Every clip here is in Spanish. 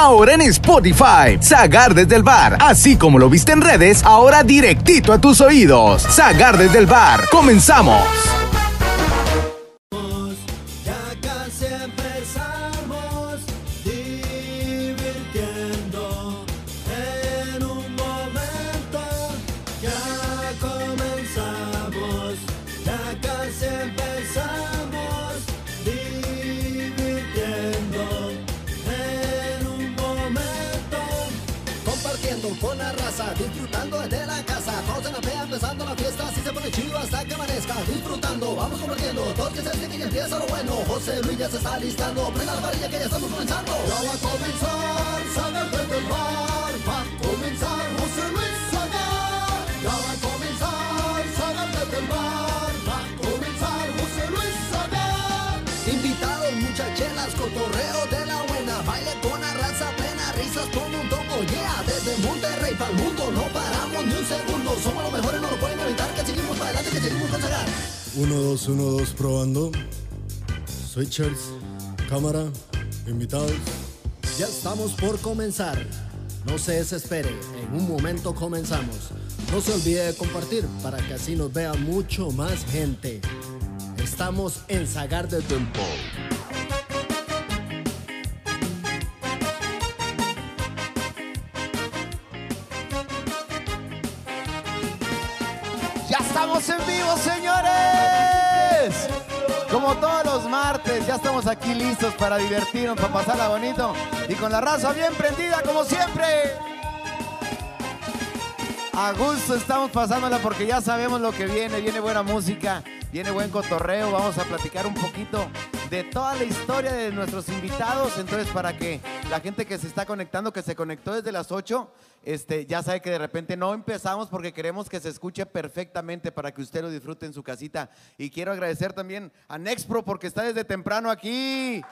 ahora en Spotify. Zagar desde el bar, así como lo viste en redes, ahora directito a tus oídos. Zagar desde el bar, comenzamos. Amanezca. Disfrutando, vamos compartiendo, todos que se que empieza lo bueno. José Luis ya se está listando, prenda la varilla que ya estamos comenzando. Ya va a comenzar, Sagar desde el bar. Va a comenzar José Luis Sagar. Ya va a comenzar, Sagar desde el bar. Va a comenzar José Luis Sagar. Invitados, muchachelas, cotorreo de la buena. Baile con la raza plena, risas como un topo. Yeah, desde Monterrey para el mundo no paramos ni un segundo. Somos los mejores, no lo pueden 1, 2, 1, 2, probando. Switchers, cámara, invitados. Ya estamos por comenzar. No se desespere, en un momento comenzamos. No se olvide de compartir para que así nos vea mucho más gente. Estamos en Sagar de Tiempo. Ya estamos en vivo, señores. Todos los martes, ya estamos aquí listos para divertirnos, para pasarla bonito y con la raza bien prendida, como siempre. A gusto estamos pasándola porque ya sabemos lo que viene. Viene buena música, viene buen cotorreo. Vamos a platicar un poquito de toda la historia de nuestros invitados. Entonces, para que la gente que se está conectando, que se conectó desde las 8, este, ya sabe que de repente no empezamos porque queremos que se escuche perfectamente para que usted lo disfrute en su casita. Y quiero agradecer también a Nexpro porque está desde temprano aquí.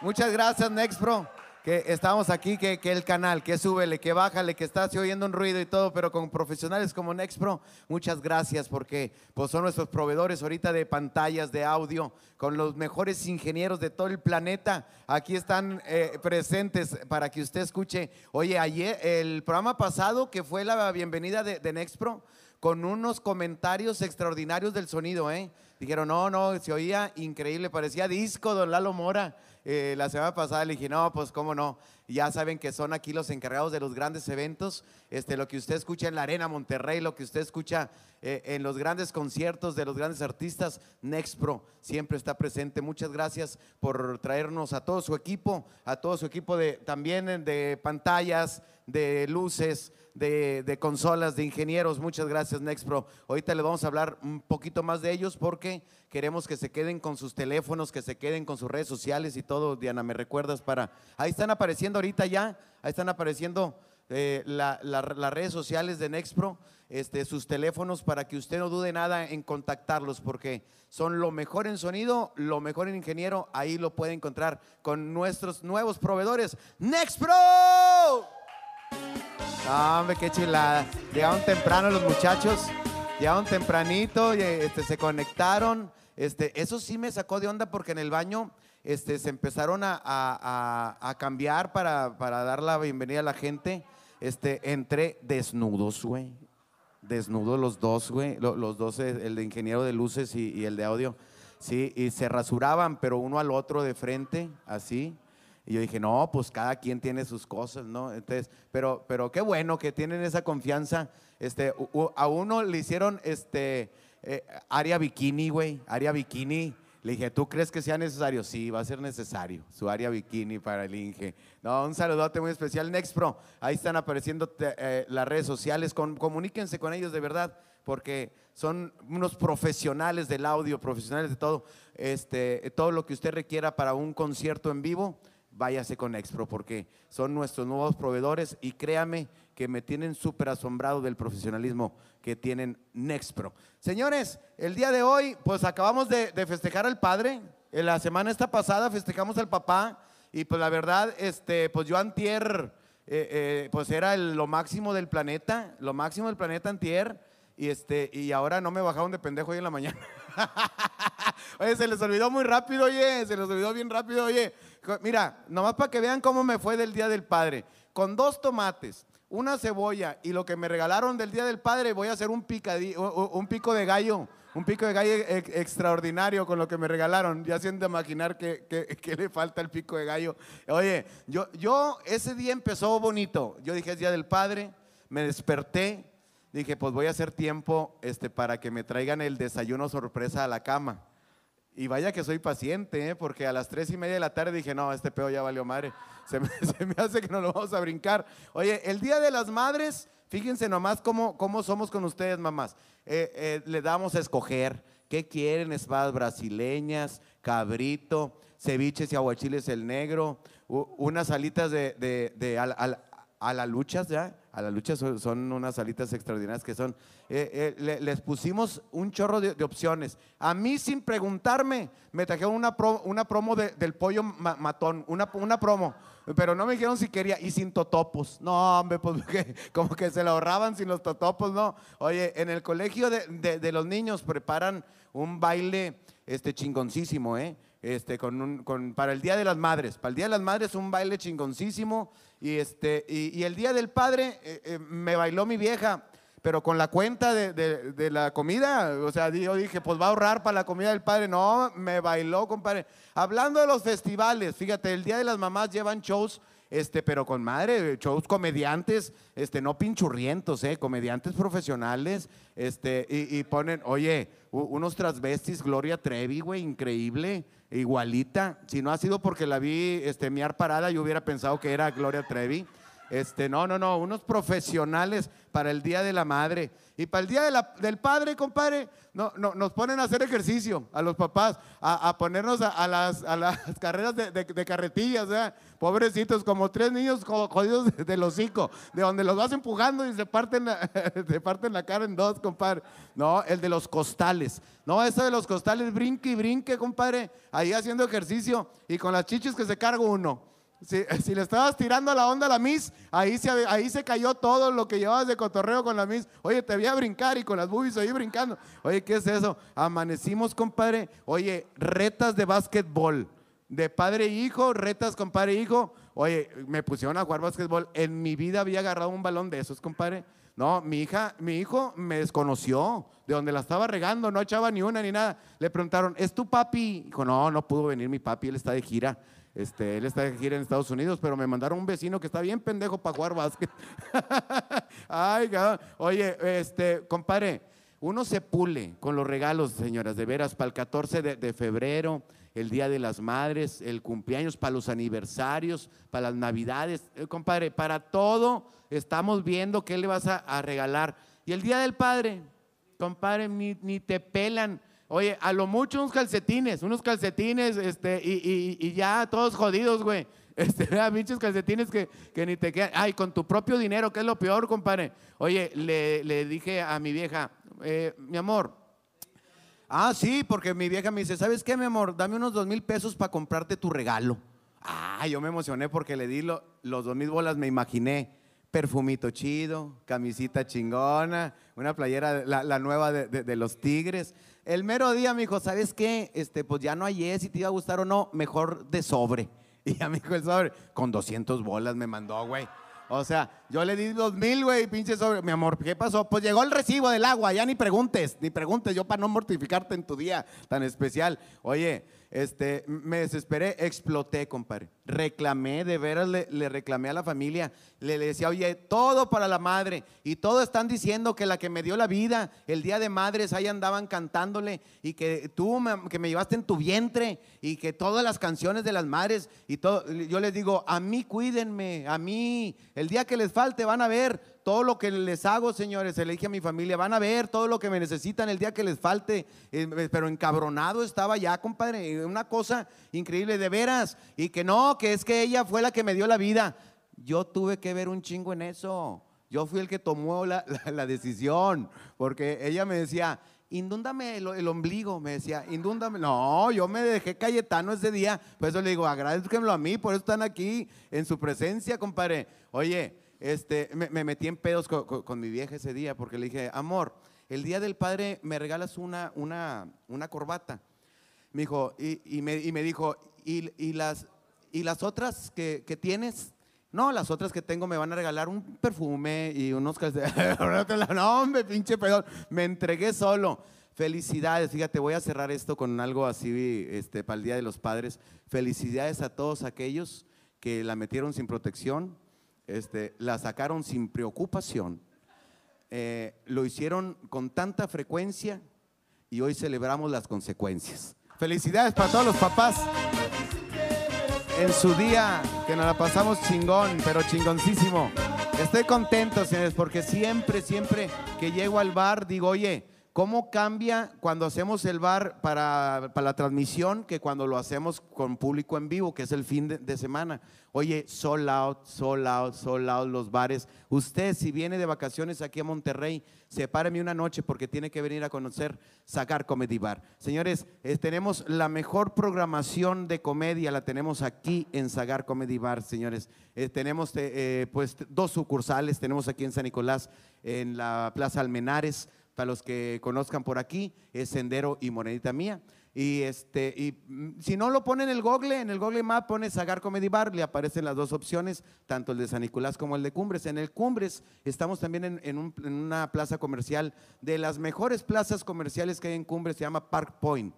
Muchas gracias, Nexpro. Que estamos aquí, que, que el canal, que súbele, que bájale, que está se oyendo un ruido y todo, pero con profesionales como Nexpro, muchas gracias porque pues, son nuestros proveedores ahorita de pantallas, de audio, con los mejores ingenieros de todo el planeta. Aquí están eh, presentes para que usted escuche. Oye, ayer, el programa pasado que fue la bienvenida de, de Nexpro, con unos comentarios extraordinarios del sonido, ¿eh? Dijeron, no, no, se oía increíble, parecía disco, don Lalo Mora. Eh, la semana pasada le dije, no, pues cómo no. Ya saben que son aquí los encargados de los grandes eventos. Este, lo que usted escucha en la Arena Monterrey, lo que usted escucha eh, en los grandes conciertos de los grandes artistas, Nexpro siempre está presente. Muchas gracias por traernos a todo su equipo, a todo su equipo de también de pantallas, de luces, de, de, consolas, de ingenieros. Muchas gracias, Nexpro. Ahorita les vamos a hablar un poquito más de ellos porque queremos que se queden con sus teléfonos, que se queden con sus redes sociales y todo. Diana, ¿me recuerdas para...? Ahí están apareciendo ahorita ya, ahí están apareciendo eh, la, la, las redes sociales de Nexpro, este, sus teléfonos para que usted no dude nada en contactarlos porque son lo mejor en sonido, lo mejor en ingeniero. Ahí lo puede encontrar con nuestros nuevos proveedores. Nexpro. No, hombre, qué chulada. Llegaron temprano los muchachos, llegaron tempranito, este, se conectaron. Este, eso sí me sacó de onda porque en el baño este, se empezaron a, a, a, cambiar para, para, dar la bienvenida a la gente. Este, entré desnudos, güey. Desnudos los dos, güey. Los, los, dos, el de ingeniero de luces y, y el de audio. Sí, y se rasuraban, pero uno al otro de frente, así. Y yo dije, no, pues cada quien tiene sus cosas, ¿no? Entonces, pero, pero qué bueno que tienen esa confianza. Este, a uno le hicieron este eh, área bikini, güey, área bikini. Le dije, ¿tú crees que sea necesario? Sí, va a ser necesario, su área bikini para el Inge. No, un saludote muy especial, Nexpro. Ahí están apareciendo eh, las redes sociales, con, comuníquense con ellos de verdad, porque son unos profesionales del audio, profesionales de todo. Este, todo lo que usted requiera para un concierto en vivo, váyase con Expro porque son nuestros nuevos proveedores y créame que me tienen súper asombrado del profesionalismo que tienen Nexpro. Señores, el día de hoy pues acabamos de, de festejar al padre, en la semana esta pasada festejamos al papá y pues la verdad, este, pues yo antier, eh, eh, pues era el, lo máximo del planeta, lo máximo del planeta antier Y, este, y ahora no me bajaron de pendejo hoy en la mañana. oye, se les olvidó muy rápido, oye, se les olvidó bien rápido, oye. Mira, nomás para que vean cómo me fue del Día del Padre. Con dos tomates, una cebolla y lo que me regalaron del Día del Padre, voy a hacer un, picadi- u- u- un pico de gallo. Un pico de gallo ex- extraordinario con lo que me regalaron. Ya siento imaginar que, que- que le falta el pico de gallo. Oye, yo, yo ese día empezó bonito. Yo dije, es Día del Padre. Me desperté. Dije, pues voy a hacer tiempo este, para que me traigan el desayuno sorpresa a la cama. Y vaya que soy paciente, ¿eh? porque a las tres y media de la tarde dije, no, este pedo ya valió madre. Se me, hace que no lo vamos a brincar. Oye, el Día de las Madres, fíjense nomás cómo, cómo somos con ustedes, mamás. Eh, eh, le damos a escoger qué quieren, espadas brasileñas, cabrito, ceviches y aguachiles el negro, unas alitas de, de, a la luchas, ¿ya? A la lucha son, unas alitas extraordinarias que son. eh, eh, le- les pusimos un chorro de, de opciones. A mí, sin preguntarme, me trajeron una, pro- una promo de- del pollo ma- matón, una, una promo. Pero no me dijeron si quería, y sin totopos. No, hombre, pues como que se la ahorraban sin los totopos, no. Oye, en el colegio de, de- de los niños preparan un baile este, chingoncísimo, ¿eh? Este, con un, con, para el Día de las Madres. Para el Día de las Madres un baile chingoncísimo. Y, este, y, y el Día del Padre eh, eh, me bailó mi vieja, pero con la cuenta de, de- de la comida. O sea, yo dije, pues va a ahorrar para la comida del padre. No, me bailó, compadre. Hablando de los festivales, fíjate, el Día de las Mamás llevan shows. Este, pero con madre, shows comediantes, este, no pinchurrientos, eh, comediantes profesionales, este, y, y ponen, oye, unos transvestis, Gloria Trevi, güey, increíble, igualita. Si no ha sido porque la vi, este, miar parada, yo hubiera pensado que era Gloria Trevi. Este, no, no, no, unos profesionales para el Día de la Madre. Y para el Día del Padre, compadre, no, no, nos ponen a hacer ejercicio a los papás, a, a ponernos a, las, a las carreras de, de- carretillas, pobrecitos, como tres niños jo- jodidos de- del hocico, de donde los vas empujando y se parten, la, se parten la cara en dos, compadre. No, el de los costales. No, eso de los costales, brinque y brinque, compadre, ahí haciendo ejercicio y con las chichis que se carga uno. Si, le estabas tirando la onda a la Miss, ahí se, ahí se cayó todo lo que llevabas de cotorreo con la Miss. Oye, te voy a brincar y con las boobies ahí brincando. Oye, ¿qué es eso? Amanecimos, compadre. Oye, retas de básquetbol. De padre e hijo, retas con padre e hijo. Oye, me pusieron a jugar básquetbol. En mi vida había agarrado un balón de esos, compadre. No, mi hija, mi hijo me desconoció de donde la estaba regando, no echaba ni una ni nada. Le preguntaron, ¿es tu papi? Dijo, no, no pudo venir mi papi, él está de gira. Este, él está de gira en Estados Unidos, pero me mandaron un vecino que está bien pendejo para jugar básquet. Ay. Oye, este, compadre, uno se pule con los regalos, señoras, de veras, para el 14 de, de febrero, el Día de las Madres, el cumpleaños, para los aniversarios, para las Navidades. Eh, compadre, para todo estamos viendo qué le vas a, a regalar. Y el Día del Padre, compadre, ni, ni te pelan. Oye, a lo mucho unos calcetines, unos calcetines, este, y, y- ya todos jodidos, güey. Este, pinches calcetines que, que ni te quedan. Ay, con tu propio dinero, que es lo peor, compadre. Oye, le, le dije a mi vieja, eh, mi amor, Ah, sí, porque mi vieja me dice, ¿sabes qué, mi amor? Dame unos dos mil pesos para comprarte tu regalo. Ah, yo me emocioné porque le di lo- los dos mil bolas, me imaginé. Perfumito chido, camisita chingona, una playera, la, la nueva de- de los tigres. El mero día me dijo, ¿sabes qué? Este, pues ya no es, si te iba a gustar o no, mejor de sobre. Y ya me dijo el sobre, con 200 bolas me mandó, güey. O sea, yo le di dos mil, güey, pinche sobre. Mi amor, ¿qué pasó? Pues llegó el recibo del agua, ya ni preguntes, ni preguntes, yo para no mortificarte en tu día tan especial. Oye, este, me desesperé, exploté, compadre. Reclamé, de veras le, reclamé a la familia. Le, decía, oye, todo para la madre. Y todos están diciendo que la que me dio la vida, el día de madres, ahí andaban cantándole. Y que tú que me llevaste en tu vientre. Y que todas las canciones de las madres. Y todo. Yo les digo, a mí cuídenme, a mí. El día que les falte van a ver todo lo que les hago, señores, se le dije a mi familia, van a ver todo lo que me necesitan el día que les falte, Eh, pero encabronado estaba ya, compadre, una cosa increíble, de veras, y que no, que es que ella fue la que me dio la vida. Yo tuve que ver un chingo en eso, yo fui el que tomó la, la- decisión, porque ella me decía, indúndame el, ombligo, me decía, indúndame. No, yo me dejé Cayetano ese día, por eso le digo, agradezcanlo a mí, por eso están aquí en su presencia, compadre. Oye, este, me, me metí en pedos co- co- con, mi vieja ese día porque le dije, amor, el día del padre me regalas una, una, una corbata. Me dijo, y, y me, y me dijo, ¿y, y las, ¿y las otras que, que tienes? No, las otras que tengo me van a regalar un perfume y unos calcetines. no, hombre, pinche perdón. Me entregué solo. Felicidades, fíjate, voy a cerrar esto con algo así este, para el Día de los Padres. Felicidades a todos aquellos que la metieron sin protección, este, la sacaron sin preocupación, eh, lo hicieron con tanta frecuencia y hoy celebramos las consecuencias. Felicidades para todos los papás en su día, que nos la pasamos chingón, pero chingoncísimo. Estoy contento, señores, porque siempre, siempre que llego al bar digo, oye, ¿cómo cambia cuando hacemos el bar para, para la transmisión que cuando lo hacemos con público en vivo, que es el fin de, semana? Oye, sold out, sold out, sold out los bares. Usted, si viene de vacaciones aquí a Monterrey, sepáreme una noche porque tiene que venir a conocer Sagar Comedy Bar. Señores, eh, tenemos la mejor programación de comedia, la tenemos aquí en Sagar Comedy Bar, señores. Eh, tenemos eh, pues dos sucursales, tenemos aquí en San Nicolás, en la Plaza Almenares, para los que conozcan por aquí, es Sendero y Morenita Mía. Y, este, y mm, si no lo pone en el Google, en el Google Map pone Sagar Comedy Bar, le aparecen las dos opciones, tanto el de San Nicolás como el de Cumbres. En el Cumbres estamos también en una plaza comercial, de las mejores plazas comerciales que hay en Cumbres, se llama Park Point.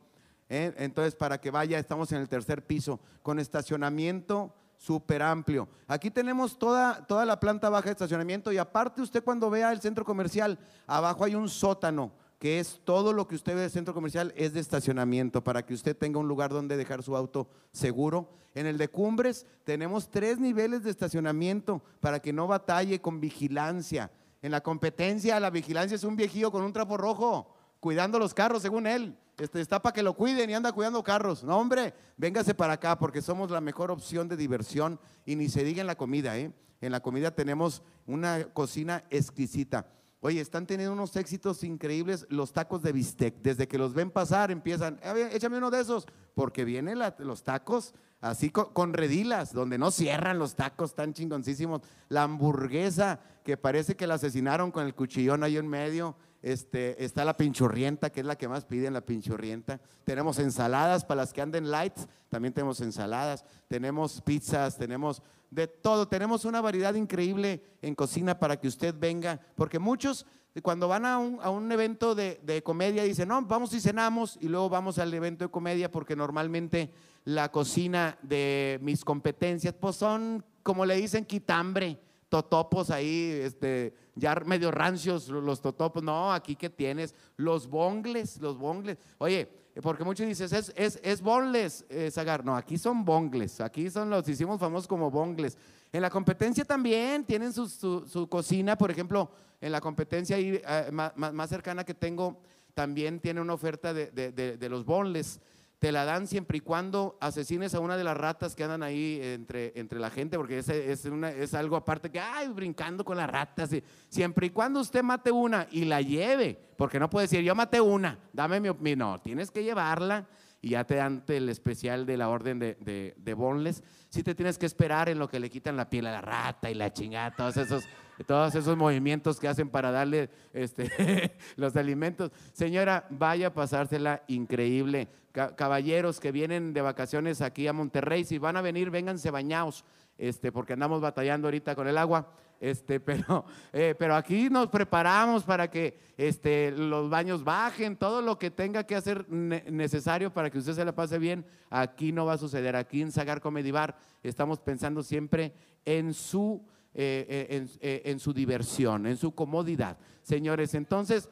¿eh? Entonces, para que vaya, estamos en el tercer piso, con estacionamiento súper amplio. Aquí tenemos toda, toda la planta baja de estacionamiento y aparte usted cuando vea el centro comercial, abajo hay un sótano que es todo lo que usted ve del centro comercial es de estacionamiento para que usted tenga un lugar donde dejar su auto seguro. En el de Cumbres tenemos tres niveles de estacionamiento para que no batalle con vigilancia. En la competencia la vigilancia es un viejillo con un trapo rojo cuidando los carros, según él. Este, está para que lo cuiden y anda cuidando carros. No, hombre, véngase para acá porque somos la mejor opción de diversión y ni se diga en la comida, ¿eh? En la comida tenemos una cocina exquisita. Oye, están teniendo unos éxitos increíbles los tacos de bistec. Desde que los ven pasar empiezan, "A ver, échame uno de esos, porque vienen la- los tacos así co- con, redilas, donde no cierran los tacos tan chingoncísimos. La hamburguesa, que parece que la asesinaron con el cuchillón ahí en medio. Este, está la pinchurrienta, que es la que más piden, la pinchurrienta. Tenemos ensaladas para las que anden lights, también tenemos ensaladas. Tenemos pizzas, tenemos de todo. Tenemos una variedad increíble en cocina para que usted venga, porque muchos cuando van a un, evento de, de comedia dicen, no, vamos y cenamos y luego vamos al evento de comedia porque normalmente la cocina de mis competencias pues son, como le dicen, quitambre totopos ahí, este, ya medio rancios lo- los totopos. No, aquí que tienes los bongles, los bongles. Oye, porque muchos dices, es, es, es boneless, eh, Zagar. No, aquí son bongles, aquí son los hicimos famosos como bongles. En la competencia también tienen su, su- cocina, por ejemplo, en la competencia ahí, eh, ma- más, cercana que tengo, también tiene una oferta de, de- de- de los boneless te la dan siempre y cuando asesines a una de las ratas que andan ahí entre, entre la gente, porque es, es, algo aparte que, ay, brincando con las ratas. siempre y cuando usted mate una y la lleve, porque no puede decir, yo maté una, dame mi opinión. No, tienes que llevarla y ya te dan el especial de la orden de, de, de boneless. Sí te tienes que esperar en lo que le quitan la piel a la rata y la chingada, todos esos, todos esos movimientos que hacen para darle este, los alimentos. Señora, vaya a pasársela increíble. Ca- caballeros que vienen de vacaciones aquí a Monterrey, si van a venir, vénganse bañados, este, porque andamos batallando ahorita con el agua. Este, pero, eh, pero aquí nos preparamos para que este, los baños bajen, todo lo que tenga que hacer ne- necesario para que usted se la pase bien, aquí no va a suceder. Aquí en Sagar Comedy Bar estamos pensando siempre en su, eh, eh, en su diversión, en su comodidad. Señores, entonces,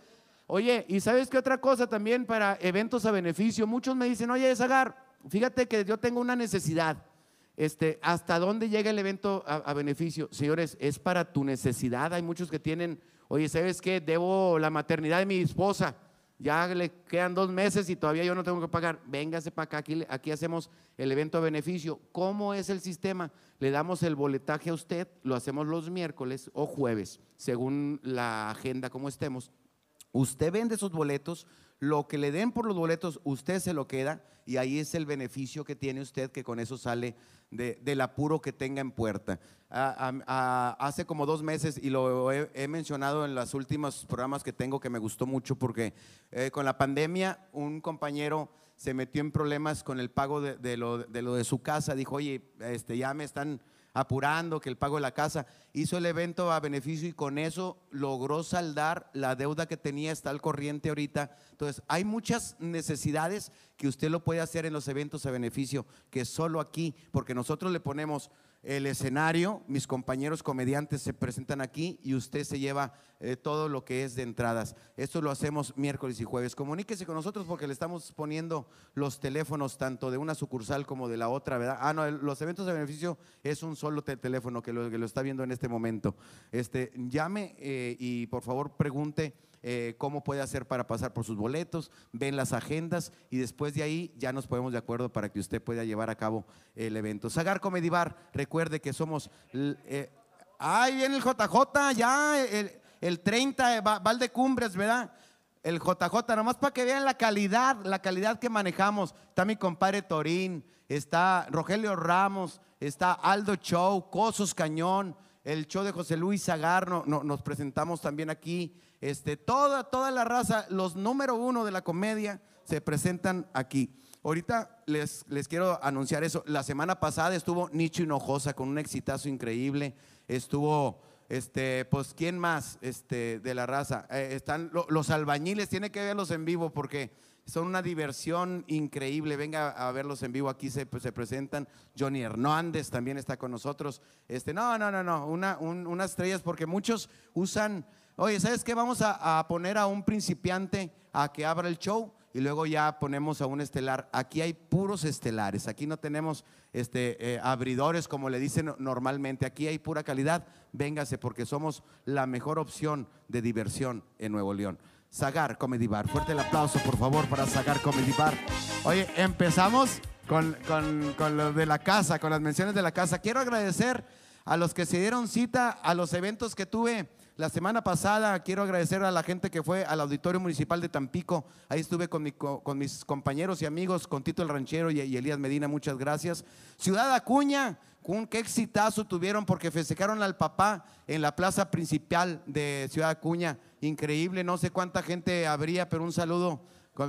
oye, ¿y sabes qué otra cosa también para eventos a beneficio? Muchos me dicen, oye, Sagar, fíjate que yo tengo una necesidad. Este, ¿Hasta dónde llega el evento a, beneficio? Señores, es para tu necesidad. Hay muchos que tienen, oye, ¿sabes qué? Debo la maternidad de mi esposa. Ya le quedan dos meses y todavía yo no tengo que pagar. Véngase para acá, aquí, aquí hacemos el evento a beneficio. ¿Cómo es el sistema? Le damos el boletaje a usted, lo hacemos los miércoles o jueves, según la agenda como estemos. Usted vende esos boletos, lo que le den por los boletos, usted se lo queda y ahí es el beneficio que tiene usted que con eso sale de- del apuro que tenga en puerta. Hace como dos meses, y lo he, mencionado en los últimos programas que tengo que me gustó mucho porque eh, con la pandemia un compañero se metió en problemas con el pago de, de lo, de lo de su casa, dijo, oye, este, ya me están apurando, que el pago de la casa. Hizo el evento a beneficio y con eso logró saldar la deuda que tenía, está al corriente ahorita. Entonces, hay muchas necesidades que usted lo puede hacer en los eventos a beneficio, que solo aquí, porque nosotros le ponemos el escenario, mis compañeros comediantes se presentan aquí y usted se lleva eh, todo lo que es de entradas. Esto lo hacemos miércoles y jueves. Comuníquese con nosotros porque le estamos poniendo los teléfonos tanto de una sucursal como de la otra, ¿verdad? Ah, no, los eventos de beneficio es un solo te- teléfono que lo, que lo está viendo en este momento. Este, llame eh, y por favor pregunte eh, cómo puede hacer para pasar por sus boletos, ven las agendas y después de ahí ya nos ponemos de acuerdo para que usted pueda llevar a cabo el evento. Sagar Comedy Bar, recuerde que somos... eh, ahí viene el JJ, ya el, el 30, va, Valde Cumbres, ¿verdad? El JJ, nomás para que vean la calidad, la calidad que manejamos. Está mi compadre Torín, está Rogelio Ramos, está Aldo Show, Cosos Cañón, el show de José Luis Zagarno, no, nos presentamos también aquí. Este, toda, toda la raza, los número uno de la comedia se presentan aquí. Ahorita les, les quiero anunciar eso. La semana pasada estuvo Nicho Hinojosa con un exitazo increíble. Estuvo, este, pues, ¿quién más este, de la raza? Eh, están lo- los albañiles, tiene que verlos en vivo porque son una diversión increíble. Venga a verlos en vivo, aquí se, pues, se presentan. Johnny Hernández también está con nosotros. Este, no, no, no, no, una, un- unas estrellas porque muchos usan, oye, ¿sabes qué? Vamos a, poner a un principiante a que abra el show y luego ya ponemos a un estelar. Aquí hay puros estelares, aquí no tenemos este, eh, abridores como le dicen normalmente, aquí hay pura calidad. Véngase porque somos la mejor opción de diversión en Nuevo León. Zagar Comedy Bar, fuerte el aplauso por favor para Zagar Comedy Bar. Oye, empezamos con, con, con lo de la casa, con las menciones de la casa. Quiero agradecer a los que se dieron cita a los eventos que tuve la semana pasada. Quiero agradecer a la gente que fue al Auditorio Municipal de Tampico. Ahí estuve con, mi co- con mis compañeros y amigos, con Tito el Ranchero y, Elías Medina. Muchas gracias. Ciudad Acuña, qué exitazo tuvieron porque festejaron al papá en la plaza principal de Ciudad Acuña. Increíble, no sé cuánta gente habría, pero un saludo.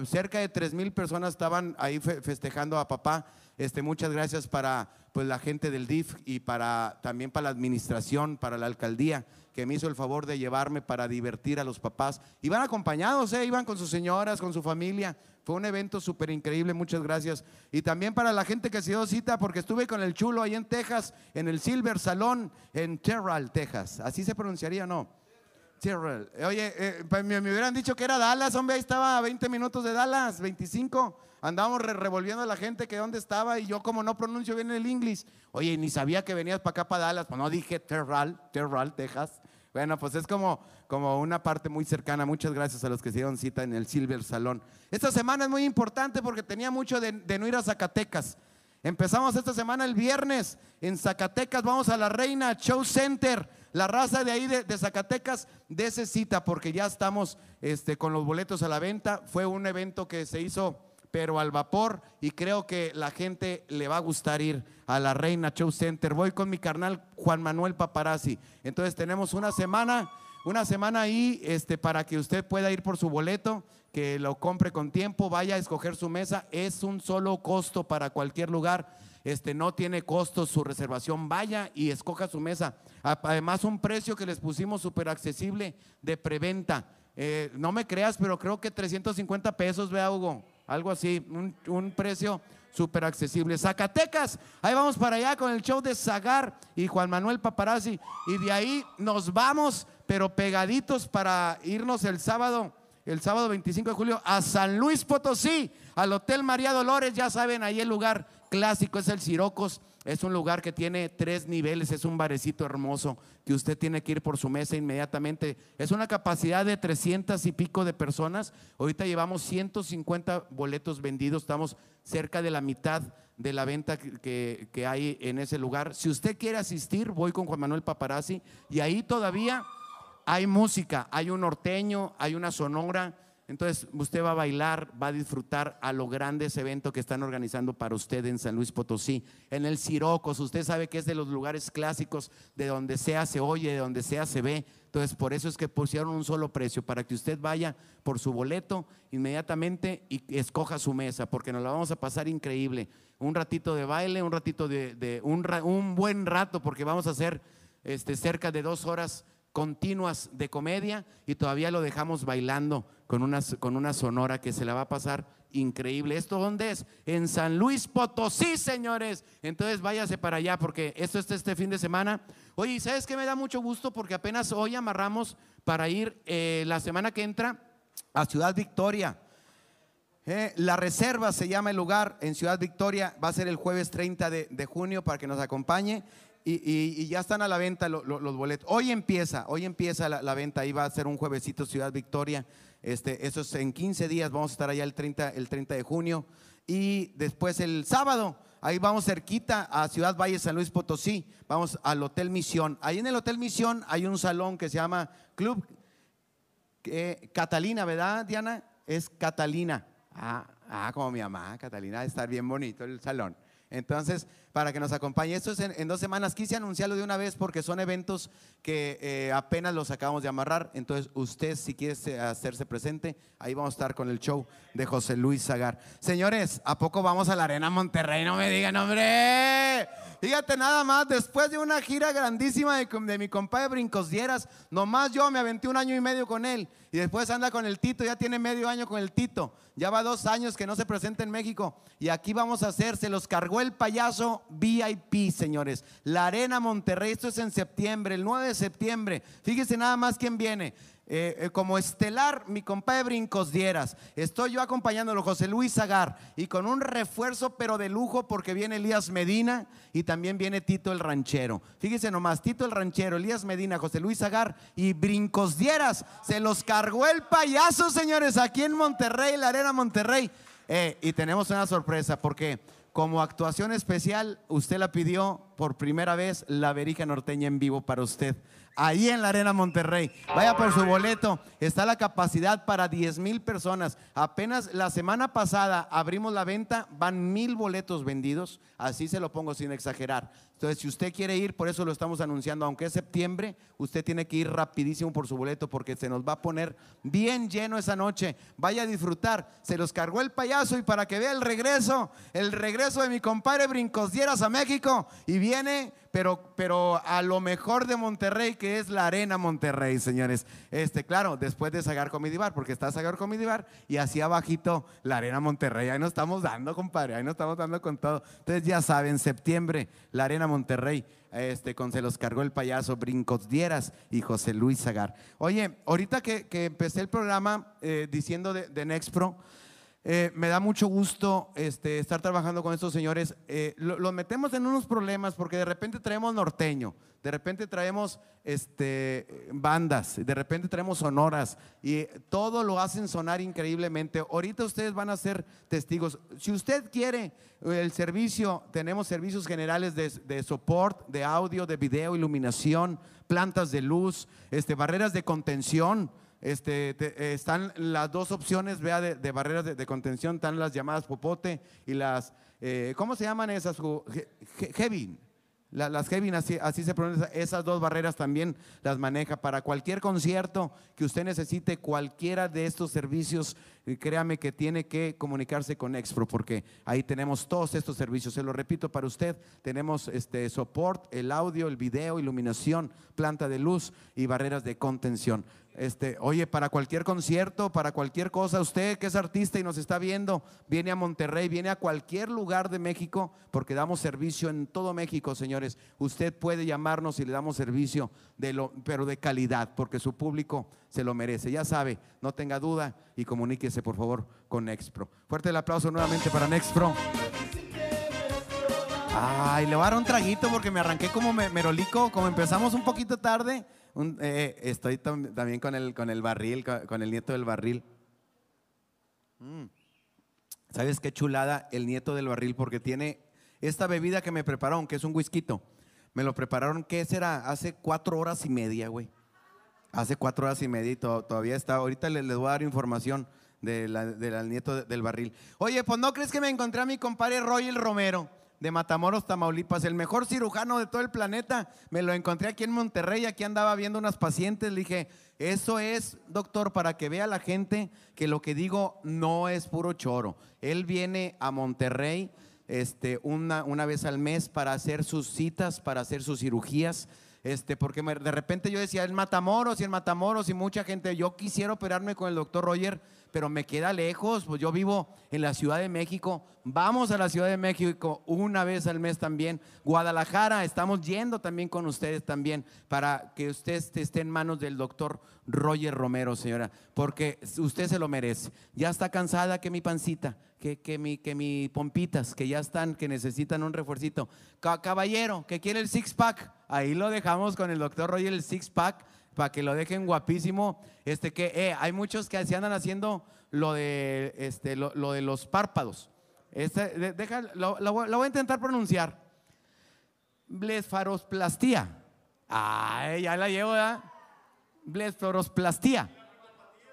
Cerca de tres mil personas estaban ahí fe- festejando a papá. Este, muchas gracias para pues, la gente del DIF y para, también para la administración, para la alcaldía, que me hizo el favor de llevarme para divertir a los papás. Iban acompañados, ¿eh? iban con sus señoras, con su familia. Fue un evento súper increíble, muchas gracias. Y también para la gente que se dio cita, porque estuve con el chulo ahí en Texas, en el Silver Salón, en Terral, Texas. ¿Así se pronunciaría no? Terrell. Oye, eh, pues me, hubieran dicho que era Dallas, hombre, ahí estaba a 20 minutos de Dallas, 25. Andábamos re- revolviendo a la gente que dónde estaba y yo como no pronuncio bien el inglés, oye, ni sabía que venías para acá, para Dallas, pues no dije Terral, Terral, Texas. Bueno, pues es como, como una parte muy cercana. Muchas gracias a los que se dieron cita en el Silver Salón. Esta semana es muy importante porque tenía mucho de, de no ir a Zacatecas. Empezamos esta semana el viernes en Zacatecas, vamos a la Reina Show Center. La raza de ahí de, Zacatecas, de cita porque ya estamos este, con los boletos a la venta. Fue un evento que se hizo pero al vapor y creo que la gente le va a gustar ir a la Reina Show Center. Voy con mi carnal Juan Manuel Paparazzi. Entonces tenemos una semana, una semana ahí este, para que usted pueda ir por su boleto, que lo compre con tiempo, vaya a escoger su mesa. Es un solo costo para cualquier lugar. Este no tiene costos su reservación. Vaya y escoja su mesa. Además, un precio que les pusimos súper accesible de preventa. Eh, no me creas, pero creo que 350 pesos, vea Hugo, algo así, un, un precio súper accesible. Zacatecas, ahí vamos para allá con el show de Zagar y Juan Manuel Paparazzi. Y de ahí nos vamos, pero pegaditos para irnos el sábado, el sábado 25 de julio, a San Luis Potosí, al Hotel María Dolores, ya saben, ahí el lugar clásico es el Sirocos. Es un lugar que tiene tres niveles, es un barecito hermoso que usted tiene que ir por su mesa inmediatamente. Es una capacidad de 300 y pico de personas. Ahorita llevamos 150 boletos vendidos, estamos cerca de la mitad de la venta que, que- hay en ese lugar. Si usted quiere asistir, voy con Juan Manuel Paparazzi y ahí todavía hay música, hay un norteño, hay una sonora. Entonces usted va a bailar, va a disfrutar a lo grande ese evento que están organizando para usted en San Luis Potosí, en el Sirocos. Usted sabe que es de los lugares clásicos, de donde sea se oye, de donde sea se ve. Entonces por eso es que pusieron un solo precio, para que usted vaya por su boleto inmediatamente y escoja su mesa, porque nos la vamos a pasar increíble. Un ratito de baile, un ratito de, un buen rato, porque vamos a hacer este, cerca de dos horas continuas de comedia y todavía lo dejamos bailando con una, con una sonora que se la va a pasar increíble. ¿Esto dónde es? En San Luis Potosí, señores. Entonces váyase para allá porque esto está este fin de semana. Oye, ¿y ¿sabes qué me da mucho gusto? Porque apenas hoy amarramos para ir eh, la semana que entra a Ciudad Victoria. Eh, la Reserva se llama el lugar en Ciudad Victoria. Va a ser el jueves 30 de, de junio para que nos acompañe. Y, y- y ya están a la venta lo- lo- los boletos. Hoy empieza, hoy empieza la, venta. Ahí va a ser un juevesito Ciudad Victoria. Este, eso es en 15 días. Vamos a estar allá el 30, el 30 de junio. Y después el sábado, ahí vamos cerquita a Ciudad Valle, San Luis Potosí. Vamos al Hotel Misión. Ahí en el Hotel Misión hay un salón que se llama Club eh, Catalina, ¿verdad, Diana? Es Catalina. Ah, ah, como mi mamá, Catalina, estar bien bonito el salón. Entonces, para que nos acompañe, esto es en, dos semanas. Quise anunciarlo de una vez porque son eventos que eh, apenas los acabamos de amarrar. Entonces, usted, si quiere se- hacerse presente, ahí vamos a estar con el show de José Luis Zagar. Señores, ¿a poco vamos a la Arena Monterrey? No me digan, hombre. Fíjate nada más, después de una gira grandísima de, de mi compadre Brincos Dieras, nomás yo me aventé un año y medio con él. Y después anda con el Tito, ya tiene medio año con el Tito. Ya va dos años que no se presenta en México. Y aquí vamos a hacer, se los cargó el payaso VIP, señores. La Arena Monterrey, esto es en septiembre, el 9 de septiembre. Fíjese nada más quién viene. Eh, eh, como estelar, mi compadre Brincos Dieras. Estoy yo acompañándolo, José Luis Zagar, y con un refuerzo, pero de lujo, porque viene Elías Medina y también viene Tito el Ranchero. Fíjese nomás, Tito el Ranchero, Elías Medina, José Luis Zagar y Brincos Dieras. Se los cargó el payaso, señores, aquí en Monterrey, la Arena Monterrey. Eh, y tenemos una sorpresa, porque como actuación especial, usted la pidió por primera vez la Verija Norteña en vivo para usted. Ahí en la Arena Monterrey. Vaya por su boleto. Está la capacidad para 10 mil personas. Apenas la semana pasada abrimos la venta. Van mil boletos vendidos. Así se lo pongo sin exagerar. Entonces, si usted quiere ir, por eso lo estamos anunciando. Aunque es septiembre, usted tiene que ir rapidísimo por su boleto porque se nos va a poner bien lleno esa noche. Vaya a disfrutar. Se los cargó el payaso y para que vea el regreso, el regreso de mi compadre Brincos Dieras a México. Y viene pero, pero a lo mejor de Monterrey, que es la Arena Monterrey, señores. Este, claro, después de Sagar Comedy Bar, porque está Sagar Comedy Bar y así abajito la Arena Monterrey. Ahí nos estamos dando, compadre, ahí nos estamos dando con todo. Entonces ya saben, septiembre, la Arena Monterrey, este, con se los cargó el payaso Brincos Dieras y José Luis Zagar. Oye, ahorita que, que empecé el programa eh, diciendo de, de Nexpro, eh, me da mucho gusto este, estar trabajando con estos señores. Eh, lo- los metemos en unos problemas porque de repente traemos norteño, de repente traemos este, bandas, de repente traemos sonoras y todo lo hacen sonar increíblemente. Ahorita ustedes van a ser testigos. Si usted quiere el servicio, tenemos servicios generales de, de support, de audio, de video, iluminación, plantas de luz, este, barreras de contención. Este, te- eh, están las dos opciones, vea, de, barreras de, contención, están las llamadas popote y las, eh, ¿cómo se llaman esas? Heavy. La- las Heavy, así, así se pronuncia, esas dos barreras también las maneja para cualquier concierto que usted necesite, cualquiera de estos servicios, eh, créame que tiene que comunicarse con Expro, porque ahí tenemos todos estos servicios. Se lo repito para usted, tenemos este support, el audio, el video, iluminación, planta de luz y barreras de contención. Este, oye, para cualquier concierto, para cualquier cosa, usted que es artista y nos está viendo, viene a Monterrey, viene a cualquier lugar de México, porque damos servicio en todo México, señores. Usted puede llamarnos y le damos servicio, de lo, pero de calidad, porque su público se lo merece. Ya sabe, no tenga duda y comuníquese, por favor, con Nexpro. Fuerte el aplauso nuevamente para Nexpro. Ay, le voy a dar un traguito porque me arranqué como me- merolico, como empezamos un poquito tarde. Un- eh, estoy tam- también con el, con el barril, con, el nieto del barril. Mm. ¿Sabes qué chulada el nieto del barril? Porque tiene esta bebida que me prepararon, que es un whisky. Me lo prepararon, ¿qué será? Hace cuatro horas y media, güey. Hace cuatro horas y media y to- todavía está. Ahorita le- les voy a dar información del nieto de- del barril. Oye, pues no crees que me encontré a mi compadre Royal Romero de Matamoros, Tamaulipas, el mejor cirujano de todo el planeta. Me lo encontré aquí en Monterrey, aquí andaba viendo unas pacientes. Le dije, eso es, doctor, para que vea la gente que lo que digo no es puro choro. Él viene a Monterrey este, una, una vez al mes para hacer sus citas, para hacer sus cirugías. Este, porque de repente yo decía, el Matamoros y el Matamoros y mucha gente, yo quisiera operarme con el doctor Roger, pero me queda lejos, pues yo vivo en la Ciudad de México, vamos a la Ciudad de México una vez al mes también, Guadalajara, estamos yendo también con ustedes también, para que usted esté en manos del doctor Roger Romero, señora, porque usted se lo merece. Ya está cansada que mi pancita, que, que, mi, que mi pompitas, que ya están, que necesitan un refuercito. Ca- caballero, que quiere el six pack, ahí lo dejamos con el doctor Roger, el six pack, para que lo dejen guapísimo. Este que eh, hay muchos que se andan haciendo lo de, este, lo, de los párpados. Este, de- deja, lo voy a intentar pronunciar. Blesfarosplastia. Ay, ya la llevo, ¿verdad? Blesfarosplastia.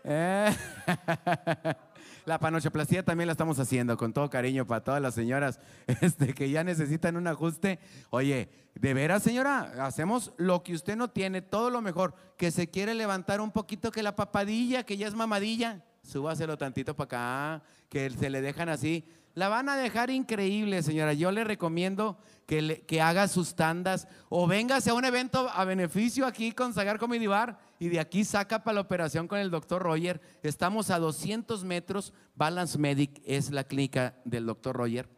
Eh. La panochoplastia también la estamos haciendo con todo cariño para todas las señoras este, que ya necesitan un ajuste. Oye, de veras señora, hacemos lo que usted no tiene, todo lo mejor. Que se quiere levantar un poquito que la papadilla, que ya es mamadilla, súbaselo tantito para acá, que se le dejan así. La van a dejar increíble, señora. Yo le recomiendo que, que haga sus tandas o véngase a un evento a beneficio aquí con Sagar Comedy Bar y de aquí saca para la operación con el doctor Roger. Estamos a 200 metros. Balance Medic es la clínica del doctor Roger.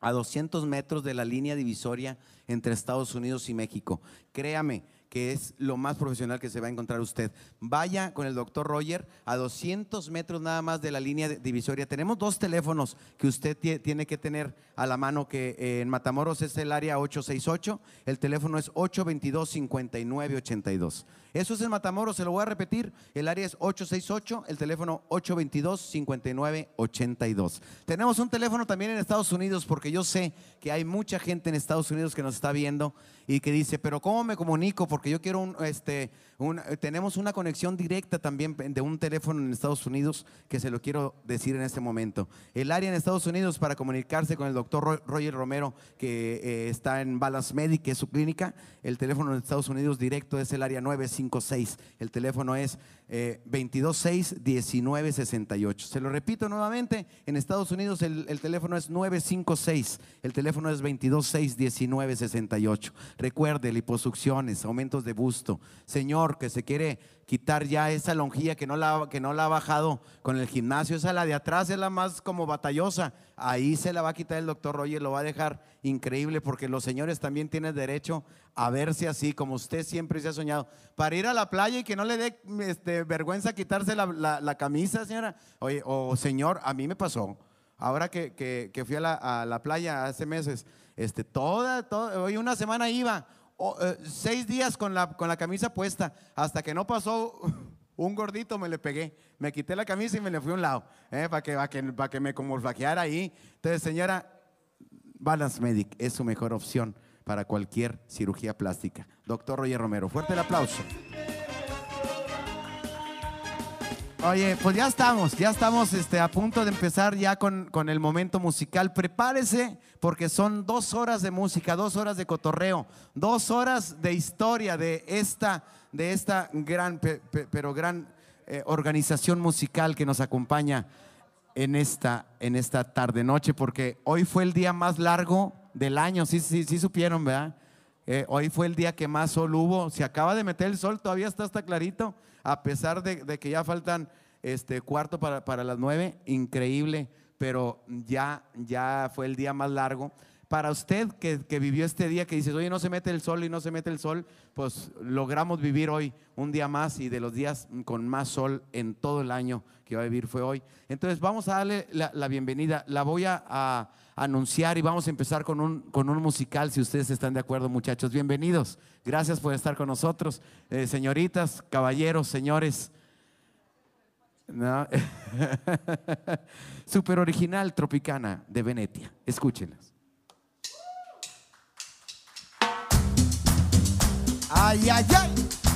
A 200 metros de la línea divisoria entre Estados Unidos y México. Créame que es lo más profesional que se va a encontrar usted. Vaya con el doctor Roger a 200 metros nada más de la línea divisoria. Tenemos dos teléfonos que usted tie- tiene que tener a la mano, que eh, en Matamoros es el área 868, el teléfono es 822-5982. Eso es en Matamoros, se lo voy a repetir, el área es 868, el teléfono 822-5982. Tenemos un teléfono también en Estados Unidos porque yo sé que hay mucha gente en Estados Unidos que nos está viendo y que dice, pero ¿cómo me comunico? Porque yo quiero un, este, eh, tenemos una conexión directa también de un teléfono en Estados Unidos que se lo quiero decir en este momento. El área en Estados Unidos para comunicarse con el doctor Ro- Roger Romero, que eh, está en Balance Medic, que es su clínica, el teléfono en Estados Unidos directo es el área 956. El teléfono es eh, 226-1968. Se lo repito nuevamente, en Estados Unidos el, el teléfono es 956, el teléfono es 226-1968. Recuerde, liposucciones, aumentos de busto. Señor, que se quiere quitar ya esa lonjilla que no la, que no la ha bajado con el gimnasio, esa la de atrás es la más como batallosa. Ahí se la va a quitar el doctor Roger, lo va a dejar increíble porque los señores también tienen derecho a verse así, como usted siempre se ha soñado. Para ir a la playa y que no le dé este, vergüenza quitarse la, camisa, señora. O señor, a mí me pasó. Ahora que, que- fui a la, playa hace meses, este, toda, toda, hoy una semana iba, seis días con la, con la camisa puesta, hasta que no pasó un gordito, me le pegué, me quité la camisa y me le fui a un lado, eh, para que, para que, que me como ahí. Entonces, señora, Balance Medic es su mejor opción para cualquier cirugía plástica. Doctor Roger Romero, fuerte el aplauso. Oye, pues ya estamos, ya estamos este, a punto de empezar ya con, con el momento musical. Prepárese porque son dos horas de música, dos horas de cotorreo, dos horas de historia de esta, de esta gran, pe- pe- pero gran eh, organización musical que nos acompaña en esta, en esta tarde noche, porque hoy fue el día más largo del año, sí, sí, sí supieron, ¿verdad? Eh, hoy fue el día que más sol hubo. Se acaba de meter el sol, todavía está hasta clarito, a pesar de, que ya faltan este cuarto para, para las nueve. Increíble, pero ya, ya fue el día más largo. Para usted que, vivió este día, que dices, oye, no se mete el sol y no se mete el sol, pues logramos vivir hoy un día más y de los días con más sol en todo el año que va a vivir fue hoy. Entonces vamos a darle la, bienvenida. La voy a, anunciar y vamos a empezar con un, con un musical, si ustedes están de acuerdo, muchachos. Bienvenidos. Gracias por estar con nosotros. Eh, señoritas, caballeros, señores. Super original Tropicana de Venetia. Escúchenlas. Ay, ay, ay.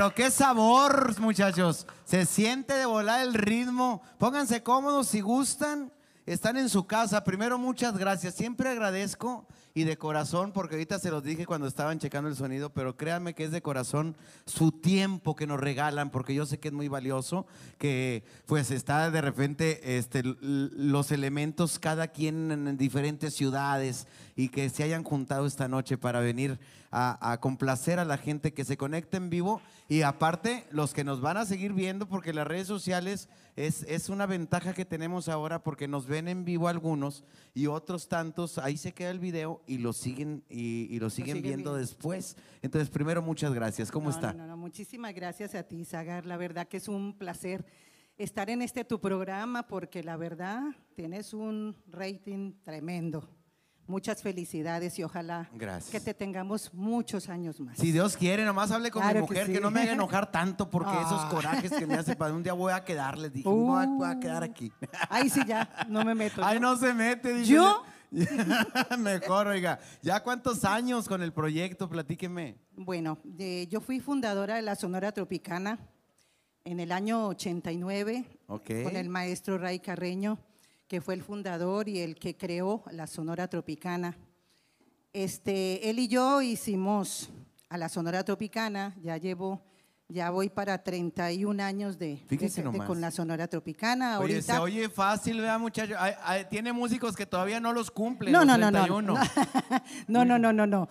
Pero qué sabor, muchachos. Se siente de volar el ritmo. Pónganse cómodos si gustan. Están en su casa. Primero, muchas gracias. Siempre agradezco y de corazón, porque ahorita se los dije cuando estaban checando el sonido, pero créanme que es de corazón su tiempo que nos regalan, porque yo sé que es muy valioso, que pues está de repente este, los elementos cada quien en diferentes ciudades y que se hayan juntado esta noche para venir a, a complacer a la gente que se conecta en vivo y aparte los que nos van a seguir viendo porque las redes sociales es, es una ventaja que tenemos ahora porque nos ven en vivo algunos y otros tantos, ahí se queda el video y lo siguen y, y lo siguen siguen viendo viendo. después. Entonces, primero, muchas gracias. ¿Cómo No, está? No, no, muchísimas gracias a ti, Sagar. La verdad que es un placer estar en este tu programa porque la verdad tienes un rating tremendo. Muchas felicidades y ojalá Gracias. que te tengamos muchos años más. Si Dios quiere, nomás hable con Claro mi mujer, que, sí. no me haga enojar tanto porque esos Ah. corajes que me hace para un día voy a quedar, les dije, voy, a, voy a quedar aquí. Ahí sí ya, no me meto. Ay, ¿yo? no se mete, dije ¿Yo? Mejor, oiga. ¿Ya cuántos años con el proyecto? Platíqueme. Bueno, de- yo fui fundadora de la Sonora Tropicana en el año 89 Ok. con el maestro Ray Carreño, que fue el fundador y el que creó la Sonora Tropicana. Este, él y yo hicimos a la Sonora Tropicana, ya llevo, ya voy para 31 años de, de- Fíjese de- nomás. con la Sonora Tropicana. Oye, Ahorita, se oye fácil, ¿verdad, muchacho? Ay, ay, tiene músicos que todavía no los cumplen. No, los no, no, no, 31. no, no, no, no, no.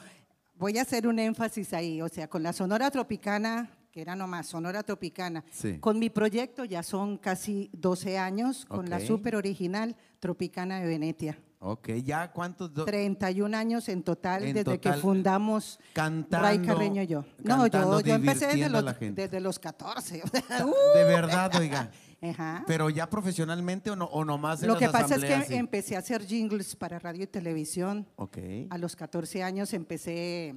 Voy a hacer un énfasis ahí, o sea, con la Sonora Tropicana, que era nomás Sonora Tropicana, Sí. con mi proyecto ya son casi 12 años, con la super original Tropicana de Venecia. Ok, ¿ya cuántos? do- 31 años en total En desde total, que fundamos cantando, Ray Carreño y yo. No, yo, yo empecé desde los, desde los 14. o sea, De verdad, oiga. Ajá. Pero ya profesionalmente o, no, o nomás en Lo las que pasa es que sí? empecé a hacer jingles para radio y televisión. Ok. A los 14 años empecé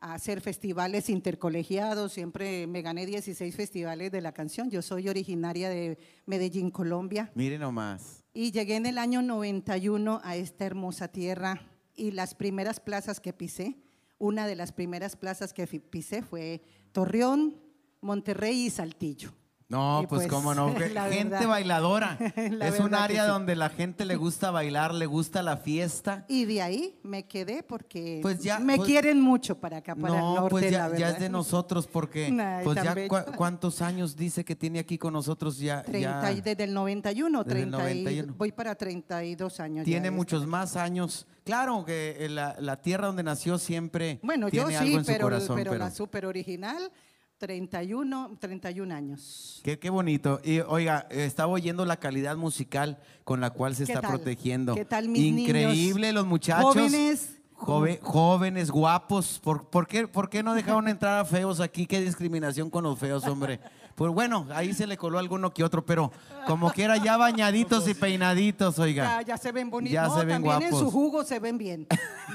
a hacer festivales intercolegiados, siempre me gané 16 festivales de la canción. Yo soy originaria de Medellín, Colombia, Mire nomás. y llegué en el año 91 a esta hermosa tierra y las primeras plazas que pisé, una de las primeras plazas que pisé fue Torreón, Monterrey y Saltillo. No, Y pues, pues, cómo no. gente verdad. bailadora. La es un área sí. donde la gente le gusta bailar, le gusta la fiesta. Y de ahí me quedé porque Pues ya, me pues- quieren mucho para acá, para el No, norte, pues la ya, es de nosotros porque Ay, pues ya cuántos años dice que tiene aquí con nosotros ya, 30 y ya desde el 91, Desde el 30 y- 91. voy para 32 años. tiene muchos más años. Claro que eh, la, la tierra donde nació siempre Bueno, yo tiene sí, algo en su corazón, pero pero la super original, 31, 31 años. qué, qué bonito. Y oiga, estaba oyendo la calidad musical con la cual se ¿Qué está tal? protegiendo. ¿Qué tal mis Increíble niños? los muchachos. Jóvenes, jóvenes, guapos. ¿Por, por qué, ¿Por qué no dejaron entrar a feos aquí? Qué discriminación con los feos, hombre. Pues bueno, ahí se le coló alguno que otro, pero como quiera, ya bañaditos y peinaditos, oiga. Ya, ya se ven bonitos. Ya No, se ven también en su jugo se ven bien.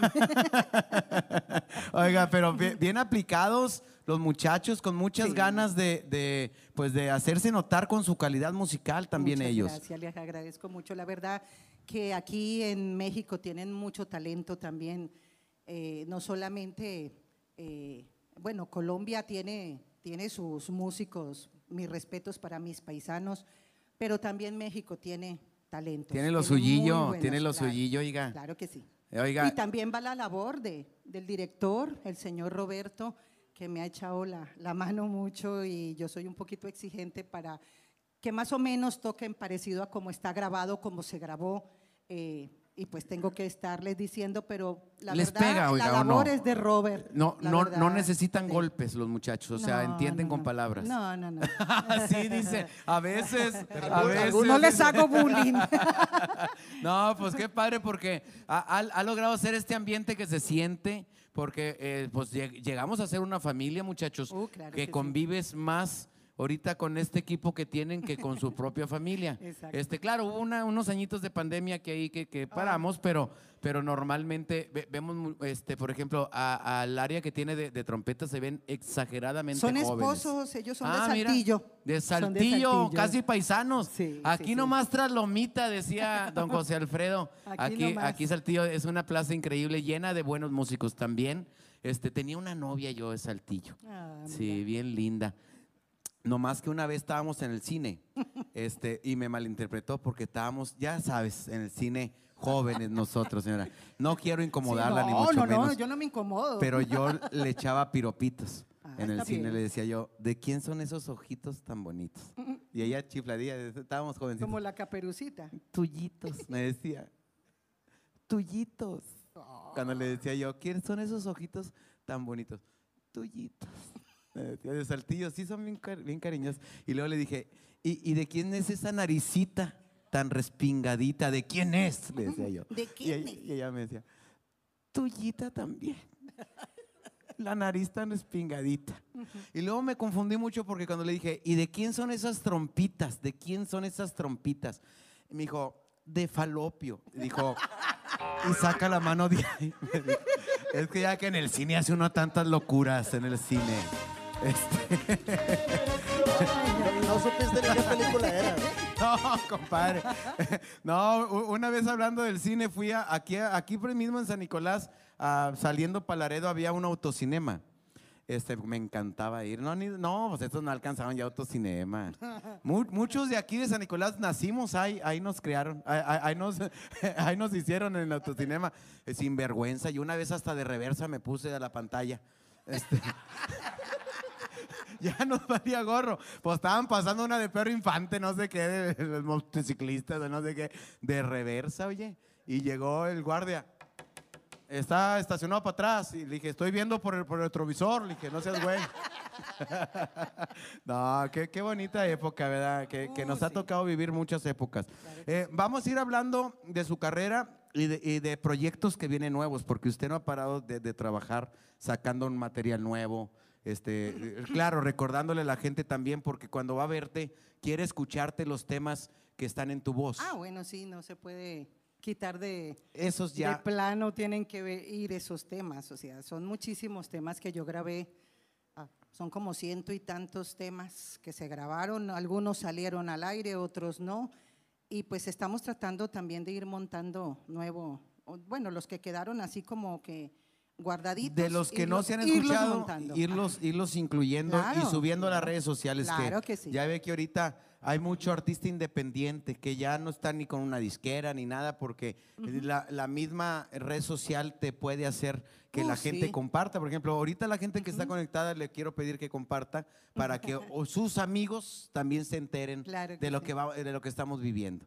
Oiga, pero bien, bien aplicados los muchachos, con muchas Sí. ganas de, de, pues de hacerse notar con su calidad musical también Muchas ellos. Gracias, les agradezco mucho. La verdad que aquí en México tienen mucho talento también. eh, no solamente, eh, bueno, Colombia tiene, tiene sus músicos, mis respetos para mis paisanos, pero también México tiene talento. Tiene lo suyillo, tiene lo claro, suyillo, oiga. Claro que sí. Oiga. Y también va la labor de, del director, el señor Roberto, que me ha echado la, la mano mucho y yo soy un poquito exigente para que más o menos toquen parecido a cómo está grabado, cómo se grabó. eh, y pues tengo que estarles diciendo, pero la Les verdad, pega, oiga, la ¿o no? labor es de Robert. No, no, verdad, no necesitan sí. golpes los muchachos, o sea, No, entienden no, con no. palabras. No, no, no. sí, dice, a veces, a veces. Algunos les hago bullying. No, pues qué padre porque ha, ha- ha logrado hacer este ambiente que se siente, porque eh, pues lleg- llegamos a ser una familia, muchachos, Uh, claro que, que sí. convives más ahorita con este equipo que tienen que con su propia familia. Exacto. Este, claro, hubo una- unos añitos de pandemia que ahí que, Ah. que paramos, pero, pero normalmente ve- vemos, este, por ejemplo, al área que tiene de, de trompetas se ven exageradamente Son jóvenes. esposos, ellos son Ah, de mira, Saltillo. de Saltillo, casi paisanos. Sí, Aquí sí, sí. nomás tras Lomita, decía don José Alfredo. Aquí Aquí, nomás. aquí Saltillo es una plaza increíble, llena de buenos músicos también. Este, tenía una novia yo de Saltillo. Ah, sí, bien linda. No más que una vez estábamos en el cine este, y me malinterpretó porque estábamos, ya sabes, en el cine jóvenes nosotros, señora. No quiero incomodarla Sí, ni no, mucho no, no, menos. yo no me incomodo. Pero yo le echaba piropitos Ah, en el cine. bien. Le decía yo, ¿de quién son esos ojitos tan bonitos? Y ella chifladía, estábamos jovencitos. Como la caperucita. Tuyitos, me decía. Tuyitos. Cuando le decía yo, ¿quiénes son esos ojitos tan bonitos? Tuyitos. De saltillo, sí son bien, bien cariñosos. Y luego le dije, ¿Y, y de quién es esa naricita tan respingadita? ¿De quién es? Le decía yo. ¿De Y quién ella, y ella me decía, tuyita también. La nariz tan respingadita. Y luego me confundí mucho porque cuando le dije, ¿y de quién son esas trompitas? ¿De quién son esas trompitas? Y me dijo, de falopio. Y dijo, y saca la mano de ahí. Es que ya que en el cine hace uno tantas locuras en el cine. Este, No supiste ni qué película era. no, compadre. No, una vez hablando del cine, fui a, aquí, aquí por mismo en San Nicolás, ah, saliendo para Laredo, había un autocinema. Este, me encantaba ir. No, ni- no, pues estos no alcanzaban ya autocinema. Mu- muchos de aquí de San Nicolás nacimos ahí, ahí nos crearon, ahí, ahí- ahí nos, ahí nos hicieron en el autocinema. Eh, sin vergüenza. Y una vez hasta de reversa me puse a la pantalla. Este, ya nos valía gorro. Pues estaban pasando una de perro infante, no sé qué, de, de motociclistas, de no sé qué, de reversa, oye. Y llegó el guardia. Está estacionado para atrás. Y le dije, estoy viendo por el, por el retrovisor. Le dije, no seas güey. no, qué, qué bonita época, ¿verdad? Que, que nos ha tocado vivir muchas épocas. Eh, vamos a ir hablando de su carrera y de, y de proyectos que vienen nuevos, porque usted no ha parado de, de trabajar sacando un material nuevo. Este, eh, claro, recordándole a la gente también, porque cuando va a verte, quiere escucharte los temas que están en tu voz. Ah, bueno, sí, no se puede quitar de, Esos de ya. plano, tienen que ir esos temas. O sea, son muchísimos temas que yo grabé. Ah, son como ciento y tantos temas que se grabaron. Algunos salieron al aire, otros no. Y pues estamos tratando también de ir montando nuevo, bueno, los que quedaron así como que guardaditos. De los que no se han escuchado, irlos, irlos incluyendo y Claro. subiendo a las redes sociales. Claro que sí. Ya ve que ahorita hay mucho artista independiente que ya no está ni con una disquera ni nada porque la, la misma red social te puede hacer que Uh, la gente sí. comparta. Por ejemplo, ahorita la gente que está conectada le quiero pedir que comparta para que o sus amigos también se enteren Claro de lo sí. que va, de lo que estamos viviendo.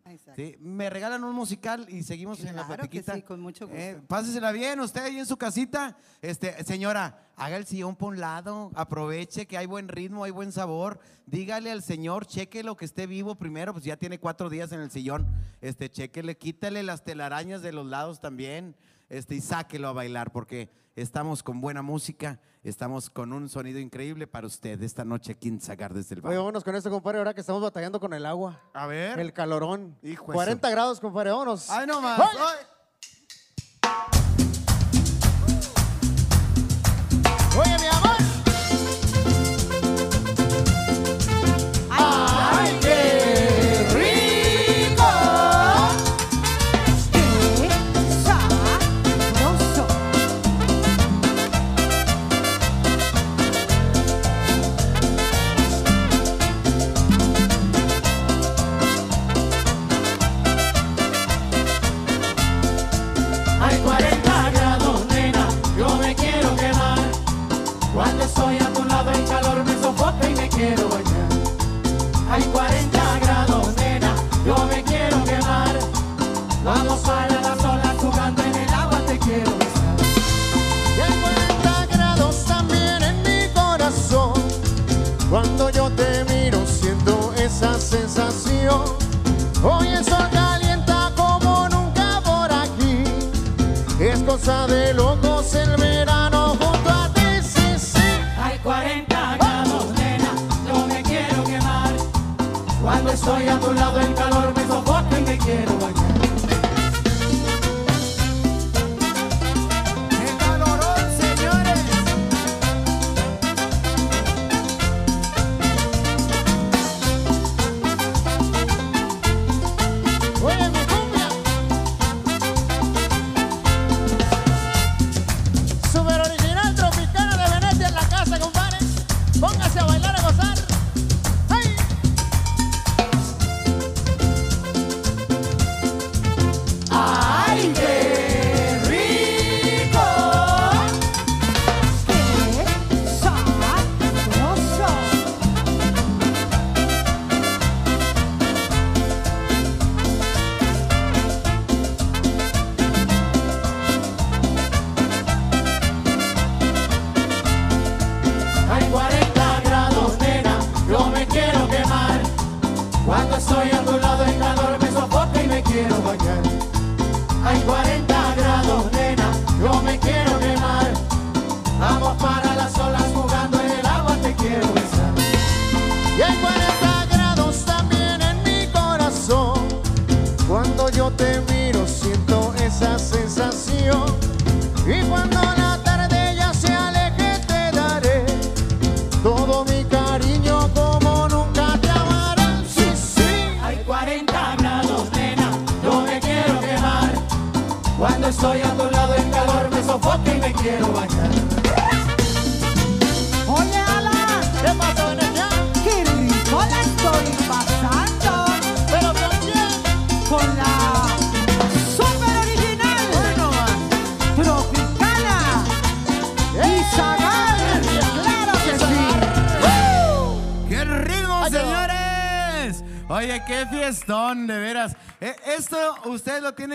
Me regalan un musical y seguimos en la platiquita. sí, con mucho gusto. Eh, Pásesela bien, usted ahí en su casita. Este, señora, haga el sillón por un lado, aproveche que hay buen ritmo, hay buen sabor. Dígale al señor, cheque lo que esté vivo primero, pues ya tiene cuatro días en el sillón. Este, chequele, quítale las telarañas de los lados también. Este, y sáquelo a bailar porque estamos con buena música, estamos con un sonido increíble para usted esta noche aquí en Zagar desde el Oye, bar. vámonos con esto, compadre, ahora que estamos batallando con el agua. A ver. El calorón. Hijo de 40 grados, compadre, vámonos. Ay, no más. ¡Ay!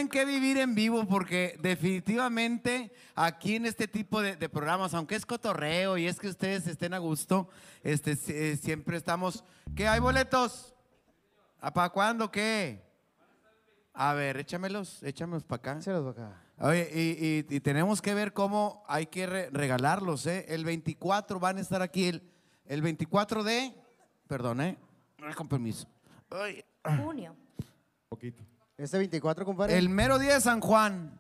Tienen que vivir en vivo porque definitivamente aquí en este tipo de, de programas, aunque es cotorreo y es que ustedes estén a gusto, este, eh, siempre estamos... ¿Qué hay boletos? ¿A para cuándo qué? A ver, échamelos, échamelos para acá. Se los va acá. Oye, y, y- y tenemos que ver cómo hay que re- regalarlos, ¿eh? El 24 van a estar aquí, el, el 24 de... Perdón, ¿eh? Con permiso. Ay. Junio. Este 24, compadre. El mero día de San Juan.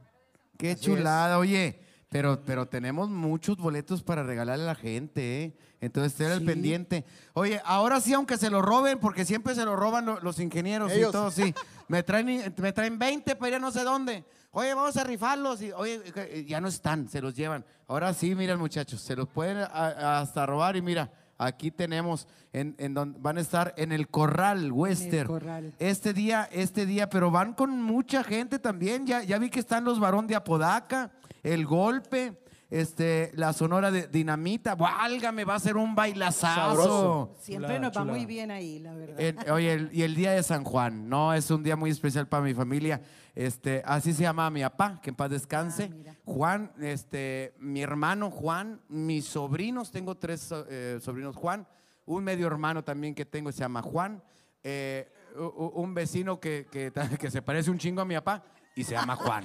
Qué Así chulada, oye. Pero, pero tenemos muchos boletos para regalarle a la gente, ¿eh? Entonces, esté al pendiente. Oye, ahora sí, aunque se lo roben, porque siempre se lo roban lo- los ingenieros Ellos. y todo, sí. Me traen, me traen 20 para ir a no sé dónde. Oye, vamos a rifarlos. Y, oye, ya no están, se los llevan. Ahora sí, miren, muchachos, se los pueden a- hasta robar. Y mira, aquí tenemos, en, en donde van a estar en el Corral Western. Corral. Este día, este día, pero van con mucha gente también. Ya, ya vi que están los varón de Apodaca, el golpe, este, la sonora de dinamita. Válgame, va a ser un bailazazo. Sabroso. Siempre nos va muy bien ahí, la verdad. En- oye, el- y el día de San Juan, no, es un día muy especial para mi familia. Este, así se llama mi papá, que en paz descanse. Ah, mira. Juan, este, mi hermano Juan, mis sobrinos, tengo tres eh, sobrinos Juan, un medio hermano también que tengo se llama Juan, eh, un vecino que, que, se parece un chingo a mi papá y se llama Juan.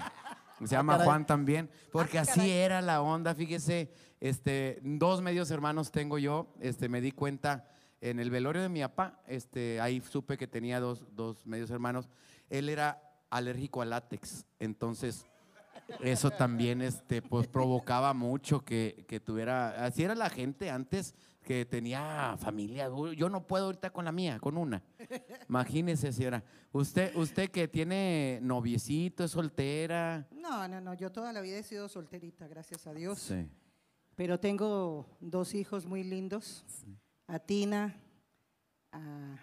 Se llama caray. Juan también, porque así era la onda, fíjese, este, dos medios hermanos tengo yo, este, me di cuenta en el velorio de mi papá, este, ahí supe que tenía dos, dos medios hermanos, él era alérgico al látex, entonces eso también este, pues, provocaba mucho que, que tuviera, así era la gente antes que tenía familia, yo no puedo ahorita con la mía, con una. Imagínese, señora, usted, usted que tiene noviecito, es soltera. No, no, no, yo toda la vida he sido solterita, gracias a Dios. Sí. Pero tengo dos hijos muy lindos, a Tina, a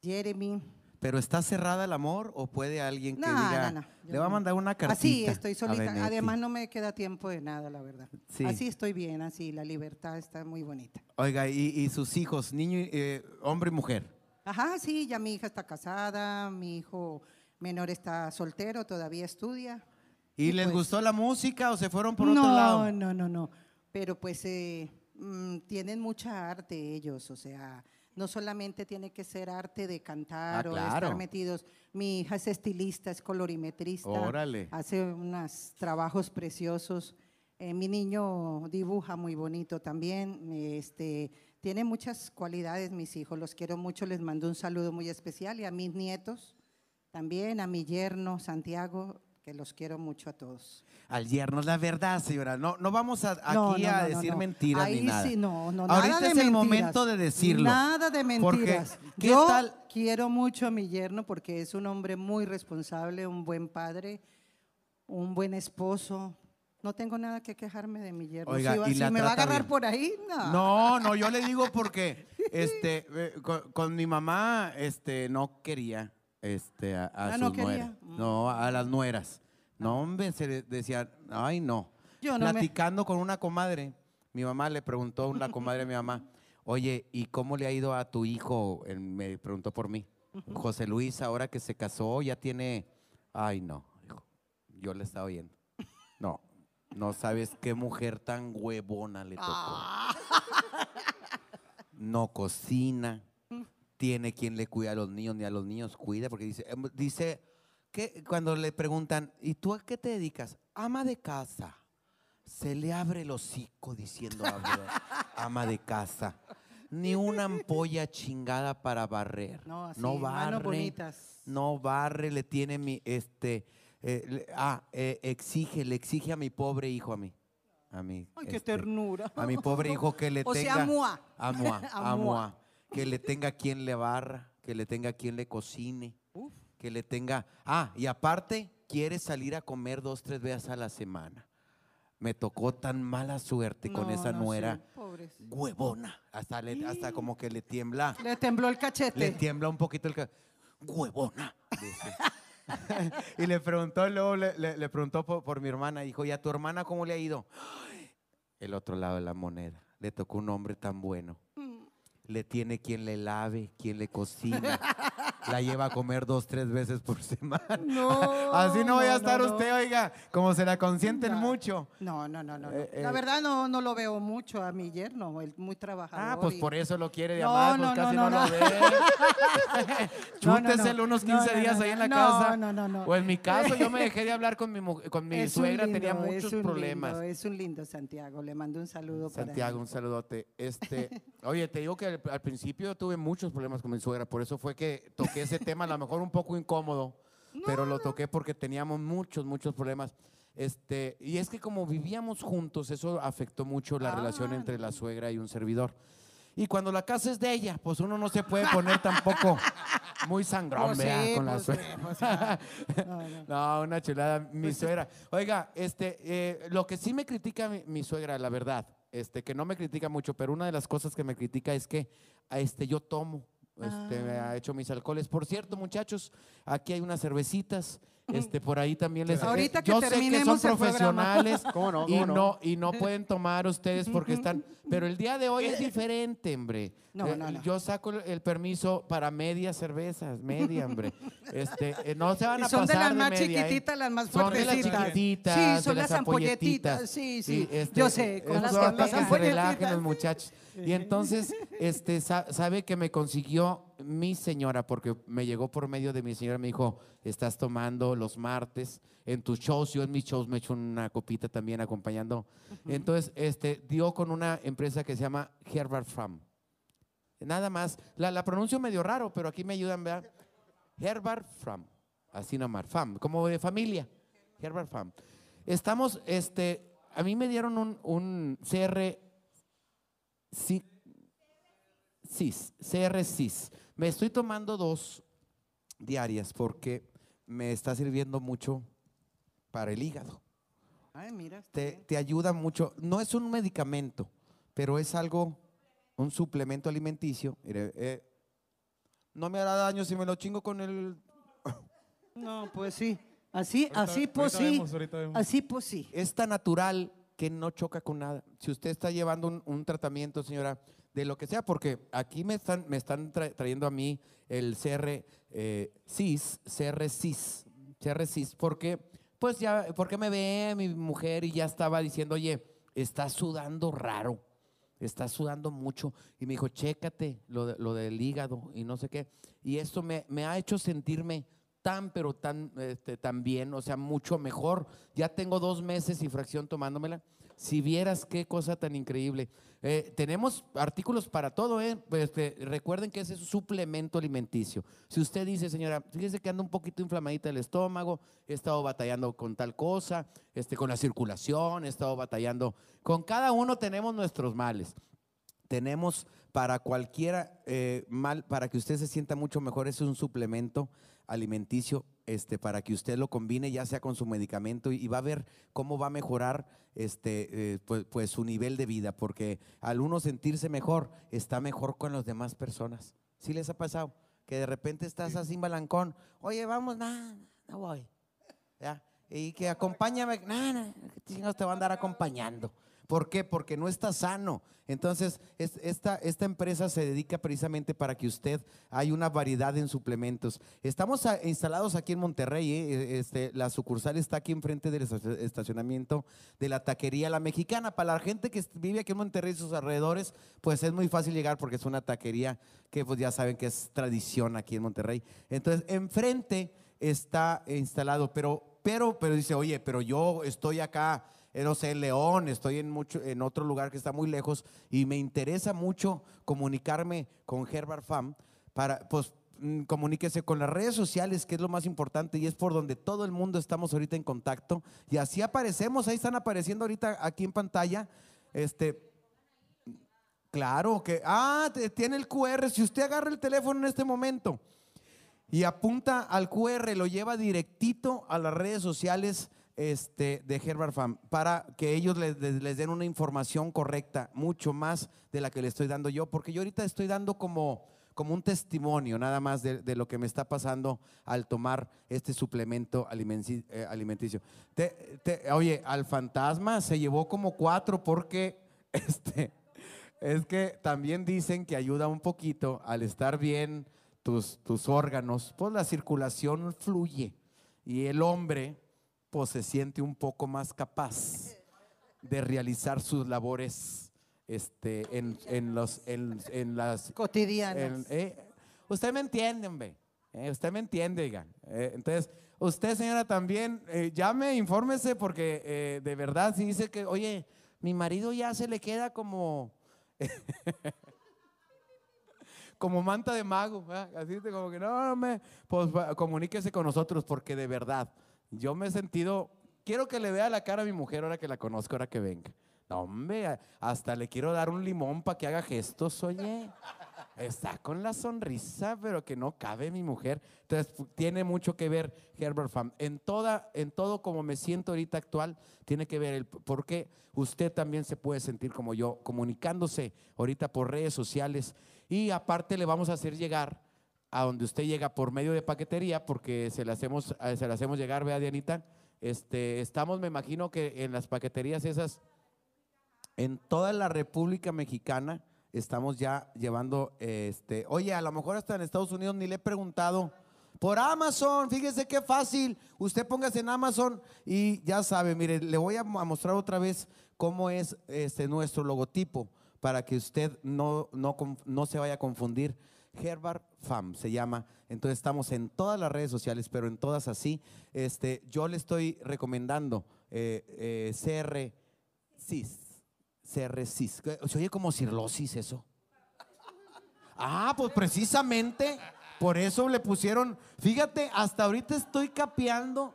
Jeremy. ¿Pero está cerrada el amor o puede alguien que No, diga, no, no, le va a no. mandar una cartita? Así estoy solita. Benetti"? Además no me queda tiempo de nada, la verdad. Sí. Así estoy bien, así la libertad está muy bonita. Oiga, y, y sus hijos, niño, eh, hombre y mujer. Ajá, sí, ya mi hija está casada, mi hijo menor está soltero, todavía estudia. ¿Y Y les pues- gustó la música o se fueron por no, otro lado? No, no, no. Pero pues eh, mm, tienen mucha arte ellos, o sea, no solamente tiene que ser arte de cantar Ah, o de estar metidos. Mi hija es estilista, es colorimetrista. Órale. Hace unos trabajos preciosos. Eh, mi niño dibuja muy bonito también. Este, tiene muchas cualidades mis hijos, los quiero mucho, les mando un saludo muy especial y a mis nietos también, a mi yerno Santiago, que los quiero mucho a todos. Al yerno, es la verdad, señora. No, no vamos a, aquí No, a decir mentiras Ahí ni nada. sí, no, no, Ahorita nada de es el mentiras. momento de decirlo. Nada de Porque, mentiras. ¿qué Yo tal? quiero mucho a mi yerno porque es un hombre muy responsable, un buen padre, un buen esposo. No tengo nada que quejarme de mi yerno. Oiga, si va- y si me va a agarrar bien. por ahí, no. No, no, yo le digo porque este, eh, con, con mi mamá este, no quería este, a, a Ah, sus ¿no nueras. No, a las nueras. No, hombre, se decía, ay, no. Yo no me- Platicando con una comadre, mi mamá le preguntó a una comadre a mi mamá, oye, ¿y cómo le ha ido a tu hijo? Él me preguntó por mí. José Luis, ahora que se casó, ya tiene, ay, no, hijo, yo le estaba oyendo. No, no sabes qué mujer tan huevona le tocó. Ah. No cocina, tiene quien le cuida a los niños, ni a los niños cuida, porque dice, em, dice que cuando le preguntan, ¿y tú a qué te dedicas? Ama de casa. Se le abre el hocico diciendo "Ama- de casa. Ni una ampolla chingada para barrer. No, así, no barre. bonitas. No barre, le tiene mi, este, eh, le- ah, eh, exige, le exige a mi pobre hijo a mí. A mí. Ay, qué este, ternura. A mi pobre hijo que le O tenga. sea, mua. A mua, a A mua. mua. Que le tenga quien le barra, que le tenga quien le cocine, que le tenga. Ah, y aparte, quiere salir a comer dos, tres veces a la semana. Me tocó tan mala suerte con esa no, sí, nuera pobrecito. huevona. Hasta, le- hasta como que le tiembla. Le tembló el Le cachete. tiembla un poquito el ca- huevona. dice. y le preguntó, luego le, le- le preguntó por, por mi hermana, dijo, ¿y a tu hermana cómo le ha ido? El otro lado de la moneda. Le tocó un hombre tan bueno. Le tiene quien le lave, quien le cocina. La lleva a comer dos, tres veces por semana. No, Así no vaya a estar no, no. usted, oiga, como se la consienten No. mucho. No, no, no, no. Eh, eh. La verdad no, no lo veo mucho a mi yerno, él muy trabajador. Ah, pues y- por eso lo quiere de No, amar, pues casi no, lo ve. Chúteselo no. unos No, 15 no, días ahí en la casa. no, no, no. O en mi caso, yo me dejé de hablar con mi, con mi Es suegra, lindo, tenía es muchos un problemas. lindo, es un lindo Santiago, le mando un saludo para Santiago, él. un saludote. Este, oye, te digo que al, al principio tuve muchos problemas con mi suegra, por eso fue que toqué ese tema, a lo mejor un poco incómodo, pero lo toqué porque teníamos muchos, muchos problemas. Este, y es que como vivíamos juntos, eso afectó mucho la Ah, relación entre la suegra y un servidor. Y cuando la casa es de ella, pues uno no se puede poner tampoco muy sangrón, Pues con la pues suegra. sí, pues, no, no. No, una chulada, mi suegra. Oiga, este, eh, lo que sí me critica mi, mi suegra, la verdad, este, que no me critica mucho, pero una de las cosas que me critica es que este, yo tomo, este, me Ah. ha hecho mis alcoholes. Por cierto, muchachos, aquí hay unas cervecitas, este, por ahí también les. Ahorita que yo sé que son profesionales ¿Cómo no? y ¿Cómo no? no? y no pueden tomar ustedes porque están, pero el día de hoy es diferente, hombre. No, Eh, no, no. Yo saco el, permiso para medias cervezas, media, hombre. Este, eh, no se van a son de pasar las más media, ¿eh? chiquititas, las más Son de las fuertecitas. chiquititas, Sí, de son las las ampolletitas, ampolletitas. sí, Y, sí. este, Yo sé, con las ampolletitas. que se relajen los muchachos. Y entonces, este, sa- sabe que me consiguió mi señora, porque me llegó por medio de mi señora, me dijo, estás tomando los martes en tus shows, yo en mis shows me echo una copita también acompañando. Entonces, este, dio con una empresa que se llama Herbert Farm. Nada más, la, la pronuncio medio raro, pero aquí me ayudan, ¿verdad? Herbert Farm, así nomás, Fam, como de familia, Herbert Farm. Estamos, este, a mí me dieron un, un CR, sí, CIS, CR CIS. Me estoy tomando dos diarias porque me está sirviendo mucho para el hígado. Ay, mira. Te, te ayuda mucho. No es un medicamento, pero es algo, un suplemento alimenticio. Mire, eh, no me hará daño si me lo chingo con el... No, pues sí. Así, Ahorita- así pues ahorita sí. vemos, ahorita vemos. Así pues sí. Es tan natural que no choca con nada. Si usted está llevando un, tratamiento, señora, de lo que sea, porque aquí me están, me están tra- trayendo a mí el CR eh, CIS, CR CIS, CR CIS, porque pues ya, porque me ve mi mujer y ya estaba diciendo, oye, está sudando raro, está sudando mucho. Y me dijo, chécate lo, de- lo del hígado y no sé qué. Y esto me, me ha hecho sentirme tan, pero tan, este, tan bien, o sea, mucho mejor. Ya tengo dos meses y fracción tomándomela. Si vieras qué cosa tan increíble. Eh, tenemos artículos para todo, ¿eh? Pues, este, recuerden que ese es un suplemento alimenticio. Si usted dice, señora, fíjese que anda un poquito inflamadita el estómago, he estado batallando con tal cosa, este, con la circulación, he estado batallando. Con cada uno tenemos nuestros males tenemos para cualquiera eh, mal, para que usted se sienta mucho mejor, es un suplemento alimenticio este, para que usted lo combine ya sea con su medicamento y, y va a ver cómo va a mejorar este, eh, pues, pues su nivel de vida, porque al uno sentirse mejor, está mejor con las demás personas. ¿Sí les ha pasado? Que de repente estás así balancón, oye, vamos, no, no voy. ¿ya? Y que acompáñame, ¿qué chingados te va a andar acompañando. ¿Por qué? Porque no está sano. Entonces, es- esta, esta empresa se dedica precisamente para que usted, hay una variedad en suplementos. Estamos a- instalados aquí en Monterrey, ¿eh? este, la sucursal está aquí enfrente del esta- estacionamiento de la taquería La Mexicana. Para la gente que vive aquí en Monterrey y sus alrededores, pues es muy fácil llegar porque es una taquería que pues ya saben que es tradición aquí en Monterrey. Entonces, enfrente está instalado, pero, pero, pero dice, oye, pero yo estoy acá, no sé, León, estoy en, mucho, en otro lugar que está muy lejos y me interesa mucho comunicarme con Herbert Fam para, pues, mm, comuníquese con las redes sociales, que es lo más importante y es por donde todo el mundo estamos ahorita en contacto y así aparecemos, ahí están apareciendo ahorita aquí en pantalla, este, Claro que, ah, tiene el QR. Si usted agarra el teléfono en este momento y apunta al QR, lo lleva directito a las redes sociales este, de Herbert Fam para que ellos les, den una información correcta, mucho más de la que le estoy dando yo, porque yo ahorita estoy dando como, como un testimonio nada más de, de lo que me está pasando al tomar este suplemento eh, alimenticio. Oye, al fantasma se llevó como cuatro porque este, es que también dicen que ayuda un poquito al estar bien tus, tus órganos, pues la circulación fluye y el hombre pues se siente un poco más capaz de realizar sus labores este, en, en los, en, en las... Cotidianas. eh, usted me entiende, hombre. Eh, usted me entiende, oiga. Eh, entonces, usted, señora, también llame, infórmese, porque de verdad, si dice que, oye, mi marido ya se le queda como. como manta de mago, así como que no, no me, pues comuníquese con nosotros porque de verdad, yo me he sentido, quiero que le vea la cara a mi mujer ahora que la conozco, ahora que venga. No, hombre, hasta le quiero dar un limón para que haga gestos, oye. Está con la sonrisa, pero que no cabe mi mujer. Entonces, tiene mucho que ver Herbert Fam. En, toda, en todo como me siento ahorita actual, tiene que ver el porque usted también se puede sentir como yo, comunicándose ahorita por redes sociales. Y aparte le vamos a hacer llegar a donde usted llega por medio de paquetería, porque se le hacemos, eh, se le hacemos llegar, vea Dianita. Este, estamos, me imagino que en las paqueterías esas en toda la República Mexicana estamos ya llevando, este, oye, a lo mejor hasta en Estados Unidos ni le he preguntado. Por Amazon, fíjese qué fácil. Usted póngase en Amazon y ya sabe, mire, le voy a mo- a mostrar otra vez cómo es este, nuestro logotipo para que usted no, no, no se vaya a confundir. Herbar Fam se llama. Entonces estamos en todas las redes sociales, pero en todas así. Este, yo le estoy recomendando eh, eh. CR CIS. Se oye como cirrosis eso. Ah, pues precisamente por eso le pusieron. Fíjate, hasta ahorita estoy capeando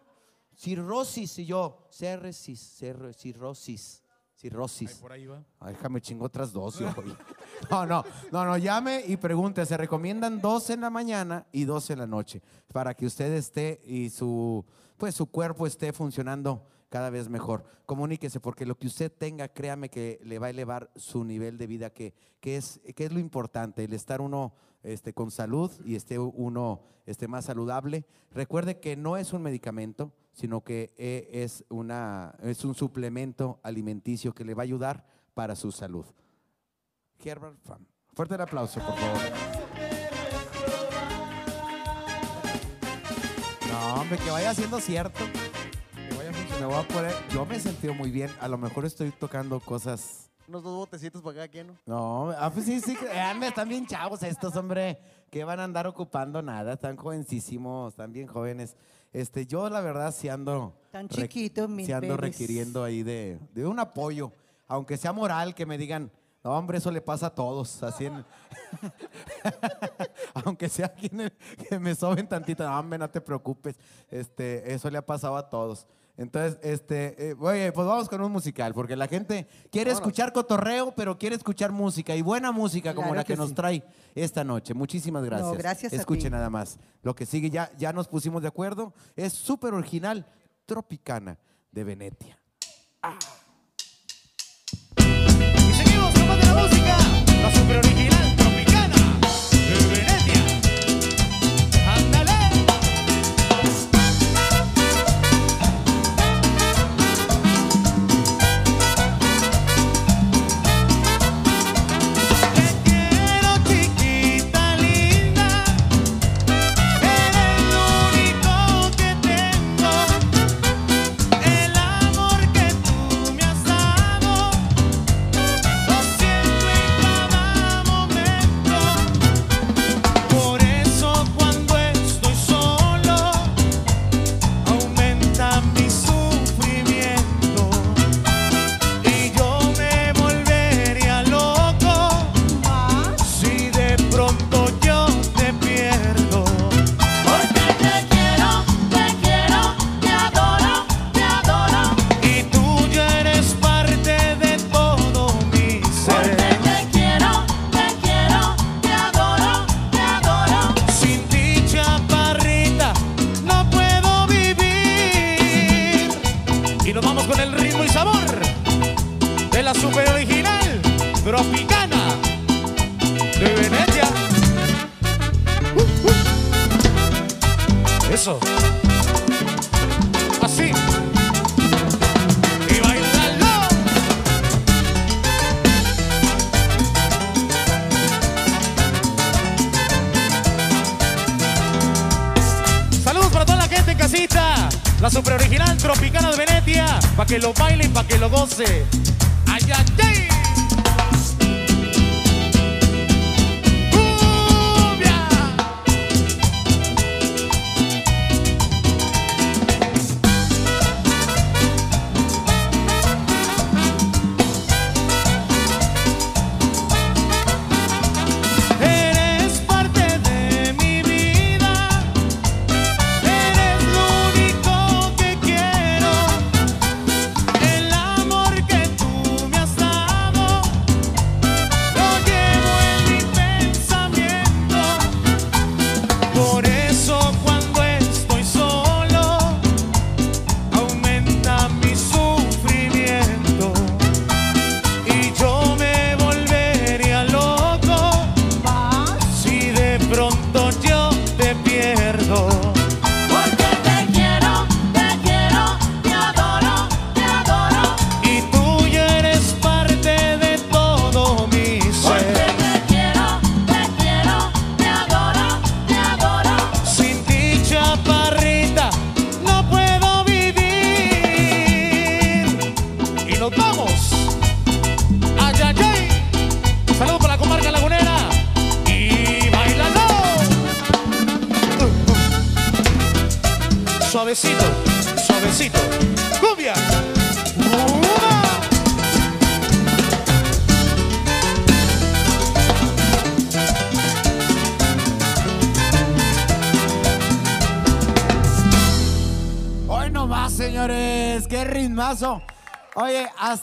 cirrosis y yo. CR CIS, CR cirrosis. Cirrosis. Por ahí va. Ay, déjame chingo otras dos. yo. No, no, no, no, llame y pregunte. Se recomiendan dos en la mañana y dos en la noche para que usted esté y su, pues, su cuerpo esté funcionando cada vez mejor. Comuníquese porque lo que usted tenga, créame que le va a elevar su nivel de vida, que, que, es, que es lo importante, el estar uno este, con salud y esté uno esté más saludable. Recuerde que no es un medicamento, sino que eh, es, una, es un suplemento alimenticio que le va a ayudar para su salud. Herbert Farm. Fuerte el aplauso, por favor. No, hombre, que vaya siendo cierto. Que vaya funcionando. Me voy a poner, yo me he sentido muy bien. A lo mejor estoy tocando cosas. Unos dos botecitos para cada quien, ¿no? No, ah, pues sí, sí. hombre, están bien chavos estos, hombre. Que van a andar ocupando nada. Están jovencísimos, están bien jóvenes. Este, yo la verdad sí ando. Tan chiquitos, mis sí ando requiriendo ahí de, de un apoyo. Aunque sea moral, que me digan, no, hombre, eso le pasa a todos. Así en- Aunque sea quien que me soben tantito, no, hombre, no te preocupes. Este, eso le ha pasado a todos. Entonces, este, eh, oye, pues vamos con un musical, porque la gente quiere escuchar cotorreo, pero quiere escuchar música y buena música como Claro la que, que nos sí. trae esta noche. Muchísimas gracias. gracias a Escuchen ti. nada más. Lo que sigue ya, ya nos pusimos de acuerdo. Es súper original, Tropicana de Venetia. Y seguimos con más de la música. La super original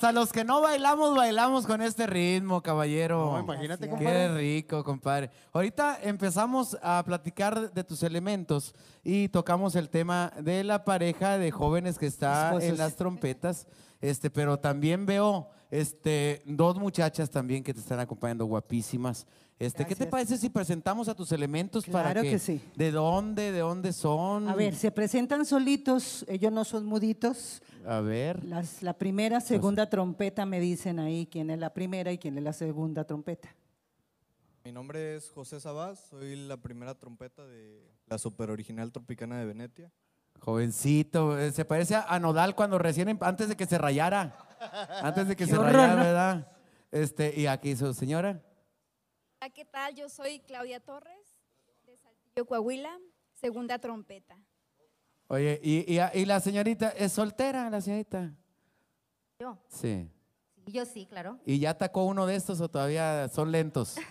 hasta los que no bailamos, bailamos con este ritmo, caballero. No, imagínate, Qué compadre. rico, compadre. Ahorita empezamos a platicar de tus elementos y tocamos el tema de la pareja de jóvenes que está en las trompetas. Este, pero también veo este, dos muchachas también que te están acompañando, guapísimas. Este, ¿Qué te Gracias. parece si presentamos a tus elementos para Claro que, que sí. de dónde, de dónde son? A ver, se presentan solitos, ellos no son muditos. A ver. Las, la primera, segunda trompeta me dicen ahí quién es la primera y quién es la segunda trompeta. Mi nombre es José Sabás, soy la primera trompeta de la super original Tropicana de Venetia. Jovencito, eh, se parece a Nodal cuando recién, em- antes de que se rayara. Antes de que Qué se horror, rayara, ¿no? ¿verdad? Este, y aquí su señora. Hola, ¿qué tal? Yo soy Claudia Torres, de Saltillo, Coahuila, segunda trompeta. Oye, y, y- y la señorita, ¿es soltera la señorita? Yo, Sí. yo sí, claro. ¿Y ya atacó uno de estos o todavía son lentos?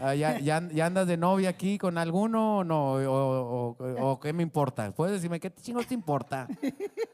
Ah, ¿ya, ya, ya andas de novia aquí con alguno o no? ¿O, o- o qué me importa? ¿Puedes decirme qué chingos te importa?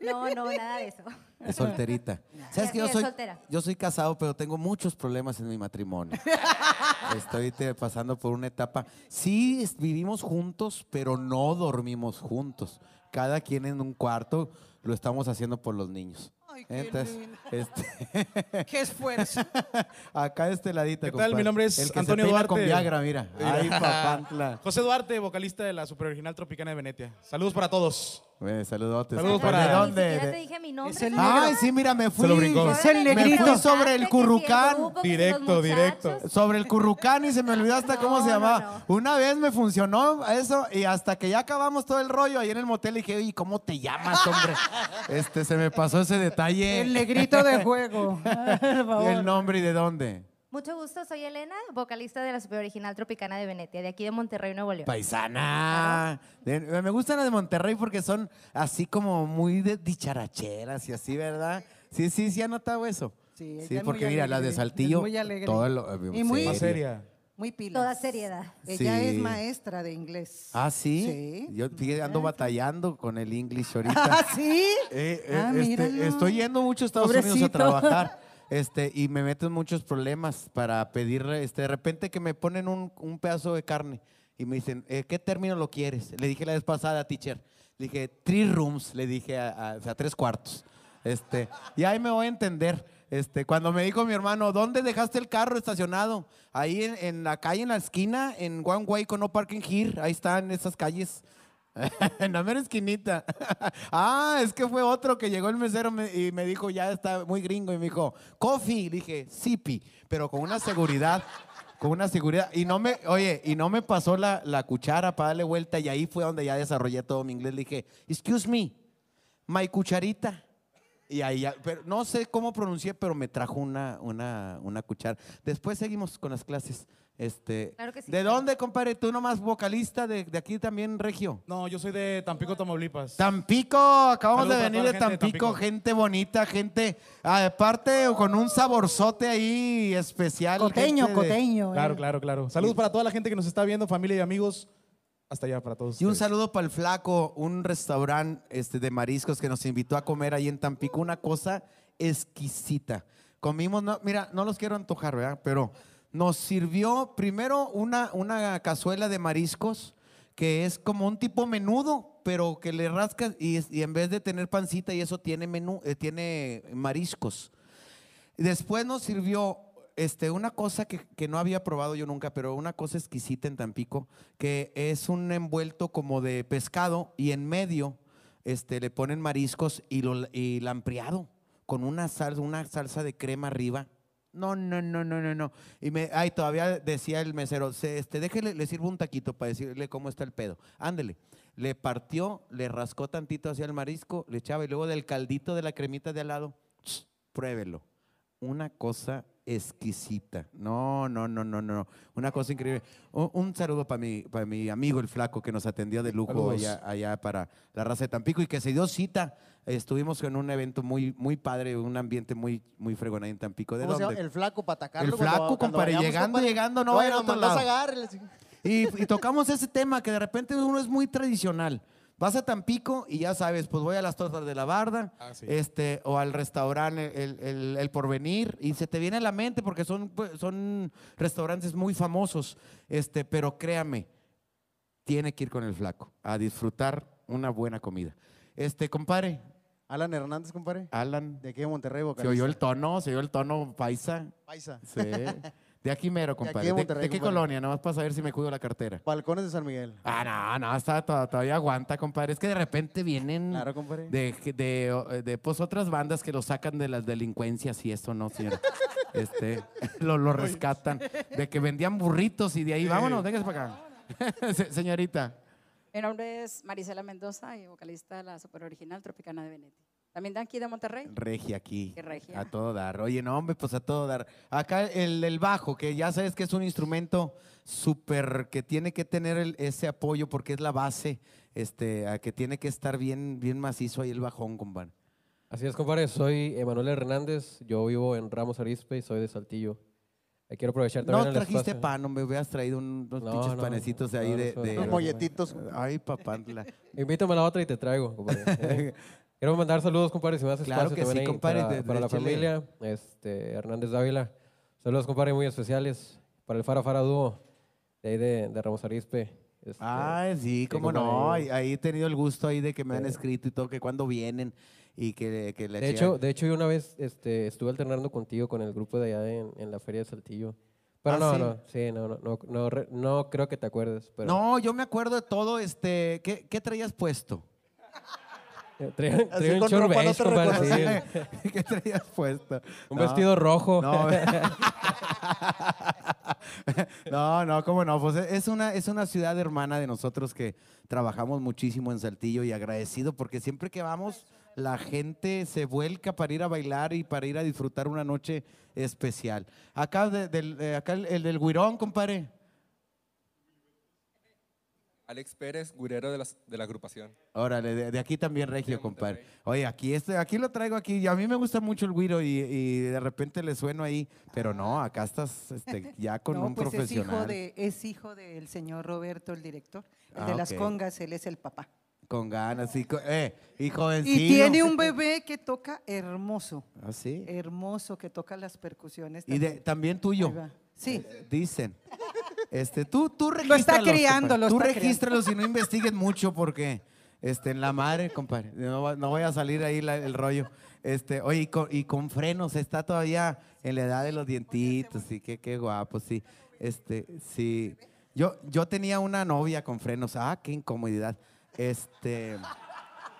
No, no, nada de eso. Es solterita. ¿Sabes Sí, que yo soy, soltera. yo soy casado, pero tengo muchos problemas en mi matrimonio. Estoy te- pasando por una etapa. Sí vivimos juntos, pero no dormimos juntos. Cada quien en un cuarto lo estamos haciendo por los niños. Ay, qué Entonces, lindo. este, ¡Qué esfuerzo! acá este ladito. ¿Qué tal? compadre. Mi nombre es El que Antonio se Duarte. con Viagra, mira. Mira. Ay, papantla. José Duarte, vocalista de la super original Tropicana de Venetia. Saludos para todos. Bueno, saludotes. Saludos para- ¿De dónde? De- te dije mi nombre. Es el ¿no? Ay, sí, mira, me fui. lo brincó. Es el Me negrito. fui sobre el currucán. Directo, directo. Sobre el currucán y se me olvidó hasta cómo No, se no, llamaba. Una vez me funcionó eso y hasta que ya acabamos todo el rollo ahí en el motel dije, oye, ¿cómo te llamas, hombre? Este, se me pasó ese detalle. El negrito de juego. Por favor. ¿Y el nombre y de dónde? Mucho gusto, soy Elena, vocalista de la super original Tropicana de Venetia, de aquí de Monterrey, Nuevo León. Paisana. De- me gustan las de Monterrey porque son así como muy de dicharacheras y así, ¿verdad? Sí, sí, sí, ha notado eso. Sí, ella Sí, es porque muy mira, las de alegre, Saltillo. es muy alegre. todo lo- Y muy- Más seria. Muy pilas. Toda seriedad. Ella es maestra de inglés. Ah, ¿sí? Sí. Yo fíjate, ando batallando con el English ahorita. ¿Ah, sí? Eh, eh, Ah, este, míralo. estoy yendo mucho a Estados Unidos Pobrecito. a trabajar. Este, y me meto en muchos problemas para pedirle, este, de repente que me ponen un, un pedazo de carne y me dicen, eh, ¿qué término lo quieres? Le dije la vez pasada, teacher, le dije, three rooms, le dije, a, a- o sea, tres cuartos. Este, y ahí me voy a entender. Este, cuando me dijo mi hermano, ¿dónde dejaste el carro estacionado? Ahí en, en la calle, en la esquina, en One Way con No Parking Here. Ahí están esas calles. en la mera esquinita. ah, es que fue otro que llegó el mesero me- y me dijo, ya está muy gringo. Y me dijo, coffee. Dije, sipi, pero con una seguridad. Con una seguridad. Y no me, oye, y no me pasó la, la cuchara para darle vuelta. Y ahí fue donde ya desarrollé todo mi inglés. Le dije, excuse me, my cucharita. Y ahí ya, pero no sé cómo pronuncié, pero me trajo una, una, una cuchara. Después seguimos con las clases. Este, Claro que sí. ¿De dónde, compadre? ¿Tú nomás vocalista de, de aquí también, Regio? No, yo soy de Tampico, Tamaulipas. Tampico, acabamos Saludos de a venir de gente de Tampico, Tampico. gente bonita, gente, aparte con un saborzote ahí especial. Coteño, de- coteño. Claro, eh. claro, claro. Saludos para toda la gente que nos está viendo, familia y amigos. Hasta allá para todos. Y un ustedes. saludo para el Flaco, un restaurante este, de mariscos que nos invitó a comer ahí en Tampico, una cosa exquisita. Comimos, no, mira, no los quiero antojar, ¿verdad? Pero nos sirvió primero una, una cazuela de mariscos que es como un tipo menudo, pero que le rascas y, y en vez de tener pancita y eso tiene menú, eh, tiene mariscos. Después nos sirvió este, una cosa que, que no había probado yo nunca, pero una cosa exquisita en Tampico, que es un envuelto como de pescado y en medio este, le ponen mariscos y, lo, y lampreado con una salsa, una salsa de crema arriba. No, no, no, no, no, no. Y me, ay, todavía decía el mesero, "Se- este, déjele, le sirvo un taquito para decirle cómo está el pedo. Ándele. Le partió, le rascó tantito hacia el marisco, le echaba y luego del caldito de la cremita de al lado, pruébelo. Una cosa exquisita. No, no, no, no, no. Una cosa increíble. Un, un saludo para mi, para mi amigo el flaco que nos atendió de lujo allá, allá para la raza de Tampico y que se dio cita. Estuvimos en un evento muy, muy padre, un ambiente muy, muy fregón ahí en Tampico. ¿De ¿Cómo se dónde? llama? El flaco para atacarlo. El cuando- flaco, cuando compadre, vayamos, llegando, compadre. llegando, no vayan a otro lado. y tocamos ese tema que de repente uno es muy tradicional. Vas a Tampico y ya sabes, pues voy a las tortas de la barda, Ah, sí. este, o al restaurante el, el- el Porvenir, y se te viene a la mente porque son, pues, son restaurantes muy famosos, este, pero créame, tiene que ir con el flaco a disfrutar una buena comida. Este, compadre, Alan Hernández, compadre. Alan, De aquí de Monterrey, se vocalista. oyó el tono, se oyó el tono paisa. Paisa. Sí. De aquí mero, compadre. de ¿De, Monterrey, de qué compadre. colonia? Nomás para saber si me cuido la cartera. Balcones de San Miguel. Ah, no, no, está, to- todavía aguanta, compadre. Es que de repente vienen Claro, compadre. de, de, de, pues, otras bandas que lo sacan de las delincuencias y eso, ¿no, señora? Este, lo, lo rescatan. De que vendían burritos y de ahí, vámonos, déjese para acá. Se- Señorita. Mi nombre es Marisela Mendoza y vocalista de la super original Tropicana de Venecia. También de aquí de Monterrey. Regia aquí. Qué regia. A todo dar. Oye, no, hombre, pues a todo dar. Acá el, el bajo, que ya sabes que es un instrumento súper que tiene que tener el- ese apoyo porque es la base, este, a que tiene que estar bien, bien macizo ahí el bajón, compadre. Así es, compadre. Soy Emanuel Hernández. Yo vivo en Ramos Arizpe y soy de Saltillo. Quiero aprovechar también No el trajiste espacio. pan, hombre, hubieras traído un- unos No, pinches no, panecitos de no, ahí no de... de- Unos molletitos. Ay, papantla. Invítame a la otra y te traigo, compadre. Quiero mandar saludos, compadre, si me das Claro espacio que sí, compadre, Para, de- para la échale. familia, este, Hernández Dávila. Saludos, compadre, muy especiales. Para el Fara Fara Dúo, de ahí de, de Ramos Arizpe. Este, Ay, sí, cómo no. Ahí, ahí he tenido el gusto ahí de que me han escrito y todo, que cuando vienen y que, que le De hecho, de hecho, yo una vez este, estuve alternando contigo con el grupo de allá en, en la Feria de Saltillo. Pero Ah, no, ¿sí? no, sí, no, no, no, no, re- no creo que te acuerdes. Pero No, yo me acuerdo de todo, este, ¿qué, qué traías puesto? Traía, un short no beige, te compadre, sí. ¿Qué traías puesto? Un No. vestido rojo. No, no, no, cómo no. Pues es una, es una ciudad hermana de nosotros que trabajamos muchísimo en Saltillo y agradecido porque siempre que vamos, la gente se vuelca para ir a bailar y para ir a disfrutar una noche especial. Acá, de- del, eh, acá el, el del Guirón, compadre. Alex Pérez, gurero de, las- de la agrupación. Órale, de, de aquí también regio, compadre. Oye, aquí, este, aquí lo traigo aquí. y A mí me gusta mucho el güiro y, y de repente le sueno ahí, pero no, acá estás este, ya con no, un pues es hijo, profesional. de, es hijo del señor Roberto, el director. El Ah, de las congas, él es el papá. Con ganas, y, eh, y jovencillo. Y tiene un bebé que toca hermoso. ¿Ah, sí? Hermoso, que toca las percusiones. Y de, también. también tuyo. Sí. Eh, Dicen. Este, tú, tú Lo está regístralos, criando, compadre. lo Tú regístralos y no investiguen mucho porque este, en la madre, compadre. No, no voy a salir ahí la- el rollo. Este, oye, y con, y con frenos, está todavía en la edad de los dientitos, sí, qué, qué guapo, sí. Este, sí. Yo, yo tenía una novia con frenos, ah, qué incomodidad. Este,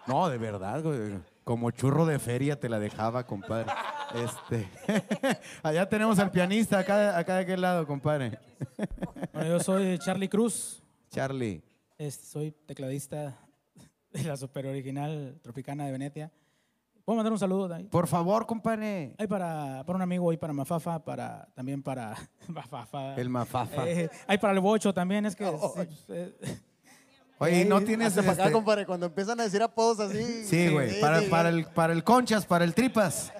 no, de verdad, güey. Como churro de feria te la dejaba, compadre. Este, allá tenemos al pianista, acá, acá de aquel lado, compadre. Bueno, yo soy Charlie Cruz, Charlie. este, soy tecladista de la super original Tropicana de Venecia. ¿Puedo mandar un saludo ahí? Por favor, compadre. Hay para, para un amigo, hay para Mafafa, para, también para Mafafa. El Mafafa. Eh, hay para el Bocho también, es que... sí, eh, Oye, ¿y no tienes hazte pa' acá, este- compadre, cuando empiezan a decir apodos así. Sí, güey. Para, sí, para, el, para el Conchas, para el Tripas.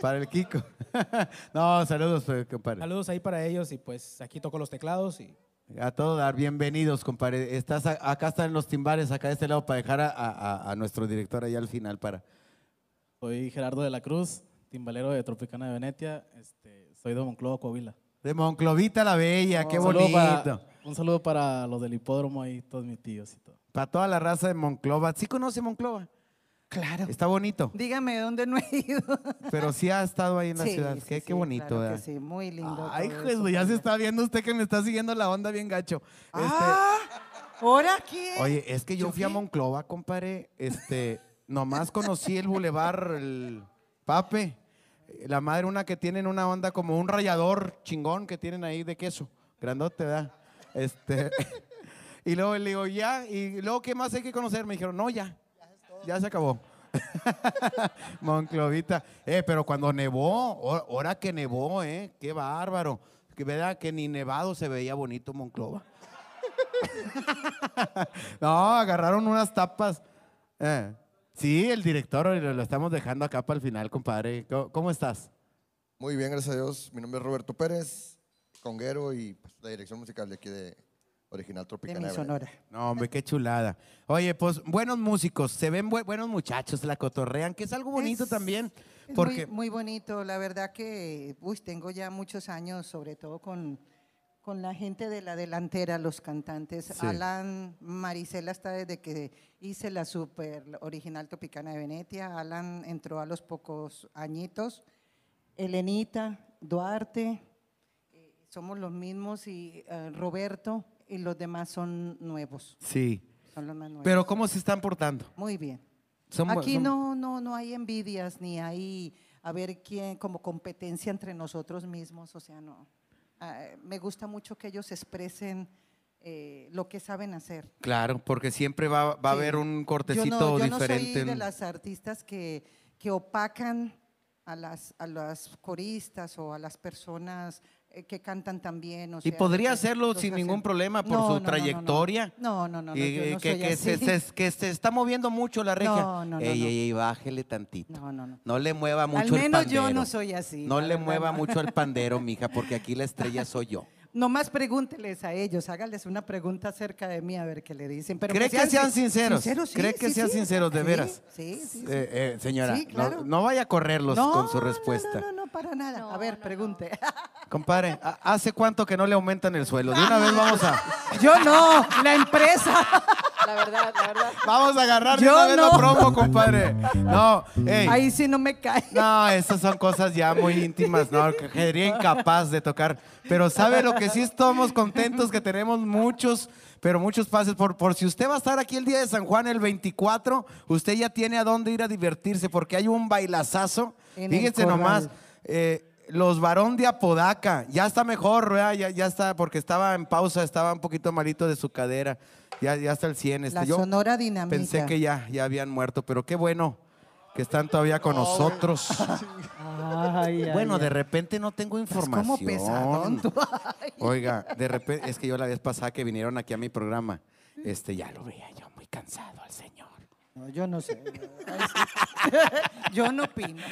Para el Kiko. No, saludos, pues, compadre. saludos ahí para ellos y pues aquí toco los teclados y A todo dar, bienvenidos, compadre. Estás a- acá están los timbales, acá de este lado, para dejar a, a- a nuestro director allá al final para. Soy Gerardo de la Cruz, timbalero de Tropicana de Venecia. Este, soy de Monclova, Coahuila. De Monclovita la Bella, qué Un saludo bonito. para- un saludo para los del hipódromo y todos mis tíos y todo. Para toda la raza de Monclova. ¿Sí conoce Monclova? Claro. Está bonito, Dígame dónde no he ido. pero sí ha estado ahí en la Sí, ciudad. sí, qué, sí, qué bonito, claro que ¿verdad? sí, muy lindo. Ay, todo Jesús, eso. ya se está viendo usted que me está siguiendo la onda bien gacho. Ah, ¿Ahora qué? Este, oye, es que yo fui a Monclova, compadre. Este, nomás conocí el bulevar, el Pape. La madre, una que tienen una onda como un rallador chingón que tienen ahí de queso. Grandote, ¿verdad? Este, y luego le digo, ya. Y luego, ¿qué más hay que conocer? Me dijeron, no, ya. Ya se acabó. Monclovita. Eh, pero cuando nevó, hor- ahora que nevó, eh, qué bárbaro. Que verdad que ni nevado se veía bonito Monclova. no, agarraron unas tapas. Eh, sí, el director lo, lo estamos dejando acá para el final, compadre. ¿Cómo, cómo estás? Muy bien, gracias a Dios. Mi nombre es Roberto Pérez, conguero y pues, la dirección musical de aquí de, Original de mi de Venecia. Sonora. No, hombre, qué chulada. Oye, pues buenos músicos, se ven bu- buenos muchachos, la cotorrean, que es algo bonito Es- también. Es Porque muy, muy bonito, la verdad que uy, tengo ya muchos años, sobre todo con, con la gente de la delantera, los cantantes. Sí. Alan, Marisela está desde que hice la super original Tropicana de Venecia. Alan entró a los pocos añitos. Elenita, Duarte, somos los mismos y eh, Roberto y los demás son nuevos. sí. Son los más nuevos. Pero ¿cómo se están portando? Muy bien. Aquí no, no, no hay envidias ni hay a ver quién como competencia entre nosotros mismos, o sea, no. Ah, me gusta mucho que ellos expresen eh, lo que saben hacer. Claro, porque siempre va, va a haber un Yo cortecito no, yo diferente. no soy de las artistas que, que opacan a las, a las coristas o a las personas que cantan también. O Y sea, podría que hacerlo sin hacen- ningún problema por No, su no, trayectoria. No, no, no, Y, eh, no que, que se, se- que se está moviendo mucho la regia. No, no, no, ey, no. ey, ey, bájele tantito. No, no, no. No le mueva mucho Al el menos pandero. yo no soy así. No le mueva mucho el pandero, mija, porque aquí la estrella soy yo. Nomás pregúnteles a ellos, hágales una pregunta acerca de mí a ver qué le dicen. Pero ¿Cree que sean sin- sinceros? sinceros, sí, ¿Cree que sí, sean sí. sinceros de veras? Sí, sí, sí. Eh, eh, señora, no- claro. no, vaya a correrlos No, con su no, no, respuesta. No, no, para nada. a ver, pregunte. Compadre, ¿ha- ¿hace cuánto que no le aumentan el sueldo? De una vez vamos a... Yo no, la empresa. La verdad, la verdad. Vamos a agarrar Yo una vez no. la promo, compadre. No. Ahí sí no me cae. No, esas son cosas ya muy íntimas, no, que sería incapaz de tocar. Pero sabe lo que sí estamos contentos que tenemos muchos, pero muchos pases. Por, por si usted va a estar aquí el día de San Juan el 24, usted ya tiene a dónde ir a divertirse porque hay un bailazazo. En Fíjense nomás. eh, los varón de Apodaca, ya está mejor. Ya, ya está, porque estaba en pausa, estaba un poquito malito de su cadera. Ya, ya está el 100. Este, La yo Sonora Dinamita. Pensé que ya, ya habían muerto, pero qué bueno que están todavía con nosotros. Ay, ay, Bueno, ay. de repente no tengo información. pesadón tú. Oiga, de repente, es que yo la vez pasada que vinieron aquí a mi programa, este, ya lo veía yo muy cansado al señor. No, yo no sé. Ay, sí. Yo no opino.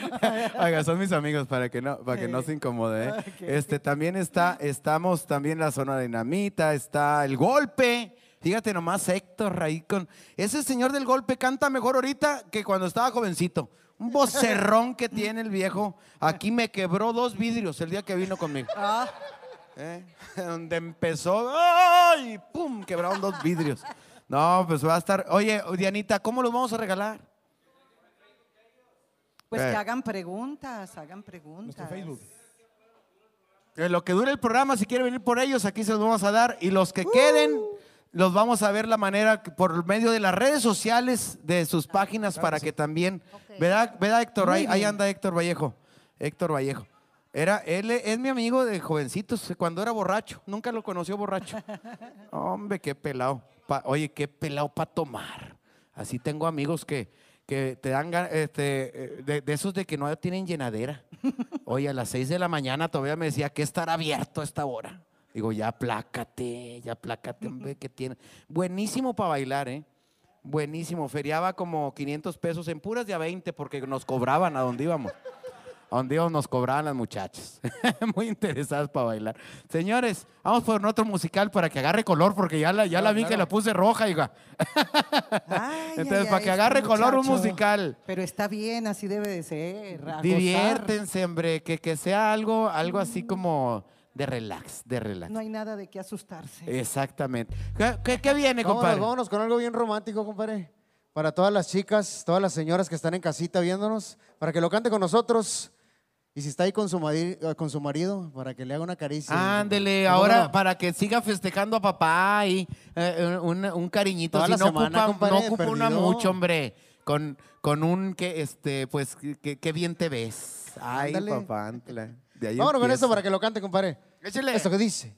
Oiga, son mis amigos para que no, para que no se incomode. ¿eh? Este, también está, estamos también la zona de dinamita, está el golpe. Fíjate nomás, Héctor, ahí con. Ese señor del golpe canta mejor ahorita que cuando estaba jovencito. Un vocerrón que tiene el viejo. Aquí me quebró dos vidrios el día que vino conmigo. Ah, ¿eh? Donde empezó, ¡ay! ¡Pum! Quebraron dos vidrios. No, pues va a estar. Oye, Dianita, ¿cómo los vamos a regalar? Pues Eh. que hagan preguntas, hagan preguntas. Facebook. En lo que dure el programa, si quiere venir por ellos, aquí se los vamos a dar. Y los que queden, los vamos a ver la manera por medio de las redes sociales de sus páginas para que también. ¿Verdad, ¿verdad, Héctor? Ahí, ahí anda Héctor Vallejo. Héctor Vallejo. Era, él es mi amigo de jovencitos, cuando era borracho. Nunca lo conoció borracho. Hombre, qué pelado. Pa- oye, qué pelado para tomar. Así tengo amigos que, que te dan este, eh, de, de esos de que no tienen llenadera. Oye, a las 6 de la mañana todavía me decía que estar abierto a esta hora. Digo, ya plácate, ya plácate, hombre, que tiene. Buenísimo para bailar, ¿eh? Buenísimo. Feriaba como 500 pesos en puras de a 20 porque nos cobraban a donde íbamos. A donde íbamos nos cobraban las muchachas. Muy interesadas para bailar. Señores, vamos por otro musical para que agarre color porque ya la, ya la vi que la puse roja, hija. Ay, Entonces, ay, para ay, que este agarre color un musical. Pero está bien, así debe de ser. a gozar. Diviértense, hombre, que, que sea algo, algo así como de relax, de relax. No hay nada de qué asustarse. Exactamente. ¿Qué, qué- qué viene, Vámonos, compadre? vámonos con algo bien romántico, compadre. Para todas las chicas, todas las señoras que están en casita viéndonos, para que lo cante con nosotros. Y si está ahí con su, mari- eh, con su marido, para que le haga una caricia. Ándele, ¿Cómo ahora no? para que siga festejando a papá y eh, un, un cariñito. Toda Si la no semana, ocupa, compadre, no ocupa una mucho, hombre. Con, con un que, este, pues, que, que bien te ves. Ay, Ándale. papá. ándale. De ahí Vámonos con empieza. eso para que lo cante, compadre. Échale. Esto que dice.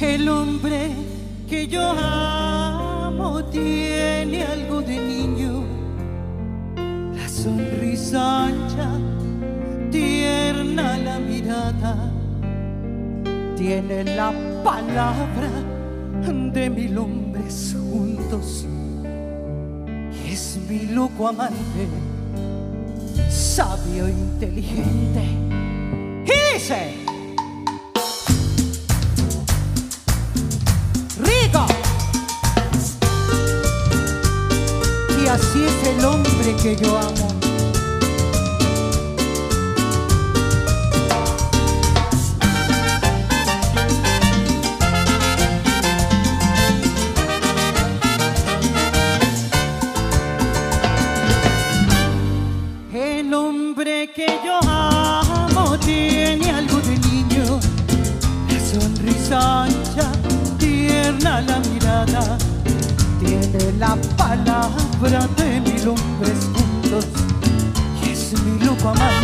El hombre que yo amo tiene algo de niño, la sonrisa ancha, tierna la mirada, tiene la palabra de mil hombres juntos. Y es mi loco amante, sabio, inteligente. Y dice... hombre que yo amo. El hombre que yo amo tiene algo de niño, la sonrisa ancha, tierna la mirada, tiene la palabra de mil hombres mi loco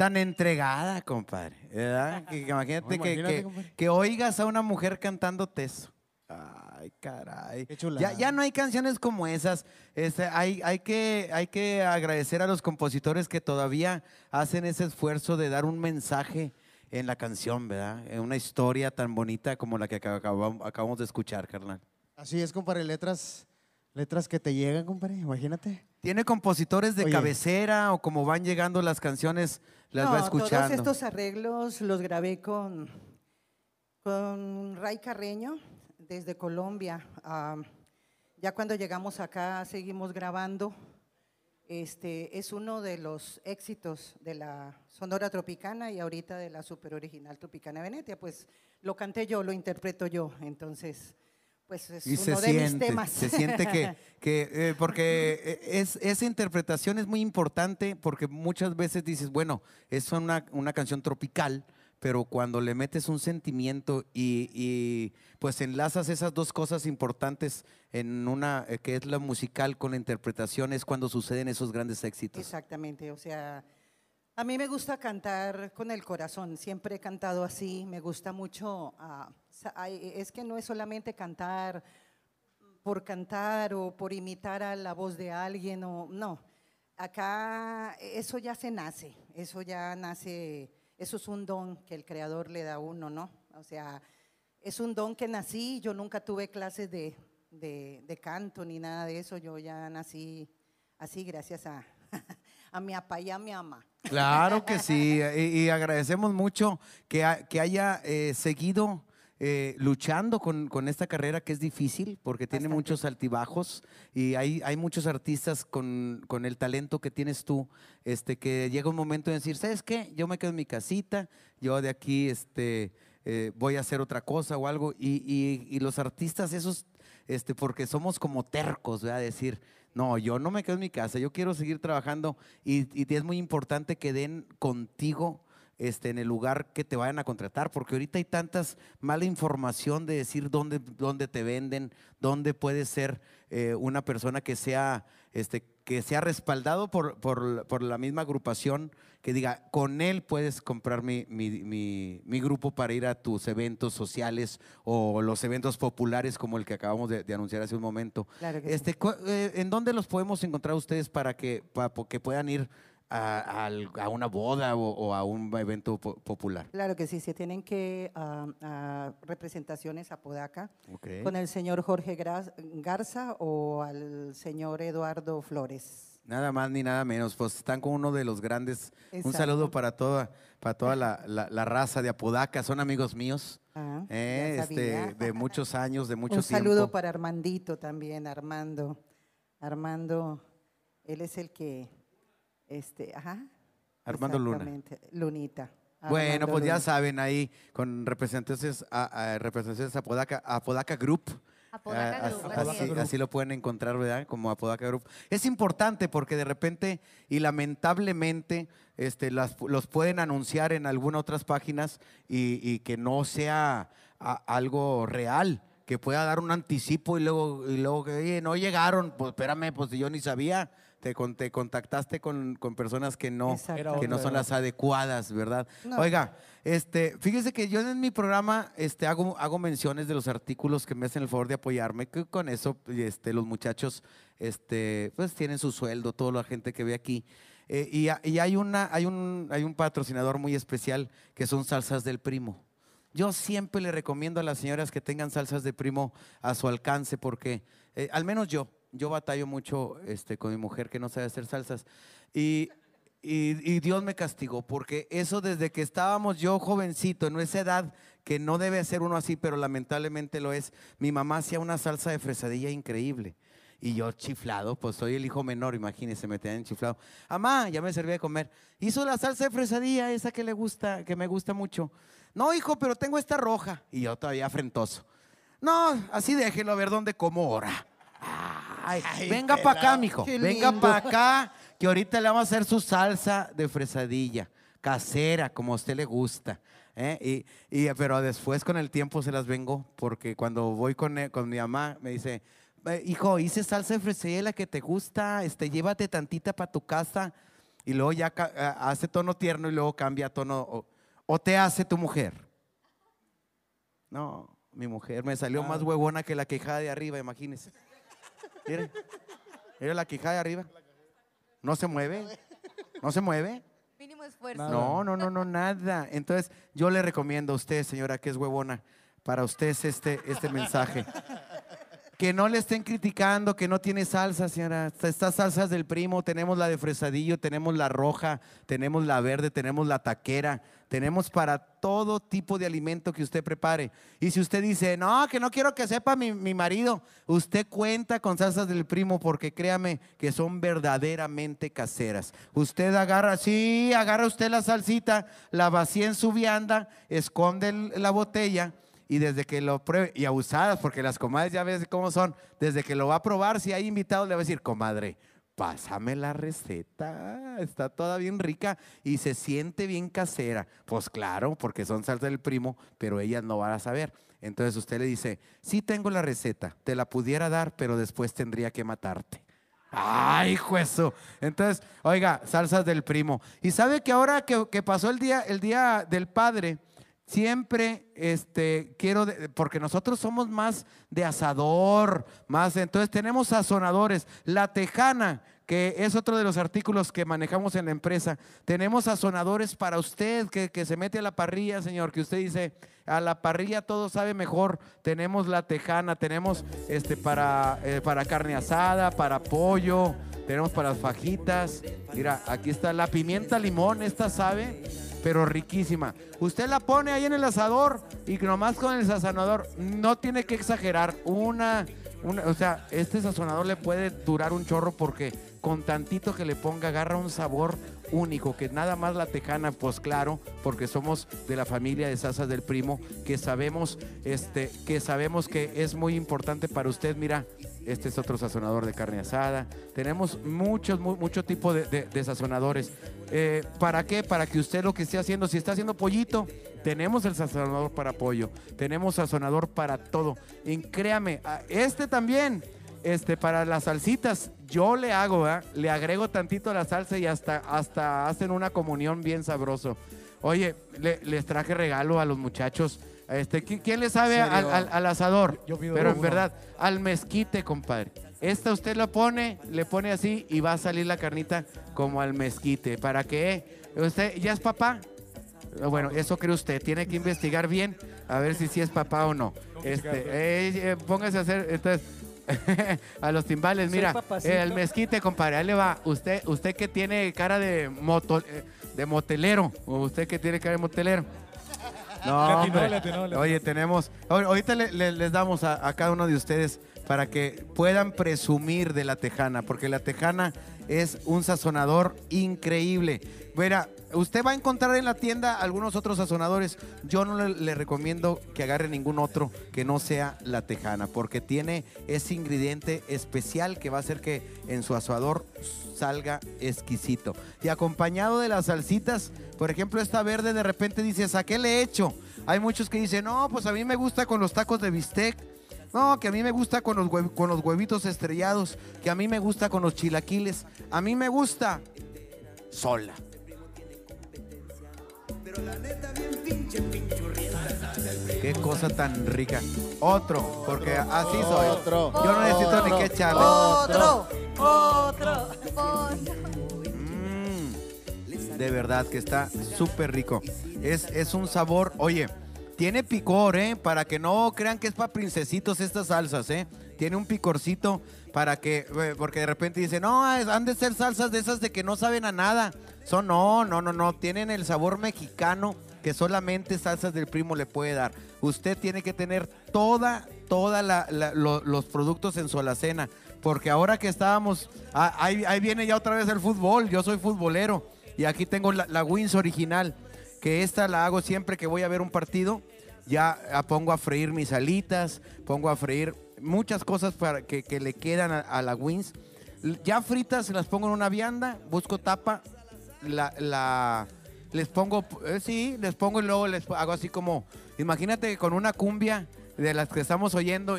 tan, entregada, compadre! ¿Verdad? Que, imagínate, No, que, imagínate, que- oigas a una mujer cantando teso. Ay, caray. Ya, ya no hay canciones como esas. Este, hay, hay, que, hay que agradecer a los compositores que todavía hacen ese esfuerzo de dar un mensaje en la canción, ¿verdad? En una historia tan bonita como la que acabamos, acabamos de escuchar, carnal. Así es, compadre, letras, letras que te llegan, compadre, imagínate. ¿Tiene compositores de Oye. cabecera o como van llegando las canciones, las va No, escuchando? Todos estos arreglos los grabé con, Con Ray Carreño, desde Colombia. Ah, ya cuando llegamos acá seguimos grabando. Este es uno de los éxitos de la Sonora Tropicana y ahorita de la super original Tropicana Venetia. Pues lo canté yo, lo interpreto yo. Entonces, pues es Y uno se de siente, mis temas. se siente que, que, eh, porque eh, es, esa interpretación es muy importante porque muchas veces dices, bueno, es una, una canción tropical, pero cuando le metes un sentimiento y, y, pues enlazas esas dos cosas importantes en una, eh, que es la musical con la interpretación, es cuando suceden esos grandes éxitos. Exactamente, o sea, a mí me gusta cantar con el corazón, siempre he cantado así, me gusta mucho, ah, es que no es solamente cantar por cantar o por imitar a la voz de alguien, o no, acá eso ya se nace, eso ya nace, eso es un don que el creador le da a uno, ¿no? O sea, es un don que nací, yo nunca tuve clases de, de- de canto ni nada de eso, yo ya nací así gracias a, a mi papá y a mi mamá. Claro que sí, y, y agradecemos mucho que, que haya eh, seguido eh, luchando con, con esta carrera que es difícil porque tiene muchos altibajos y hay, hay muchos artistas con, con el talento que tienes tú, este, que llega un momento de decir, ¿sabes qué? Yo me quedo en mi casita, yo de aquí este, eh, voy a hacer otra cosa o algo y, y- y los artistas esos, este, porque somos como tercos, ¿verdad? Decir, no, yo no me quedo en mi casa, yo quiero seguir trabajando y, y es muy importante que den contigo este, en el lugar que te vayan a contratar, porque ahorita hay tantas mala información de decir dónde, dónde te venden, dónde puede ser eh, una persona que sea, este, que sea respaldado por, por, por la misma agrupación, que diga, con él puedes comprar mi, mi- mi- mi grupo para ir a tus eventos sociales o los eventos populares como el que acabamos de, de anunciar hace un momento. Claro que sí. este, eh, ¿En dónde los podemos encontrar ustedes para que, para que puedan ir a, una boda o, o a un evento po- popular? Claro que sí, se tienen que ah, a representaciones a Podaca con el señor Jorge Garza o al señor Eduardo Flores. Nada más ni nada menos, pues están con uno de los grandes. Un saludo para toda, para toda la, la- la raza de Apodaca, son amigos míos, Ah, eh, este, de muchos años, de mucho Un tiempo. saludo para Armandito también, Armando. Armando, él es el que, este, ajá. Armando Luna. Lunita. Bueno, pues ya saben ahí con representantes, a, a- representantes Apodaca, Apodaca Group. Apodaca Ah, Group, así, así es. así lo pueden encontrar, ¿verdad? Como Apodaca Group. Es importante porque de repente y lamentablemente este, las- los pueden anunciar en algunas otras páginas y, y que no sea a- algo real, que pueda dar un anticipo y luego, y luego que, oye, no llegaron, pues espérame, pues yo ni sabía. Te, con- te contactaste con, con personas que no, que no son las adecuadas, ¿verdad? No. Oiga, este, fíjese que yo en mi programa este, hago, hago menciones de los artículos que me hacen el favor de apoyarme, que con eso este, los muchachos este, pues, tienen su sueldo, toda la gente que ve aquí. Eh, y hay, una, hay, un, hay un patrocinador muy especial que son salsas del primo. Yo siempre le recomiendo a las señoras que tengan salsas de primo a su alcance porque, eh, al menos yo, yo batallo mucho este, con mi mujer que no sabe hacer salsas. Y, y- Dios me castigó porque eso desde que estábamos yo jovencito, en esa edad que no debe ser uno así, pero lamentablemente lo es, mi mamá hacía una salsa de fresadilla increíble. Y yo chiflado, pues soy el hijo menor, imagínese, me tenían chiflado. Amá, ya me servía de comer. Hizo la salsa de fresadilla, esa que le gusta, que me gusta mucho. No, hijo, pero tengo esta roja. Y yo todavía afrentoso. No, así déjelo a ver dónde como ahora. Ay, venga para acá, mijo. Venga para acá, que ahorita le vamos a hacer su salsa de fresadilla, casera, como a usted le gusta. ¿eh? Y, y- pero después con el tiempo se las vengo, porque cuando voy con, eh, con mi mamá, me dice, "Eh, hijo, hice salsa de fresadilla la que te gusta, este, llévate tantita para tu casa. Y luego ya eh, hace tono tierno y luego cambia a tono. O, o te hace tu mujer. No, mi mujer me salió más huevona que la quejada de arriba, imagínese. Mire, mire la quijada de arriba. No se mueve. No se mueve. Mínimo esfuerzo. No, no, no, no, nada. Entonces, yo le recomiendo a usted, señora, que es huevona, para usted es este, este mensaje. Que no le estén criticando, que no tiene salsa, señora. Estas salsas del primo, tenemos la de fresadillo, tenemos la roja, tenemos la verde, tenemos la taquera, tenemos para todo tipo de alimento que usted prepare. Y si usted dice, no, que no quiero que sepa mi, mi marido, usted cuenta con salsas del primo porque créame que son verdaderamente caseras. Usted agarra, sí, agarra usted la salsita, la vacía en su vianda, esconde la botella y desde que lo pruebe, y abusadas, porque las comadres ya ves cómo son, desde que lo va a probar, si hay invitados, le va a decir, comadre, pásame la receta, está toda bien rica y se siente bien casera. Pues claro, porque son salsa del primo, pero ellas no van a saber. Entonces usted le dice, sí tengo la receta, te la pudiera dar, pero después tendría que matarte. Ay, juezo. Entonces, oiga, salsas del primo. Y sabe que ahora que, que pasó el día, el día del padre, siempre este, quiero, porque nosotros somos más de asador, más, entonces tenemos sazonadores. La tejana, que es otro de los artículos que manejamos en la empresa. Tenemos sazonadores para usted que, que se mete a la parrilla, señor, que usted dice, a la parrilla todo sabe mejor. Tenemos la tejana, tenemos este para, eh, para carne asada, para pollo, tenemos para fajitas. Mira, aquí está la pimienta limón, esta sabe, pero riquísima. Usted la pone ahí en el asador y nomás con el sazonador, no tiene que exagerar. Una, una, o sea, este sazonador le puede durar un chorro porque con tantito que le ponga agarra un sabor único, que nada más la tejana, pues claro, porque somos de la familia de Sasas del Primo, que sabemos, este, que sabemos que es muy importante para usted. Mira, este es otro sazonador de carne asada. Tenemos muchos, mu- mucho tipo de, sazonadores. Eh, ¿Para qué? Para que usted lo que esté haciendo, si está haciendo pollito, tenemos el sazonador para pollo, tenemos sazonador para todo. Y créame, este también, este, para las salsitas, yo le hago, ¿verdad? le agrego tantito la salsa y hasta, hasta hacen una comunión bien sabroso. Oye, le- les traje regalo a los muchachos. Este, ¿qui- ¿Quién le sabe al, al- al asador? Yo pido Pero en uno. verdad, al mezquite, compadre. Esta usted lo pone, le pone así y va a salir la carnita como al mezquite. ¿Para qué? ¿Usted ya es papá? Bueno, eso cree usted. Tiene que investigar bien a ver si sí es papá o no. Este, eh, eh, póngase a hacer, entonces, a los timbales, mira, el mezquite, compadre, ahí le va. Usted, usted que tiene cara de moto, eh, de motelero, o usted que tiene cara de motelero. No, hombre. Oye, tenemos. ahor- Ahorita le- le- les damos a, a cada uno de ustedes para que puedan presumir de la tejana, porque la tejana es un sazonador increíble. Mira, usted va a encontrar en la tienda algunos otros sazonadores. Yo no le, recomiendo que agarre ningún otro que no sea la tejana, porque tiene ese ingrediente especial que va a hacer que en su asador salga exquisito. Y acompañado de las salsitas, por ejemplo, esta verde de repente dices, ¿a qué le he hecho? Hay muchos que dicen, no, pues a mí me gusta con los tacos de bistec. No, que a mí me gusta con los, hue- con los huevitos estrellados, que a mí me gusta con los chilaquiles. A mí me gusta sola. Qué cosa tan rica. Otro, porque así soy. Otro. Yo no necesito ni que echarle. Otro, otro. Mm, de verdad que está súper rico. Es, es un sabor, oye, tiene picor, ¿eh? Para que no crean que es para princesitos estas salsas, ¿eh? Tiene un picorcito para que, eh, porque de repente dicen, no, han de ser salsas de esas de que no saben a nada. Son, no, no, no, no, tienen el sabor mexicano que solamente salsas del primo le puede dar. Usted tiene que tener toda, toda los productos en su alacena, porque ahora que estábamos, ah, ahí, ahí viene ya otra vez el fútbol, yo soy futbolero y aquí tengo la, la Wins original, que esta la hago siempre que voy a ver un partido, ya ah, pongo a freír mis alitas, pongo a freír muchas cosas para que, que le quedan a, la Wins. L- Ya fritas las pongo en una vianda, busco tapa, la, la- les pongo, eh, sí, les pongo y luego les hago así como, imagínate con una cumbia de las que estamos oyendo.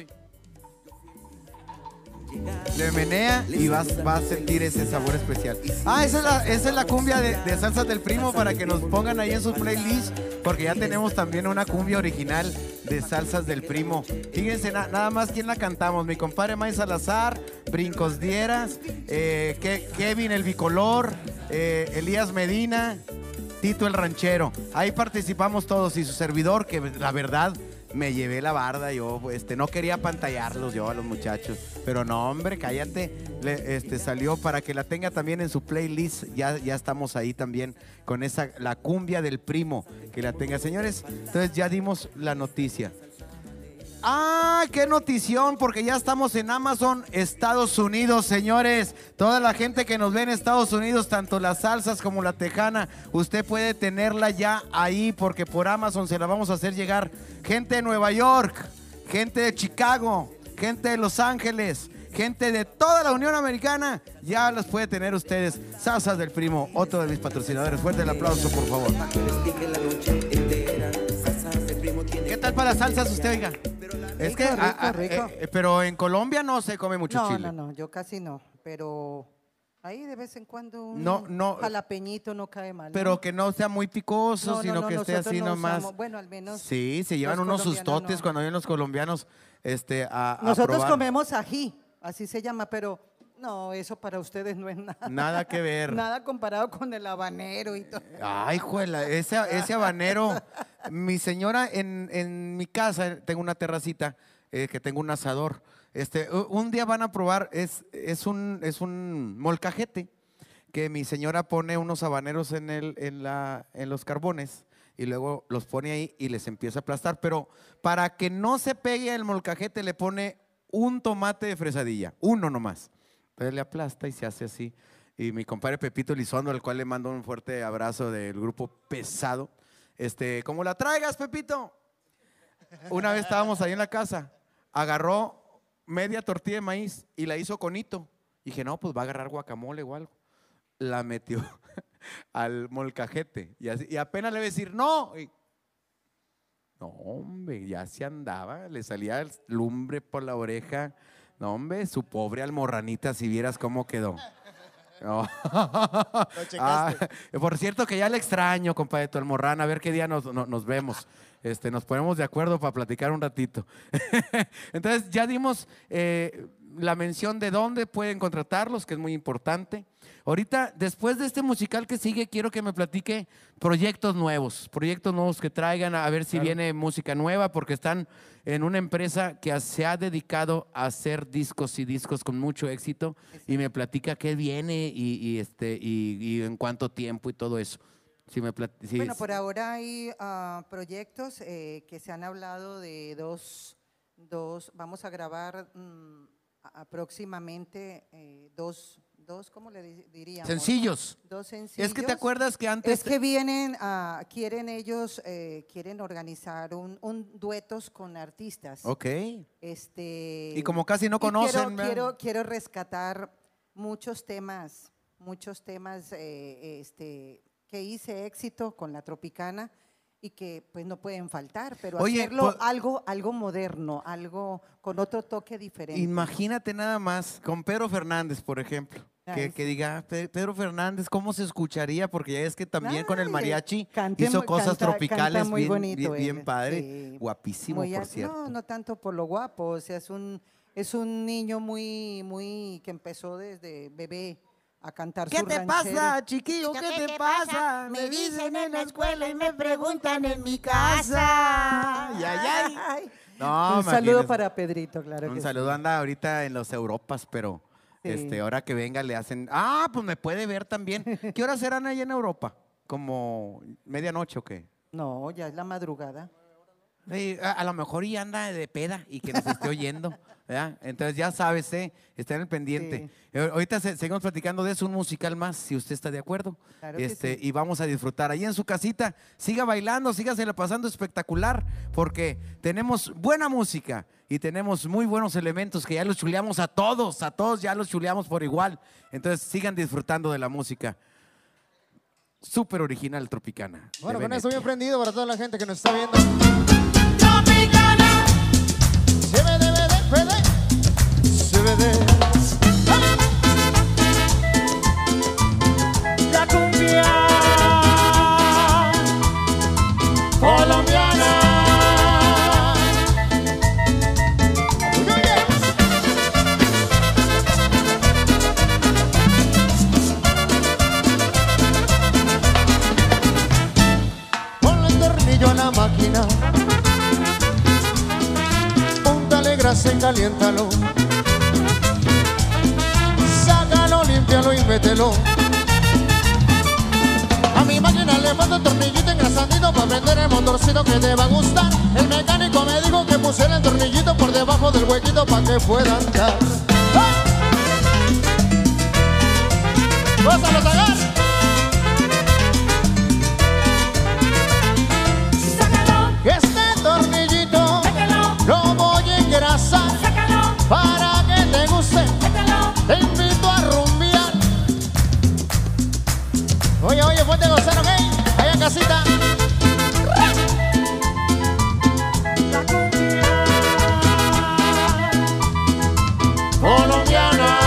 Le menea y vas, vas a sentir ese sabor especial. Ah, esa es la, cumbia de, salsas del primo para que nos pongan ahí en sus playlists, porque ya tenemos también una cumbia original de salsas del primo. Fíjense na- nada más quién la cantamos. Mi compadre May Salazar, Brincos Dieras, eh, Ke- Kevin el Bicolor, eh, Elías Medina, Tito el Ranchero. Ahí participamos todos y su servidor, que la verdad me llevé la barda, yo este, no quería pantallarlos yo a los muchachos, pero no, hombre, cállate, le- este, salió para que la tenga también en su playlist, ya, ya estamos ahí también con esa, la cumbia del primo, que la tenga, señores, entonces ya dimos la noticia. ¡Ah, qué notición! Porque ya estamos en Amazon, Estados Unidos, señores. Toda la gente que nos ve en Estados Unidos, tanto las salsas como la tejana, usted puede tenerla ya ahí porque por Amazon se la vamos a hacer llegar. Gente de Nueva York, gente de Chicago, gente de Los Ángeles, gente de toda la Unión Americana, ya las puede tener ustedes. Salsas del Primo, otro de mis patrocinadores. Fuerte el aplauso, por favor. ¿Qué tal para las salsas usted, oiga? Es que, Rico, ah, rico, ah, rico. eh, eh, pero en Colombia no se come mucho no, chile. no, no, yo casi no, pero ahí de vez en cuando un No, no. jalapeñito no cae mal. ¿no? Pero que no sea muy picoso, No, no, sino no, que esté así no nomás. usamos- bueno, al menos Sí, se llevan unos sustotes no. cuando vienen los colombianos este, a, a Nosotros probar. comemos ají, así se llama, pero no, eso para ustedes no es nada. Nada que ver. Nada comparado con el habanero y todo. Ay, juela, ese, ese habanero. Mi señora, en, en mi casa, tengo una terracita, eh, que tengo un asador. Este, un día van a probar, es, es, un, es un molcajete, que mi señora pone unos habaneros en, el, en, la, en los carbones y luego los pone ahí y les empieza a aplastar. Pero para que no se pegue el molcajete, le pone un tomate de fresadilla, uno nomás. Entonces le aplasta y se hace así. Y mi compadre Pepito Lizondo, al cual le mando un fuerte abrazo del grupo Pesado. Este, como la traigas, Pepito. Una vez estábamos ahí en la casa, agarró media tortilla de maíz y la hizo conito. Dije, no, pues va a agarrar guacamole o algo. La metió al molcajete y, apenas le iba a decir, no. No, hombre, ya se andaba, le salía el lumbre por la oreja. No, hombre, su pobre almorranita, si vieras cómo quedó. No. Ah, por cierto, que ya le extraño, compadre, tu a ver qué día nos, no- nos vemos. Este, nos ponemos de acuerdo para platicar un ratito. Entonces, ya dimos eh, la mención de dónde pueden contratarlos, que es muy importante. Ahorita, después de este musical que sigue, quiero que me platique proyectos nuevos, proyectos nuevos que traigan, a ver si Claro. viene música nueva, porque están en una empresa que se ha dedicado a hacer discos y discos con mucho éxito y me platica qué viene y, y, este, y, y en cuánto tiempo y todo eso. Si me plat- si- Bueno, por ahora hay ah, proyectos eh, que se han hablado de dos, dos vamos a grabar mm, a- a- próximamente eh, dos, dos, ¿cómo le di- diríamos? Sencillos. Dos sencillos. Es que te acuerdas que antes... Es que vienen, quieren ellos, eh, quieren organizar un, un duetos con artistas. Ok. Este, Y como casi no quiero- conocen, ¿verdad? Quiero, quiero rescatar muchos temas, muchos temas eh, este, que hice éxito con la Tropicana y que pues no pueden faltar, pero Oye, hacerlo po- algo, algo moderno, algo con otro toque diferente. Imagínate nada más con Pedro Fernández, por ejemplo. Que, Ay, que diga, "Ah, Pe- Pedro Fernández, ¿cómo se escucharía? Porque ya es que también con el Ay, mariachi cante hizo cosas canta- tropicales canta muy bien, bonito bien, bien padre. sí. Guapísimo, Muy por cierto. No, no tanto por lo guapo, o sea, es un, es un niño muy, muy, que empezó desde bebé a cantar ¿Qué su te ranchero. pasa, chiquillo? ¿Qué, te pasa? Me dicen en la escuela y me preguntan en mi casa. Ay, ay, ay. No, un saludo para Pedrito, claro Un que saludo, sí. anda ahorita en los Europas, pero Sí. este, ahora que venga le hacen. Ah, pues me puede ver también. ¿Qué horas serán allá en Europa? ¿Como medianoche o qué? No, ya es la madrugada. A, a lo mejor y anda de peda y que nos esté oyendo. ¿verdad? Entonces ya sabes, ¿eh? está en el pendiente. Eh, Ahorita se- seguimos platicando de eso, un musical más, si usted está de acuerdo. Claro este, sí. Y vamos a disfrutar. Ahí en su casita, siga bailando, sígasela pasando espectacular, porque tenemos buena música y tenemos muy buenos elementos que ya los chuleamos a todos, a todos ya los chuleamos por igual. Entonces sigan disfrutando de la música. Súper original tropicana. Bueno, con esto bien prendido para toda la gente que nos está viendo. La cumbia colombiana. Ponle el tornillo a la máquina. grasa y caliéntalo. A mi máquina le mando tornillito engrasadito para prender el motorcito que te va a gustar. El mecánico me dijo que pusiera el tornillito por debajo del huequito para que pueda andar. Oye, oye, fuerte gozar, ¿ok? Allá casita. Colombiana.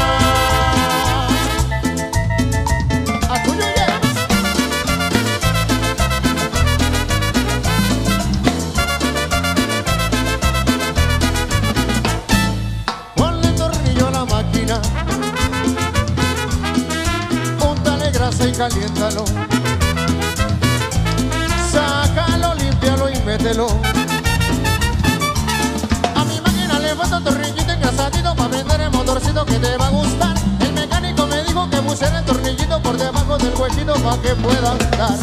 Ponle tornillo a la máquina. Póntale grasa y caliéntalo. Mételo. A mi máquina le falta un tornillito engrasadito para prender el motorcito que te va a gustar. El mecánico me dijo que pusiera el tornillito por debajo del huequito para que pueda andar.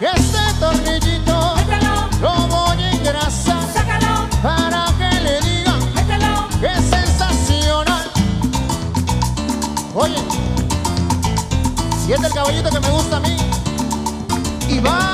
Este tornillito lo voy a engrasar y es el caballito que me gusta a mí. Iván. ¡Gózalo!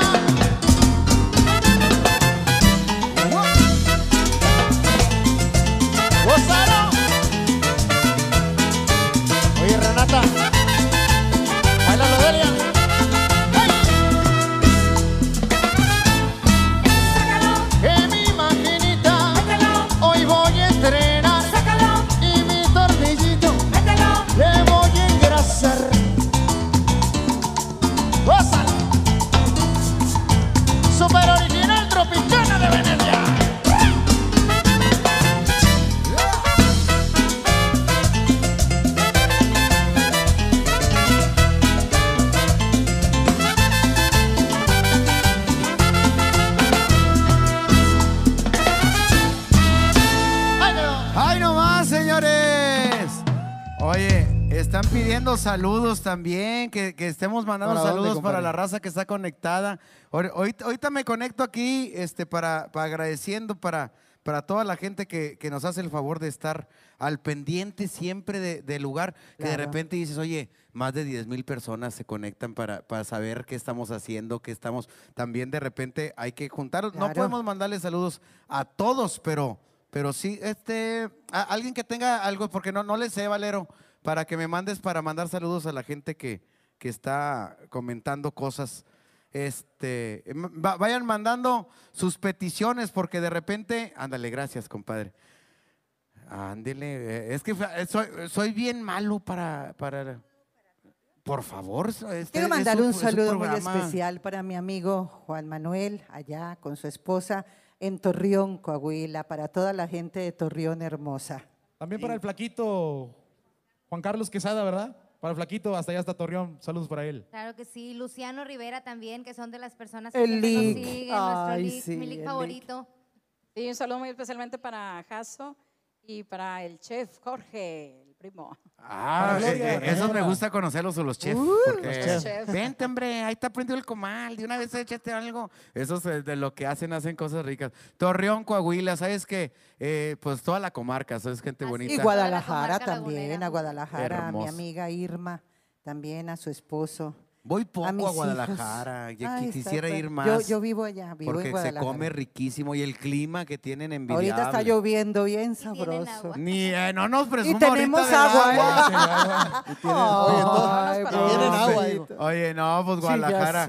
Saludos también, que, que estemos mandando ¿Para dónde, saludos para la raza que está conectada. Ahor- Ahorita, ahorita me conecto aquí este, para, para agradeciendo para, para toda la gente que, que nos hace el favor de estar al pendiente siempre de- del lugar, que de repente dices, oye, más de 10 mil personas se conectan para, para saber qué estamos haciendo, qué estamos... También de repente hay que juntarnos. No podemos mandarle saludos a todos, pero... Pero sí, este, a- alguien que tenga algo, porque no, no le sé, Valero, para que me mandes para mandar saludos a la gente que, que está comentando cosas. Este, va- vayan mandando sus peticiones, porque de repente, ándale, gracias, compadre. Ándele, eh, es que fa- soy, soy bien malo para, para, por favor. Este, Quiero es mandar un es su saludo muy especial para mi amigo Juan Manuel, allá con su esposa en Torreón, Coahuila, para toda la gente de Torreón hermosa. También para el flaquito Juan Carlos Quesada, ¿verdad? Para flaquito, hasta allá hasta Torreón. Saludos para él. Claro que sí. Luciano Rivera también, que son de las personas que El nos siguen. Nuestro Ay, Lick, sí, mi favorito. Sí, un saludo muy especialmente para Jaso y para el chef Jorge, primo. Ah, eh, eh, esos me gusta conocerlos a los chefs. Uh, porque, los chefs. Chef. Vente, hombre, ahí está prendido el comal. De una vez échate algo. Esos eh, de lo que hacen, hacen cosas ricas. Torreón, Coahuila, ¿sabes qué? Eh, pues toda la comarca, ¿sabes? Gente bonita. Y Guadalajara también, a Guadalajara, a mi amiga Irma, también a su esposo. Voy poco a. Guadalajara. ya Ay, quisiera ir Yo- más. Yo, vivo allá, vivo porque en se come riquísimo y el clima que tienen envidiable. Ahorita está lloviendo bien sabroso. Ni, eh, no nos Y presuma tenemos ahorita del agua, ¿eh? agua. Y tienen- Oye, todos- Ay, tienen no, agua. Oye, no, pues Guadalajara,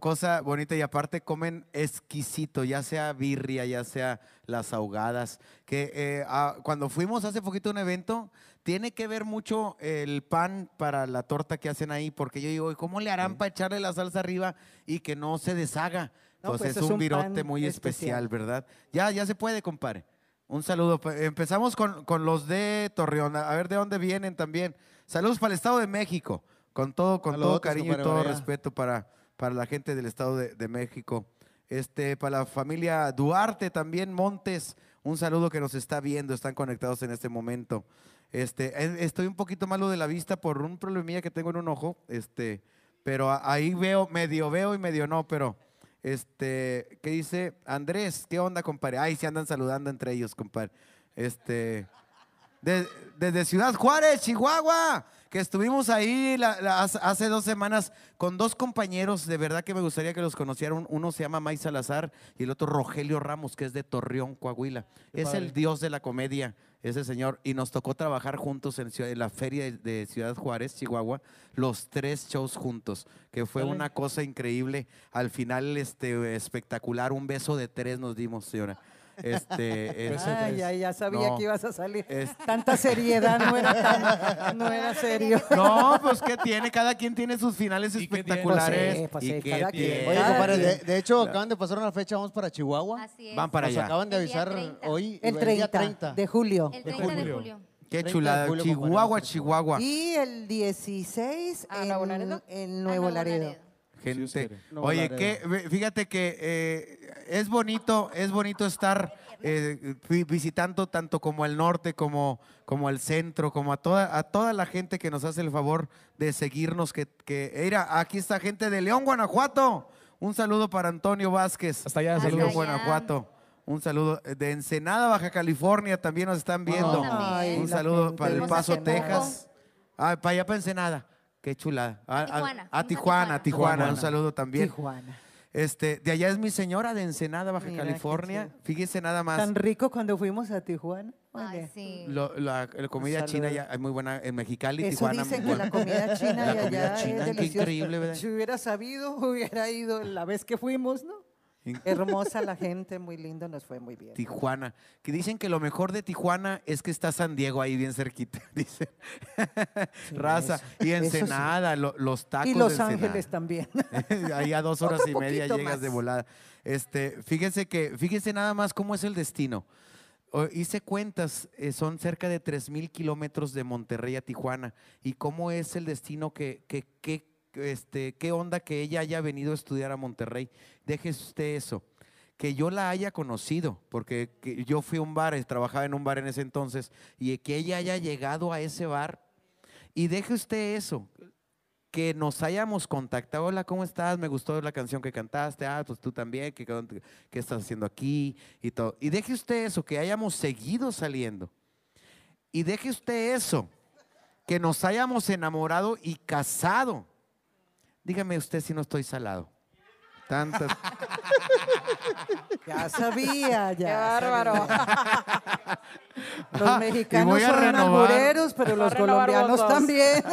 cosa bonita y aparte comen exquisito, ya sea birria, ya sea las ahogadas. Que eh, ah, cuando fuimos hace poquito a un evento, tiene que ver mucho el pan para la torta que hacen ahí, porque yo digo, ¿cómo le harán para echarle la salsa arriba y que no se deshaga? No, pues, pues es, un virote muy especial, especial. ¿verdad? Ya, ya se puede, compadre. Un saludo. Pe- Empezamos con, con los de Torreón. A ver de dónde vienen también. Saludos para el Estado de México. Con todo, con todo cariño y todo respeto para, para la gente del Estado de, de México. Este, para la familia Duarte también, Montes, un saludo que nos está viendo, están conectados en este momento. Este, eh, estoy un poquito malo de la vista por un problemilla que tengo en un ojo, este, pero ahí veo, medio veo y medio no, pero este, ¿qué dice? Andrés, ¿qué onda, compadre? Ay, se andan saludando entre ellos, compadre. Este, de- desde Ciudad Juárez, Chihuahua, que estuvimos ahí la- la- hace- dos semanas con dos compañeros, de verdad que me gustaría que los conocieran. Uno se llama May Salazar y el otro Rogelio Ramos, que es de Torreón, Coahuila. Qué es padre. el dios de la comedia, ese señor. Y nos tocó trabajar juntos en, la feria de, Ciudad Juárez, Chihuahua, los tres shows juntos, que fue una cosa increíble. Al final, este, espectacular, un beso de tres nos dimos, señora. Este, este- Ay, ya sabía No. que ibas a salir. Es- Tanta seriedad, no era, tan, no era serio. No, pues ¿qué tiene? Cada quien tiene sus finales espectaculares. Pues sí, pues ¿Y sí, qué cada quien. tiene? Oye, Cada compadre, de, hecho, acaban de pasar una fecha, vamos para Chihuahua. Así es. Van para Nos allá. acaban de El día avisar 30. hoy. El 30, de julio. El 30 de julio. Qué 30 de chulada. Chihuahua. Chihuahua. Y el 16 ¿A en, Nuevo Laredo? en Nuevo Laredo. Gente. Oye, que, fíjate que eh, es bonito, es bonito estar eh, vi- visitando tanto como el norte, como, como el centro, como a toda, a toda la gente que nos hace el favor de seguirnos. Que, que mira, aquí está gente de León, Guanajuato. Un saludo para Antonio Vázquez. Hasta allá, de saludos. Guanajuato. Un saludo de Ensenada, Baja California, también nos están viendo. Ay, Un saludo para El Paso. Texas. Ah, para allá para Ensenada. Qué chulada. A, a- Tijuana. a a Tijuana, Tijuana. Tijuana. Un saludo también. Tijuana. Este, de allá es mi señora de Ensenada, Baja Mira California. Fíjese nada más. Tan rico cuando fuimos a Tijuana. Ay, sí. Lo- la, la comida china ya es muy buena en Mexicali, Eso Tijuana. dicen que la comida china La y comida allá china, es qué increíble, ¿verdad? Si hubiera sabido, hubiera ido la vez que fuimos, ¿no? Hermosa la gente, muy lindo, nos fue muy bien. Tijuana. Que dicen que lo mejor de Tijuana es que está San Diego ahí bien cerquita, dicen. Raza. eso- y sí. Ensenada, lo- los tacos. Y Los. Ángeles también. Ahí a dos horas Otro y media llegas más. de volada. Este, fíjese que, fíjese nada más cómo es el destino. Hice cuentas, eh, son cerca de 3 mil kilómetros de Monterrey a Tijuana. ¿Y cómo es el destino que, que, que, este, qué onda que ella haya venido a estudiar a Monterrey? Déjese usted eso. Que yo la haya conocido, porque que yo fui a un bar, trabajaba en un bar en ese entonces, y que ella haya llegado a ese bar. Y deje usted eso, que nos hayamos contactado. Hola, ¿cómo estás? Me gustó la canción que cantaste. Ah, pues tú también. ¿Qué, qué estás haciendo aquí? Y todo. Y deje usted eso, que hayamos seguido saliendo. Y deje usted eso, que nos hayamos enamorado y casado. Dígame usted si no estoy salado. Tantas. Ya sabía, ya. Qué bárbaro. Los mexicanos son renovar. albureros, pero los colombianos también.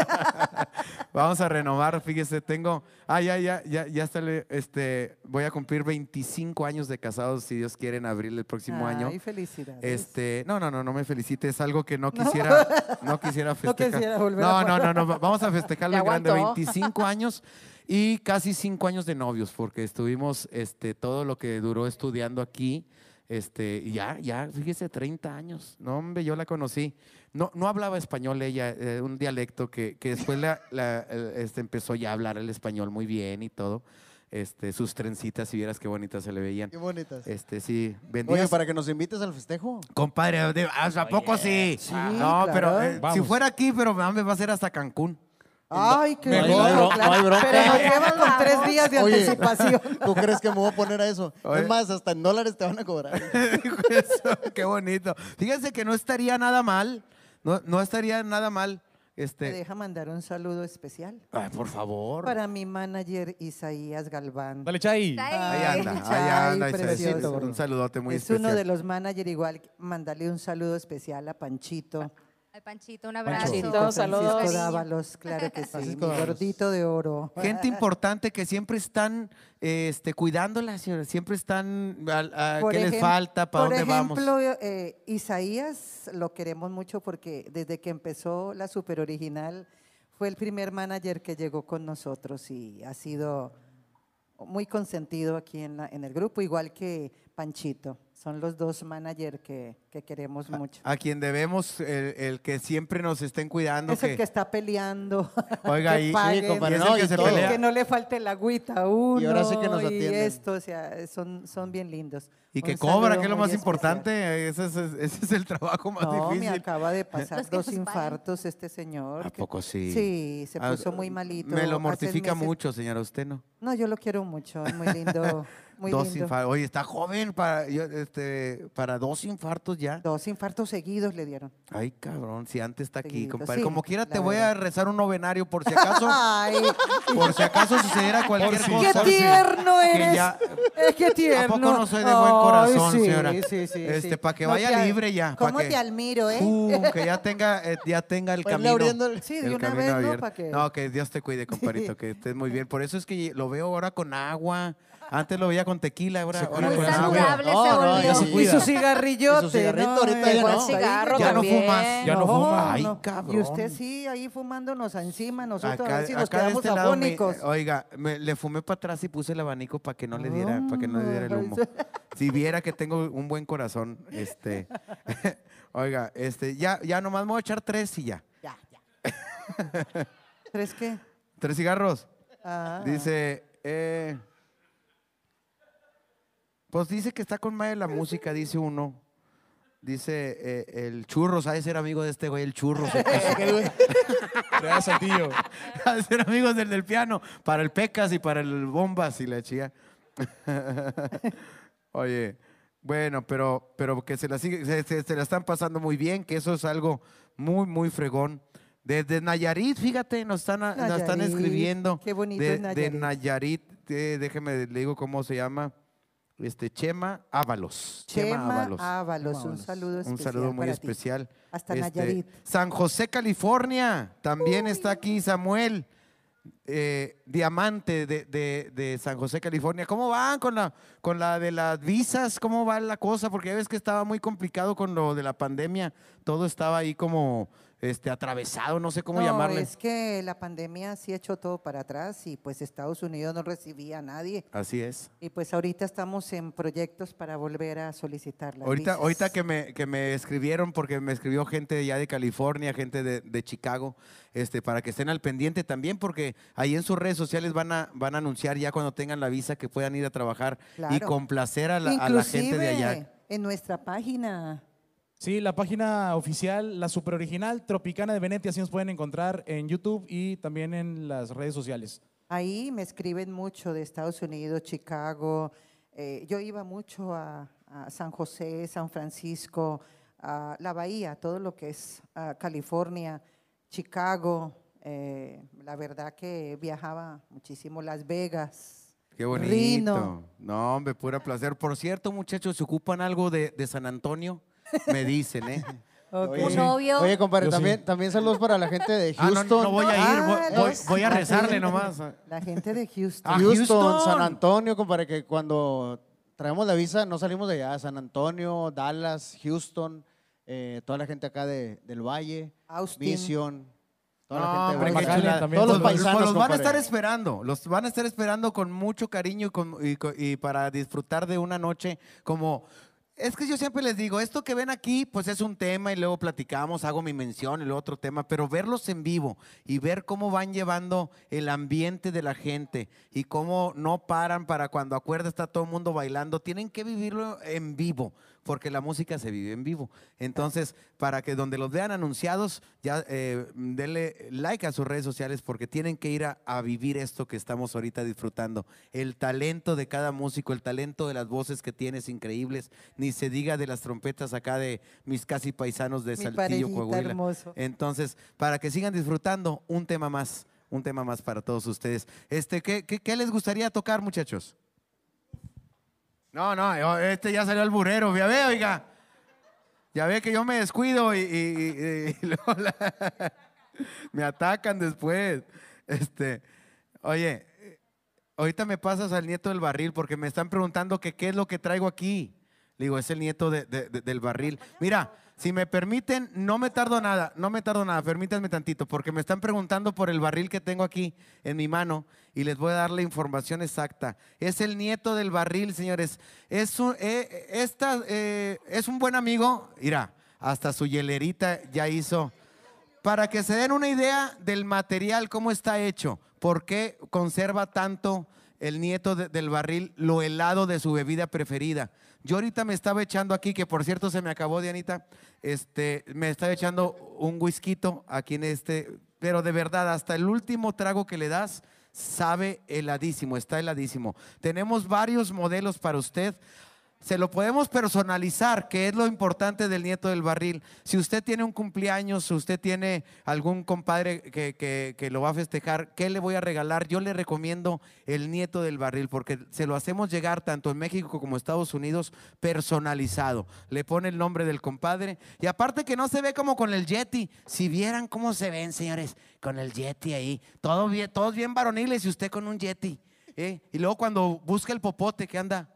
Vamos a renovar, fíjese, tengo, ah, ya, ya, ya, ya está, este, voy a cumplir 25 años de casados, si Dios quiere, en abril del próximo año. Ay, felicidades. Este, no, no, no, no me felicite, es algo que no quisiera, no quisiera No festejar. quisiera volver no, a no, no, no, va- vamos a festejarlo en grande, aguantó. 25 años y casi 5 años de novios, porque estuvimos, este, todo lo que duró estudiando aquí, este, ya, ya, fíjese, 30 años, no, hombre, yo la conocí. No, no hablaba español ella, eh, un dialecto que, que después la, la, este, empezó ya a hablar el español muy bien y todo. Este, sus trencitas, si vieras qué bonitas se le veían. Qué bonitas. Este, sí, Oye, para que nos invites al festejo. Compadre, ¿a poco sí? Sí, no, pero eh, si fuera aquí, pero me va a ser hasta Cancún. Ay, qué No claro. no hay bronca. Pero nos lleva con tres días de Oye, anticipación. ¿Tú crees que me voy a poner a eso? Oye. Es más, hasta en dólares te van a cobrar. Eso, qué bonito. Fíjense que no estaría nada mal, no, no estaría nada mal. Me Este, deja mandar un saludo especial ay, por favor. para mi manager Isaías Galván. Dale, Chay. Ahí anda, Ay, ahí Chay, anda. Isaías. precioso. Un saludote muy es especial. uno de los managers igual. Mandarle un saludo especial a Panchito. Al Panchito, un abrazo. Panchito, Francisco saludos. Dávalos, claro que sí. Francisco mi Dávalos. gordito de oro. Gente importante que siempre están este, cuidándola, señora. Siempre están, a- Por ¿qué les falta? ¿Para por dónde vamos? ejemplo, eh, Isaías lo queremos mucho porque desde que empezó la super original fue el primer manager que llegó con nosotros y ha sido muy consentido aquí en, la- en el grupo, igual que Panchito. Son los dos managers que, que queremos mucho. A quien debemos, el, el que siempre nos estén cuidando. Es el que está peleando. Oiga, que y- paguen, Sí, compadre, no, y que, todo. que no le falte la agüita a uno. Y ahora sí que nos y atienden. esto, o sea, son, son bien lindos. Y que Un cobra, saludo que es lo más especial. importante. Ese es, ese es el trabajo más No, me difícil. acaba de pasar que dos infartos este señor. ¿A que- poco sí? Sí, se Ah, puso muy malito. Me lo mortifica mucho, señora, usted no. No, yo lo quiero mucho, es muy lindo, muy dos lindo. infartos. Oye, está joven para, yo, este, para dos infartos ya. Dos infartos seguidos le dieron. Ay, cabrón, si antes está aquí, compadre. sí, Como quiera, la te voy a verdad. rezar un novenario por si acaso. Ay, por si acaso sucediera cualquier ¡Qué cosa. tierno que eres! ya- Es que tierno. ¿A poco no soy de buen corazón, Ay, sí, señora? Sí, sí, este, sí. para que No vaya te libre ya. pa' ¿Cómo que, te admiro, eh? Uh, que ya tenga, eh, ya tenga el Pues camino. abriendo el- Sí, de el una camino vez, ¿no? abierto. Pa' que- No, que Dios te cuide, compadrito, que estés muy bien. Por eso es que lo veo ahora con agua. Antes lo veía con tequila, ahora, ahora Muy con saludable agua. se volvió. se Y cuida. su cigarrillote. Y su ahorita ya no. cigarro Ya no también. fumas. Ya no fuma. Ay, no. cabrón. Y usted sí, ahí fumándonos encima, nosotros a ver si nos acá de quedamos este lado, me- afónicos. oiga, me- le fumé para atrás y puse el abanico para que no le diera, para que no le diera el humo. Si viera que tengo un buen corazón, este, oiga, este, ya, ya nomás me voy a echar tres y ya. Ya, ya. ¿Tres qué? Tres cigarros. Ah. Dice, eh, pues dice que está con madre la música, dice uno. Dice eh, el churros, ha de ser amigo de este güey, el Saltillo. ha de ser amigos del del piano, para el Pecas y para el Bombas y la chía. Oye, bueno, pero, pero que se la, sigue, se, se- se la están pasando muy bien, que eso es algo muy, muy fregón. Desde Nayarit, fíjate, nos están, nos están escribiendo. qué bonito de, es Nayarit. De Nayarit, eh, déjeme, le digo cómo se llama. Este, Chema Ábalos. Chema Ábalos, un saludo especial. Un saludo muy para ti. especial. Hasta Este, Nayarit. San José, California. También está aquí Samuel. eh, Diamante de, de- de San José, California. ¿Cómo van con la, con la de las visas? ¿Cómo va la cosa? Porque ya ves que estaba muy complicado con lo de la pandemia. Todo estaba ahí como este, atravesado, no sé cómo no, llamarle. es que la pandemia sí echó todo para atrás y pues Estados Unidos no recibía a nadie. Así es. Y pues ahorita estamos en proyectos para volver a solicitar las Ahorita, visas. ahorita que me, que me escribieron, porque me escribió gente ya de California, gente de, de Chicago, este, para que estén al pendiente también, porque ahí en sus redes sociales van a, van a anunciar ya cuando tengan la visa que puedan ir a trabajar y complacer a la, a la gente de allá. En nuestra página. Sí, la página oficial, la super original Tropicana de Venetia, así nos pueden encontrar en YouTube y también en las redes sociales. Ahí me escriben mucho de Estados Unidos, Chicago. Eh, yo iba mucho a, a San José, San Francisco, a la Bahía, todo lo que es California, Chicago. eh, la verdad que viajaba muchísimo Las Vegas. Qué bonito. Rino. No, hombre, pura placer. Por cierto, muchachos, ¿se ocupan algo de, de San Antonio? Me dicen, ¿eh? Oye, Un novio. Oye, compadre, Yo sí. también, también saludos para la gente de Ah, no, Houston. no voy a ir, voy- Ah, voy, los- voy a rezarle gente- nomás. La gente de Houston. Ah, Houston, Houston. San Antonio, compadre, que cuando traemos la visa no salimos de allá. San Antonio, Dallas, Houston, eh, toda la gente acá de- del Valle, Austin. Mission, toda No, la gente de todos los paisanos. Los van a estar esperando, los van a estar esperando con mucho cariño y, con- y co- y para disfrutar de una noche como... Es que yo siempre les digo, esto que ven aquí, pues es un tema y luego platicamos, hago mi mención y luego otro tema, pero verlos en vivo y ver cómo van llevando el ambiente de la gente y cómo no paran para cuando acuerda está todo el mundo bailando, tienen que vivirlo en vivo, porque la música se vive en vivo. Entonces, para que donde los vean anunciados, ya eh, denle like a sus redes sociales porque tienen que ir a, a vivir esto que estamos ahorita disfrutando. El talento de cada músico, el talento de las voces que tienes increíbles, ni se diga de las trompetas acá de mis casi paisanos de Mi Saltillo, Coahuila. hermoso. Entonces, para que sigan disfrutando, un tema más, un tema más para todos ustedes. Este, ¿qué, qué, qué les gustaría tocar, muchachos? No, no, este ya salió al burero, ya ve, oiga. Ya ve que yo me descuido y, me atacan después. Este, oye, ahorita me pasas al nieto del barril porque me están preguntando qué es lo que traigo aquí. Le digo, es el nieto de- del barril. Mira, si me permiten, no me tardo nada, no me tardo nada, permítanme tantito, porque me están preguntando por el barril que tengo aquí en mi mano y les voy a dar la información exacta. Es el nieto del barril, señores. Es un, eh, eh, un buen amigo. Mira, hasta su hielerita ya hizo. Para que se den una idea del material, cómo está hecho, por qué conserva tanto el nieto de- del barril lo helado de su bebida preferida. Yo ahorita me estaba echando aquí, que por cierto se me acabó, Dianita, este, me estaba echando un whisky aquí en este, pero de verdad, hasta el último trago que le das, sabe heladísimo, está heladísimo. Tenemos varios modelos para usted. Se lo podemos personalizar, que es lo importante del nieto del barril. Si usted tiene un cumpleaños, si usted tiene algún compadre que, que- que lo va a festejar, ¿qué le voy a regalar? Yo le recomiendo el nieto del barril, porque se lo hacemos llegar tanto en México como Estados Unidos personalizado. Le pone el nombre del compadre y aparte que no se ve como con el Yeti. Si vieran cómo se ven, señores, con el Yeti ahí, todo bien, todos bien varoniles y usted con un Yeti. ¿eh? Y luego cuando busca el popote que anda.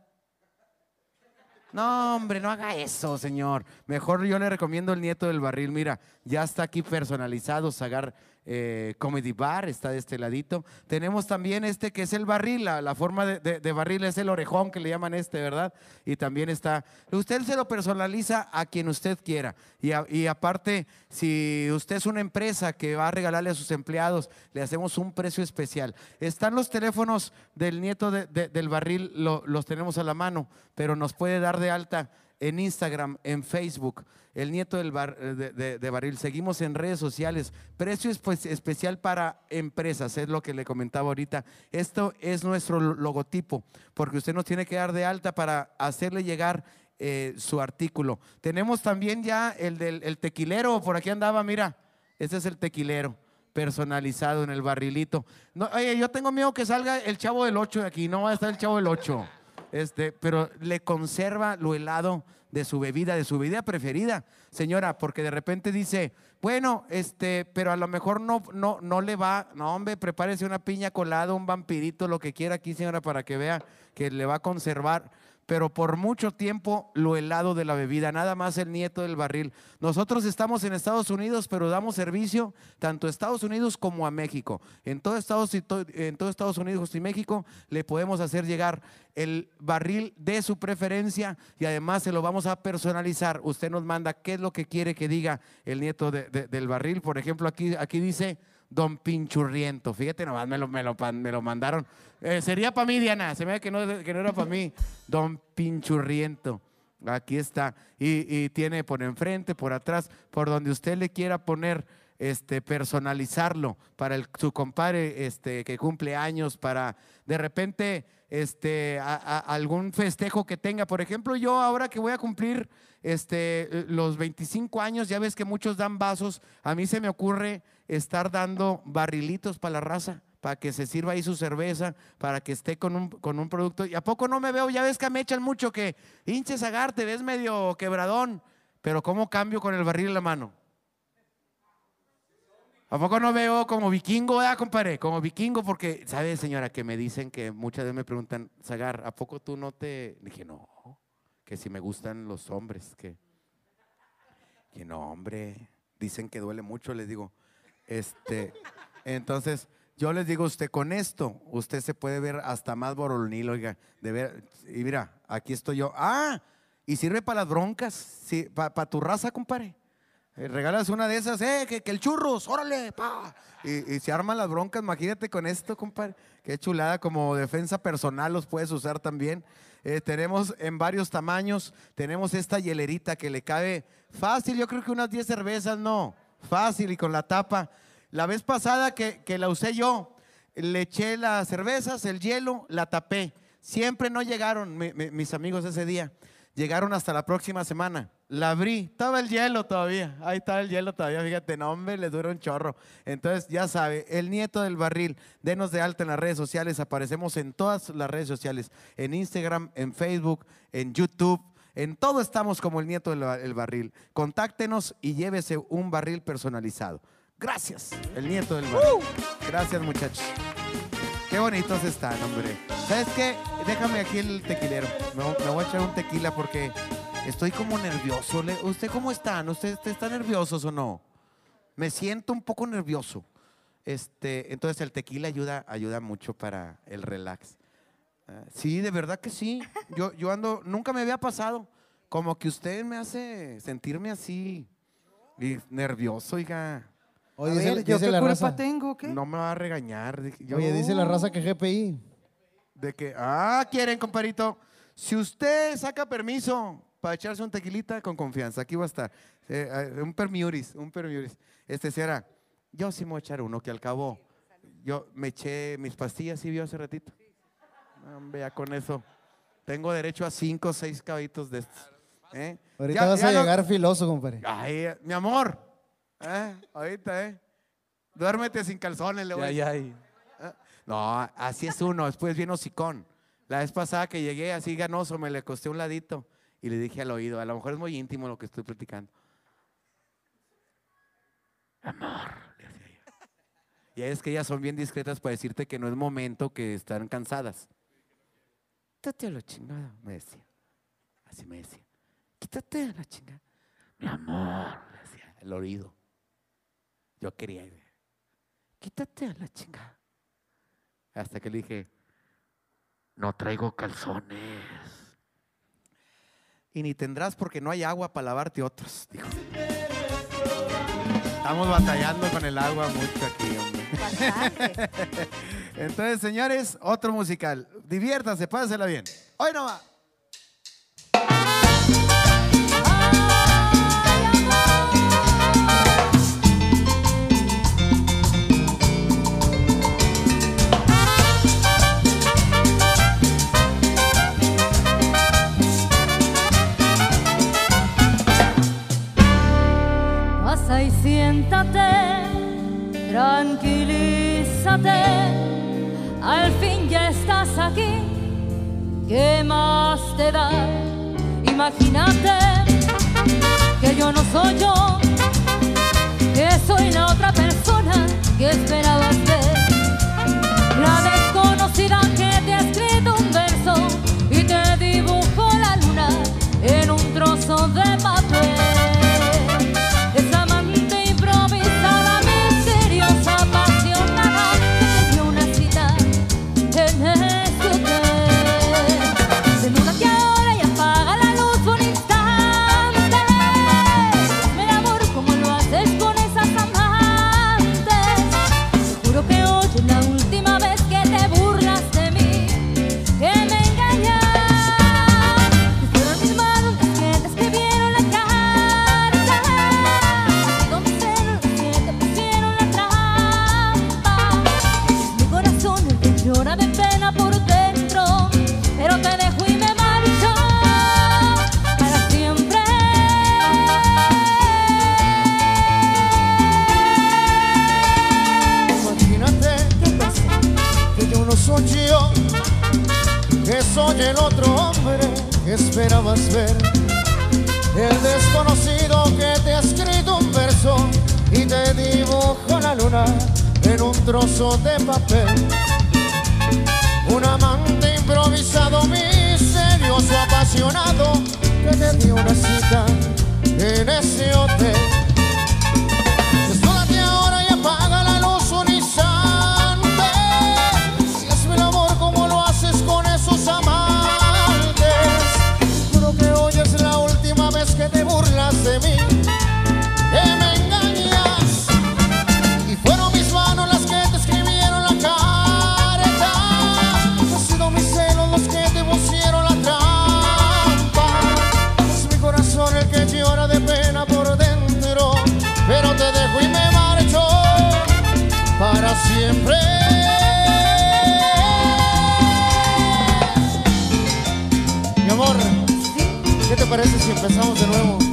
No, hombre, no haga eso, señor. Mejor yo le recomiendo el nieto del barril. Mira, ya está aquí personalizado, Sagar eh, Comedy Bar, está de este ladito. Tenemos también este que es el barril, la, forma de, barril es el orejón que le llaman este, ¿verdad? Y también está, usted se lo personaliza a quien usted quiera. Y, aparte, si usted es una empresa que va a regalarle a sus empleados, le hacemos un precio especial. Están los teléfonos del nieto de- de- del barril, lo- los tenemos a la mano, pero nos puede dar de alta en Instagram, en Facebook, el nieto del bar- eh, de, barril. Seguimos en redes sociales. Precio espe- especial para empresas, es lo que le comentaba ahorita. Esto es nuestro lo- logotipo, porque usted nos tiene que dar de alta para hacerle llegar eh, su artículo. Tenemos también ya el del el tequilero, por aquí andaba, mira, este es el tequilero personalizado en el barrilito. No, oye, yo tengo miedo que salga el chavo del 8 de aquí, no va a estar el chavo del 8. Este, pero le conserva lo helado de su bebida, de su bebida preferida, señora, porque de repente dice, bueno, este, pero a lo mejor no, no, no le va, no, hombre, prepárese una piña colada, un vampirito, lo que quiera aquí, señora, para que vea que le va a conservar pero por mucho tiempo lo helado de la bebida, nada más el nieto del barril. Nosotros estamos en Estados Unidos, pero damos servicio tanto a Estados Unidos como a México. En todo Estados, en Estados Unidos y México le podemos hacer llegar el barril de su preferencia y además se lo vamos a personalizar. Usted nos manda qué es lo que quiere que diga el nieto de- de- del barril. Por ejemplo, aquí, aquí dice... Don Pinchurriento, fíjate nomás, me lo, me lo, me lo mandaron. Eh, sería para mí, Diana, se me ve que no, que no era para mí. Don Pinchurriento, aquí está. Y, y tiene por enfrente, por atrás, por donde usted le quiera poner, este, personalizarlo para el- su compadre este, que cumple años, para de repente este, algún festejo que tenga. Por ejemplo, yo ahora que voy a cumplir este, los 25 años, ya ves que muchos dan vasos, a mí se me ocurre estar dando barrilitos para la raza, para que se sirva ahí su cerveza, para que esté con un, con un producto. ¿Y a poco no me veo? Ya ves que me echan mucho que, hinches agar, te ves medio quebradón, pero ¿cómo cambio con el barril en la mano? ¿A poco no veo como vikingo, ah, compadre? Como vikingo, porque, ¿sabe, señora? Que me dicen que muchas veces me preguntan, Zagar, ¿a poco tú no te...? Dije, no, que si me gustan los hombres, que... Que no, hombre, dicen que duele mucho, les digo. Este, entonces, yo les digo, usted con esto, usted se puede ver hasta más boronil, oiga, de ver, y mira, aquí estoy yo. Ah, y sirve para las broncas, sí, para tu raza, compadre. Eh, regalas una de esas, eh, que, el churros, órale, pa. Y, se arman las broncas, imagínate con esto, compadre. Qué chulada, como defensa personal los puedes usar también. Eh, tenemos en varios tamaños, tenemos esta hielerita que le cabe fácil, yo creo que unas 10 cervezas, no, fácil y con la tapa. La vez pasada que, la usé yo, le eché las cervezas, el hielo, la tapé. Siempre no llegaron mi- mis amigos ese día. Llegaron hasta la próxima semana. La abrí, estaba el hielo todavía. Ahí estaba el hielo todavía, fíjate, no hombre, le dura un chorro. Entonces, ya sabe, el nieto del barril, denos de alta en las redes sociales, aparecemos en todas las redes sociales, en Instagram, en Facebook, en YouTube, en todo estamos como el nieto del ba- el barril. Contáctenos y llévese un barril personalizado. Gracias, el nieto del barril. Gracias, muchachos. Qué bonitos están, hombre. ¿Sabes qué? Déjame aquí el tequilero. Me voy a echar un tequila porque estoy como nervioso. ¿Usted cómo están? ¿Usted, usted está nerviosos o no? Me siento un poco nervioso. Este, entonces el tequila ayuda, ayuda mucho para el relax. Ah, sí, de verdad que sí. Yo, yo ando, nunca me había pasado. Como que usted me hace sentirme así y nervioso, oiga. Oye, A dice- ver, ¿yo dice qué la culpa raza. tengo? ¿qué? No me va a regañar. yo- Oye, dice la raza que GPI. De que, ah, quieren, comparito. Si usted saca permiso para echarse un tequilita, con confianza, aquí va a estar. Eh, eh, un permiuris, un permiuris. Este será, yo sí me voy a echar uno, que al cabo, yo me eché mis pastillas, ¿sí vio hace ratito? Ya con eso. Tengo derecho a cinco o seis cabitos de estos. ¿eh? Ahorita Ya- vas ya a no- llegar filoso, compadre. Ay, mi amor. ¿eh? Ahorita, ¿eh? Duérmete sin calzones, le voy a Ay, ay. No, así es uno, después viene hocicón. La vez pasada que llegué así ganoso, me le acosté a un ladito y le dije al oído, a lo mejor es muy íntimo lo que estoy platicando. Amor, le decía yo. Y es que ellas son bien discretas para decirte que no es momento, que están cansadas. Quítate a la chingada, me decía. Así me decía. Quítate a la chingada. Mi amor, le decía, el oído. Yo quería. Quítate a la chingada. Hasta que le dije, no traigo calzones. Y ni tendrás porque no hay agua para lavarte otros, dijo. Estamos batallando con el agua mucho aquí, hombre. Entonces, señores, otro musical. Diviértanse, pásela bien. Hoy no va. Tranquilízate, al fin ya estás aquí, ¿qué más te da? Imagínate que yo no soy yo, que soy la otra persona que esperabas esperabas ver. El desconocido que te ha escrito un verso y te dibujó la luna en un trozo de papel. Un amante improvisado, misterioso, apasionado, que te dio una cita en ese hotel. Empezamos de nuevo?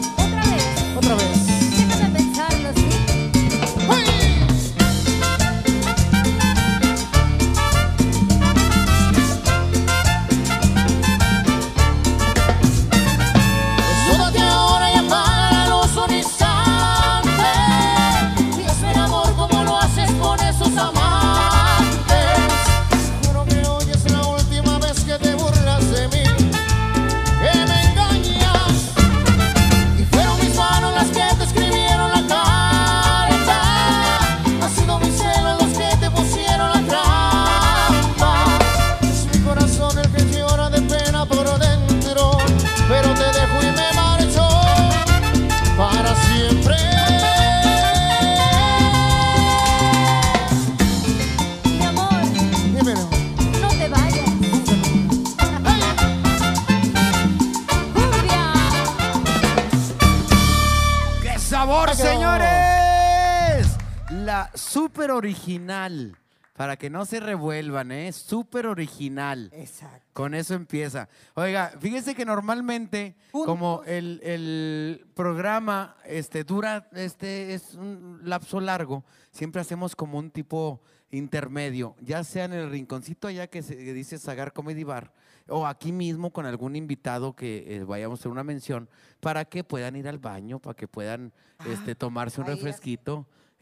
Para que no se revuelvan, ¿eh? Súper original. Exacto. Con eso empieza. Oiga, fíjese que normalmente, como el, el programa este, dura, este es un lapso largo, siempre hacemos como un tipo intermedio, ya sea en el rinconcito allá que se que dice Sagar Comedy Bar, o aquí mismo con algún invitado que eh, vayamos a hacer una mención, para que puedan ir al baño, para que puedan este, tomarse un ahí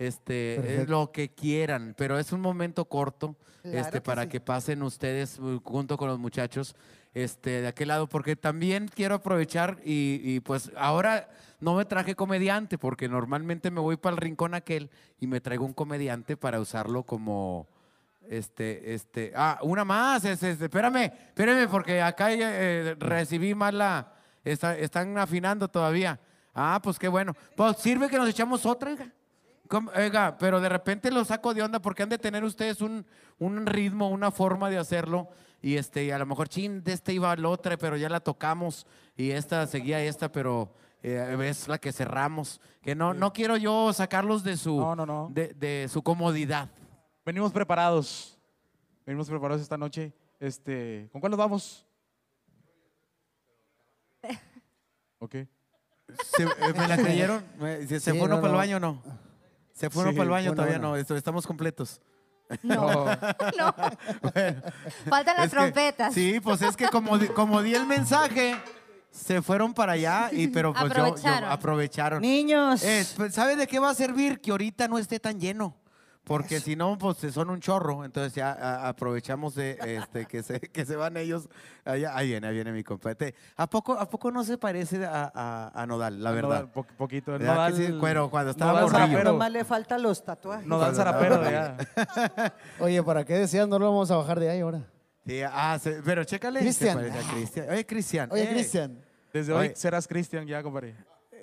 Este, es lo que quieran, pero es un momento corto Claro este, que para sí. que pasen ustedes uh, junto con los muchachos este, de aquel lado, porque también quiero aprovechar y, y, pues ahora no me traje comediante, porque normalmente me voy para el rincón aquel y me traigo un comediante para usarlo como, este, este, ah, una más, es, es- espérame, espérame, porque acá eh, recibí mal la, está- están afinando todavía. Ah, pues qué bueno. Pues sirve que nos echamos otra, hija. ¿Cómo? Oiga, pero de repente lo saco de onda porque han de tener ustedes un, un ritmo, una forma de hacerlo. Y este, y a lo mejor, chin, de este iba al otro, pero ya la tocamos. Y esta seguía esta, pero eh, es la que cerramos. Que no, no quiero yo sacarlos de su, De, de su comodidad. Venimos preparados. Venimos preparados esta noche. Este, ¿Con cuál nos vamos? Ok. Se- eh, ¿Me la creyeron? ¿Se, se Sí, fue uno no, para el baño o no? ¿Se fue uno Sí, para el baño? bueno, Todavía bueno. no, estamos completos. No, no. Faltan las Es que- trompetas. sí, pues es que como, di- como di el mensaje, se fueron para allá, y, pero pues yo- yo, Aprovecharon. aprovecharon. Niños. Eh, pues, ¿Sabe de qué va a servir? Que ahorita no esté tan lleno. Porque si no, pues son un chorro. Entonces ya a- aprovechamos de este, que, se, que se van ellos. Allá, ahí viene, ahí viene mi compadre. ¿A poco, ¿A poco no se parece a, a- a Nodal, la A verdad? Nodal, po- poquito. ¿Verdad que Nodal- sí? Cuero, cuando estaba morrillo. Nomás le faltan los tatuajes. Nodal zarapero allá. Oye, ¿para qué decías? No lo vamos a bajar de ahí ahora. Sí, ah, se- pero chécale. Cristian. parece a Cristian. Oye, Cristian. Oye, eh, Cristian. Desde hoy Oye. serás Cristian ya, compadre.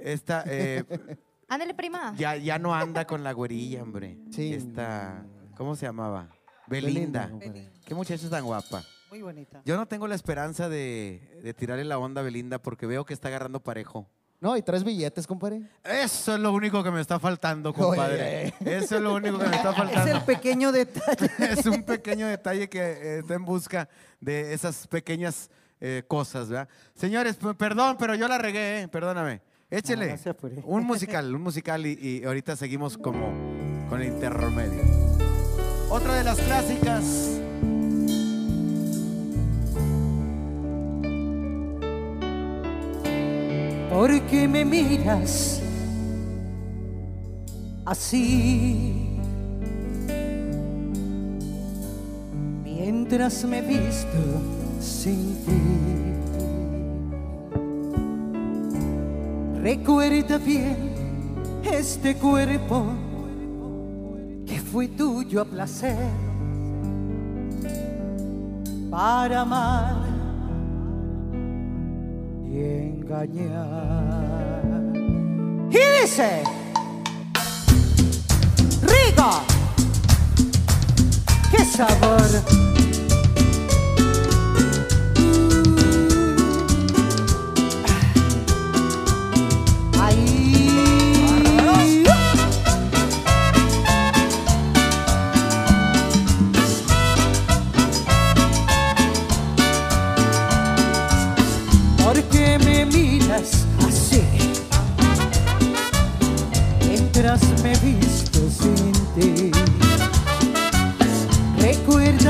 Esta, eh, Ándale, prima. ya, ya no anda con la güerilla, hombre. Sí. Esta, ¿cómo se llamaba? Belinda. Belinda. Qué muchacha tan guapa. Muy bonita. Yo no tengo la esperanza de, de tirarle la onda a Belinda porque veo que está agarrando parejo. No, y tres billetes, compadre. Eso es lo único que me está faltando, compadre. Eso es lo único que me está Es faltando. el pequeño detalle. es un pequeño detalle que eh, está en busca de esas pequeñas eh, cosas, ¿verdad? Señores, perdón, pero yo la regué, ¿eh? perdóname. Échele No, no se apure. un musical, un musical y, y ahorita seguimos como con el intermedio. Otra de las clásicas. ¿Por qué me miras así? Mientras me visto sin ti. Recuerda bien este cuerpo que fue tuyo a placer para amar y engañar. Y dice, rico, qué sabor.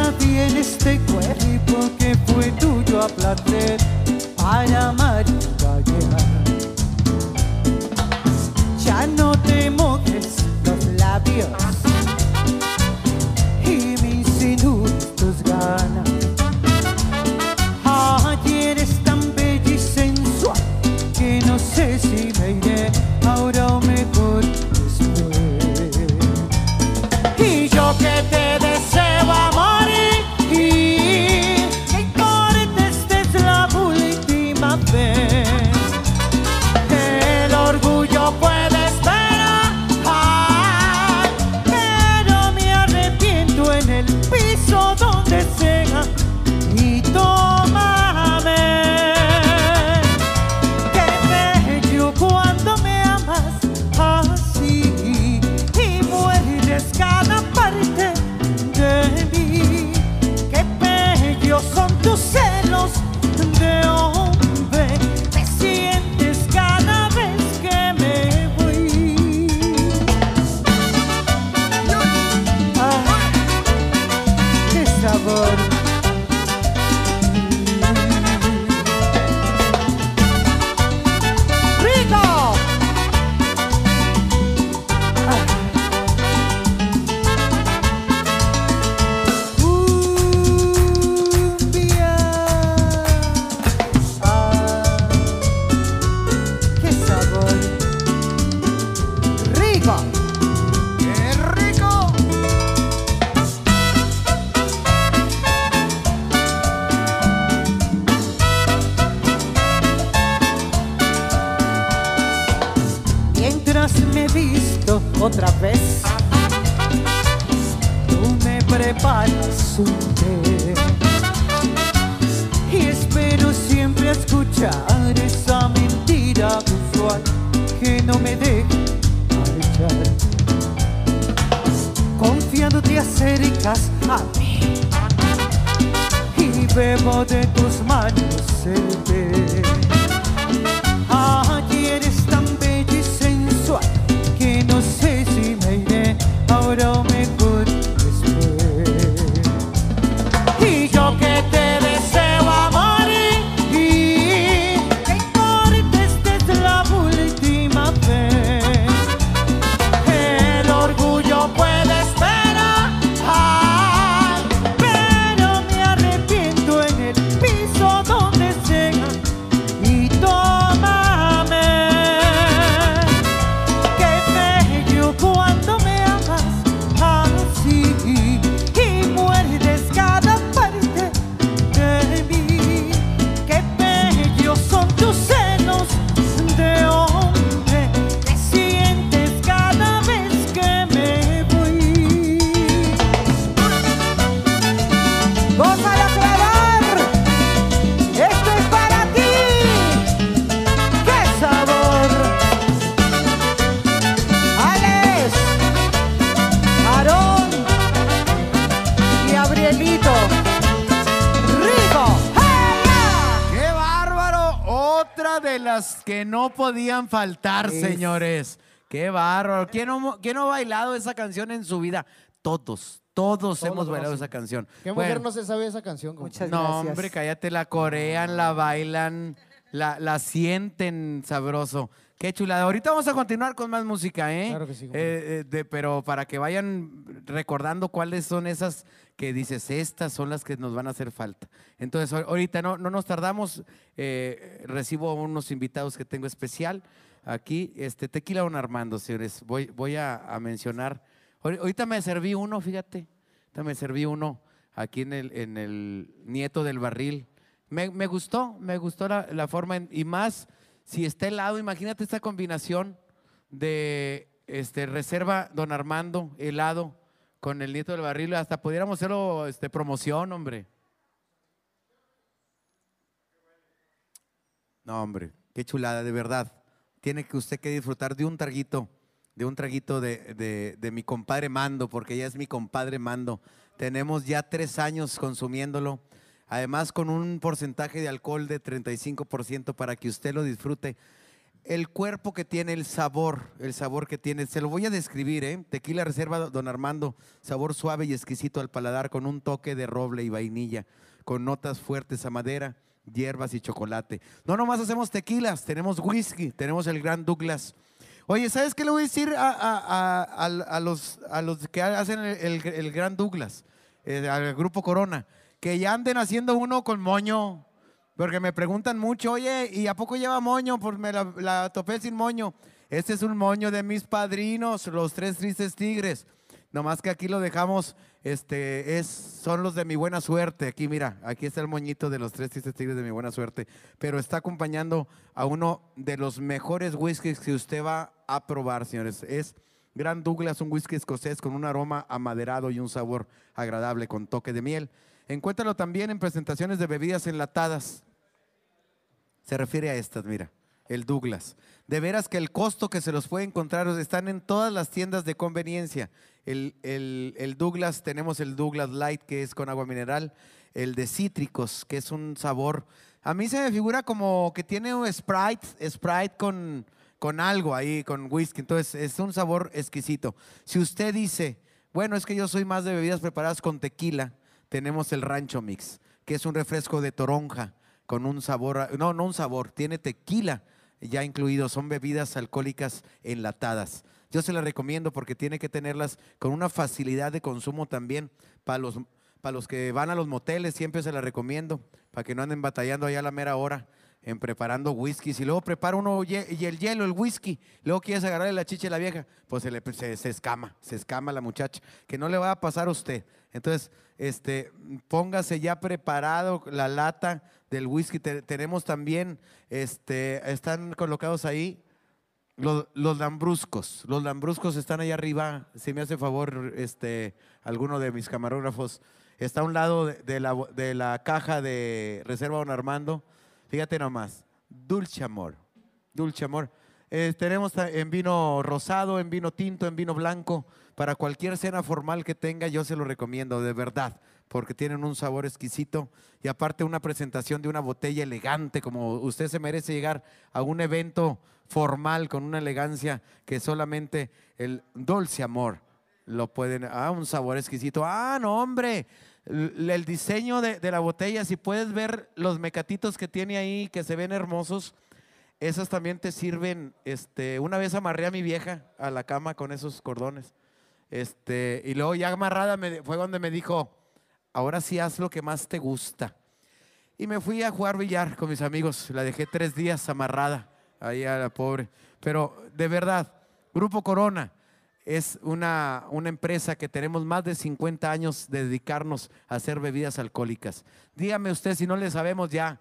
Recuerda bien este cuerpo que fue tuyo a placer para amar y. Ya no te mojes los labios que no podían faltar, Es- señores. ¡Qué bárbaro! ¿Quién no, quién no ha bailado esa canción en su vida? Todos, todos, hemos bailado conocen. esa canción. ¿Qué Bueno, mujer no se sabe esa canción? no, hombre, cállate, la corean, la bailan, la, la sienten sabroso. Qué chulada. Ahorita vamos a continuar con más música, ¿eh? Claro que sí, Eh, eh, de- pero para que vayan recordando cuáles son esas que dices, estas son las que nos van a hacer falta. Entonces, ahor- ahorita no, no nos tardamos. eh, recibo unos invitados que tengo especial aquí. Este, Tequila Don Armando, señores. Voy, voy a, a mencionar. Ahori- Ahorita me serví uno, fíjate. Ahorita me serví uno aquí en el, en el Nieto del Barril. Me, me gustó, me gustó la, la forma en- y más si está helado, imagínate esta combinación de este, reserva Don Armando helado con el Nieto del Barril, hasta pudiéramos hacerlo este, promoción, hombre. No, hombre, qué chulada, de verdad. Tiene que usted que disfrutar de un traguito, de un traguito de, de- de mi compadre Mando, porque ya es mi compadre Mando. Tenemos ya tres años consumiéndolo, además con un porcentaje de alcohol de 35% para que usted lo disfrute. El cuerpo que tiene, el sabor, el sabor que tiene, se lo voy a describir, ¿eh? Tequila Reserva Don Armando, sabor suave y exquisito al paladar con un toque de roble y vainilla, con notas fuertes a madera, hierbas y chocolate. No nomás hacemos tequilas, tenemos whisky, tenemos el Gran Douglas. Oye, ¿sabes qué le voy a decir a, los, que hacen el Gran Douglas, eh, al Grupo Corona? Que ya anden haciendo uno con moño, porque me preguntan mucho, oye, ¿y a poco lleva moño? Pues me la, topé sin moño. Este es un moño de mis padrinos, los tres tristes tigres. Nomás que aquí lo dejamos, este, es, son los de mi buena suerte. Aquí, mira, aquí está el moñito de los tres tristes tigres de mi buena suerte. Pero está acompañando a uno de los mejores whiskies que usted va a probar, señores. Es Gran Douglas, un whisky escocés con un aroma amaderado y un sabor agradable con toque de miel. Encuéntralo también en presentaciones de bebidas enlatadas. Se refiere a estas, mira, el Douglas. De veras que el costo que se los puede encontrar están en todas las tiendas de conveniencia. El, el- el Douglas, tenemos el Douglas Light, que es con agua mineral, el de cítricos, que es un sabor. A mí se me figura como que tiene un Sprite, Sprite con, con algo ahí, con whisky. Entonces, es un sabor exquisito. Si usted dice, bueno, es que yo soy más de bebidas preparadas con tequila, tenemos el Rancho Mix, que es un refresco de toronja con un sabor, no, no un sabor, tiene tequila ya incluido, son bebidas alcohólicas enlatadas. Yo se las recomiendo porque tiene que tenerlas con una facilidad de consumo también para los, para los que van a los moteles, siempre se las recomiendo, para que no anden batallando allá a la mera hora en preparando whisky. Si luego prepara uno y el hielo, el whisky, luego quieres agarrarle la chicha a la vieja, pues se, le, se escama, se escama la muchacha, que no le va a pasar a usted. Entonces, este, póngase ya preparado la lata del whisky. Te- tenemos también, este, están colocados ahí Los, los lambruscos, los lambruscos están ahí arriba. Si me hace favor, este, alguno de mis camarógrafos está a un lado de, la, de la caja de Reserva Don Armando. Fíjate nomás, dulce amor, dulce amor. Eh, tenemos en vino rosado, en vino tinto, en vino blanco. Para cualquier cena formal que tenga, yo se lo recomiendo, de verdad, porque tienen un sabor exquisito y aparte una presentación de una botella elegante, como usted se merece llegar a un evento formal con una elegancia que solamente el dulce amor lo pueden. Ah, un sabor exquisito. Ah, no, hombre. El, diseño de, de la botella, si puedes ver los mecatitos que tiene ahí, que se ven hermosos, esas también te sirven. Este, una vez amarré a mi vieja a la cama con esos cordones. Este, y luego ya amarrada me- fue donde me dijo, ahora sí haz lo que más te gusta. Y me fui a jugar billar con mis amigos. La dejé tres días amarrada ahí a la pobre. Pero de verdad, Grupo Corona es una, una empresa que tenemos más de 50 años de dedicarnos a hacer bebidas alcohólicas. Dígame usted si no le sabemos ya.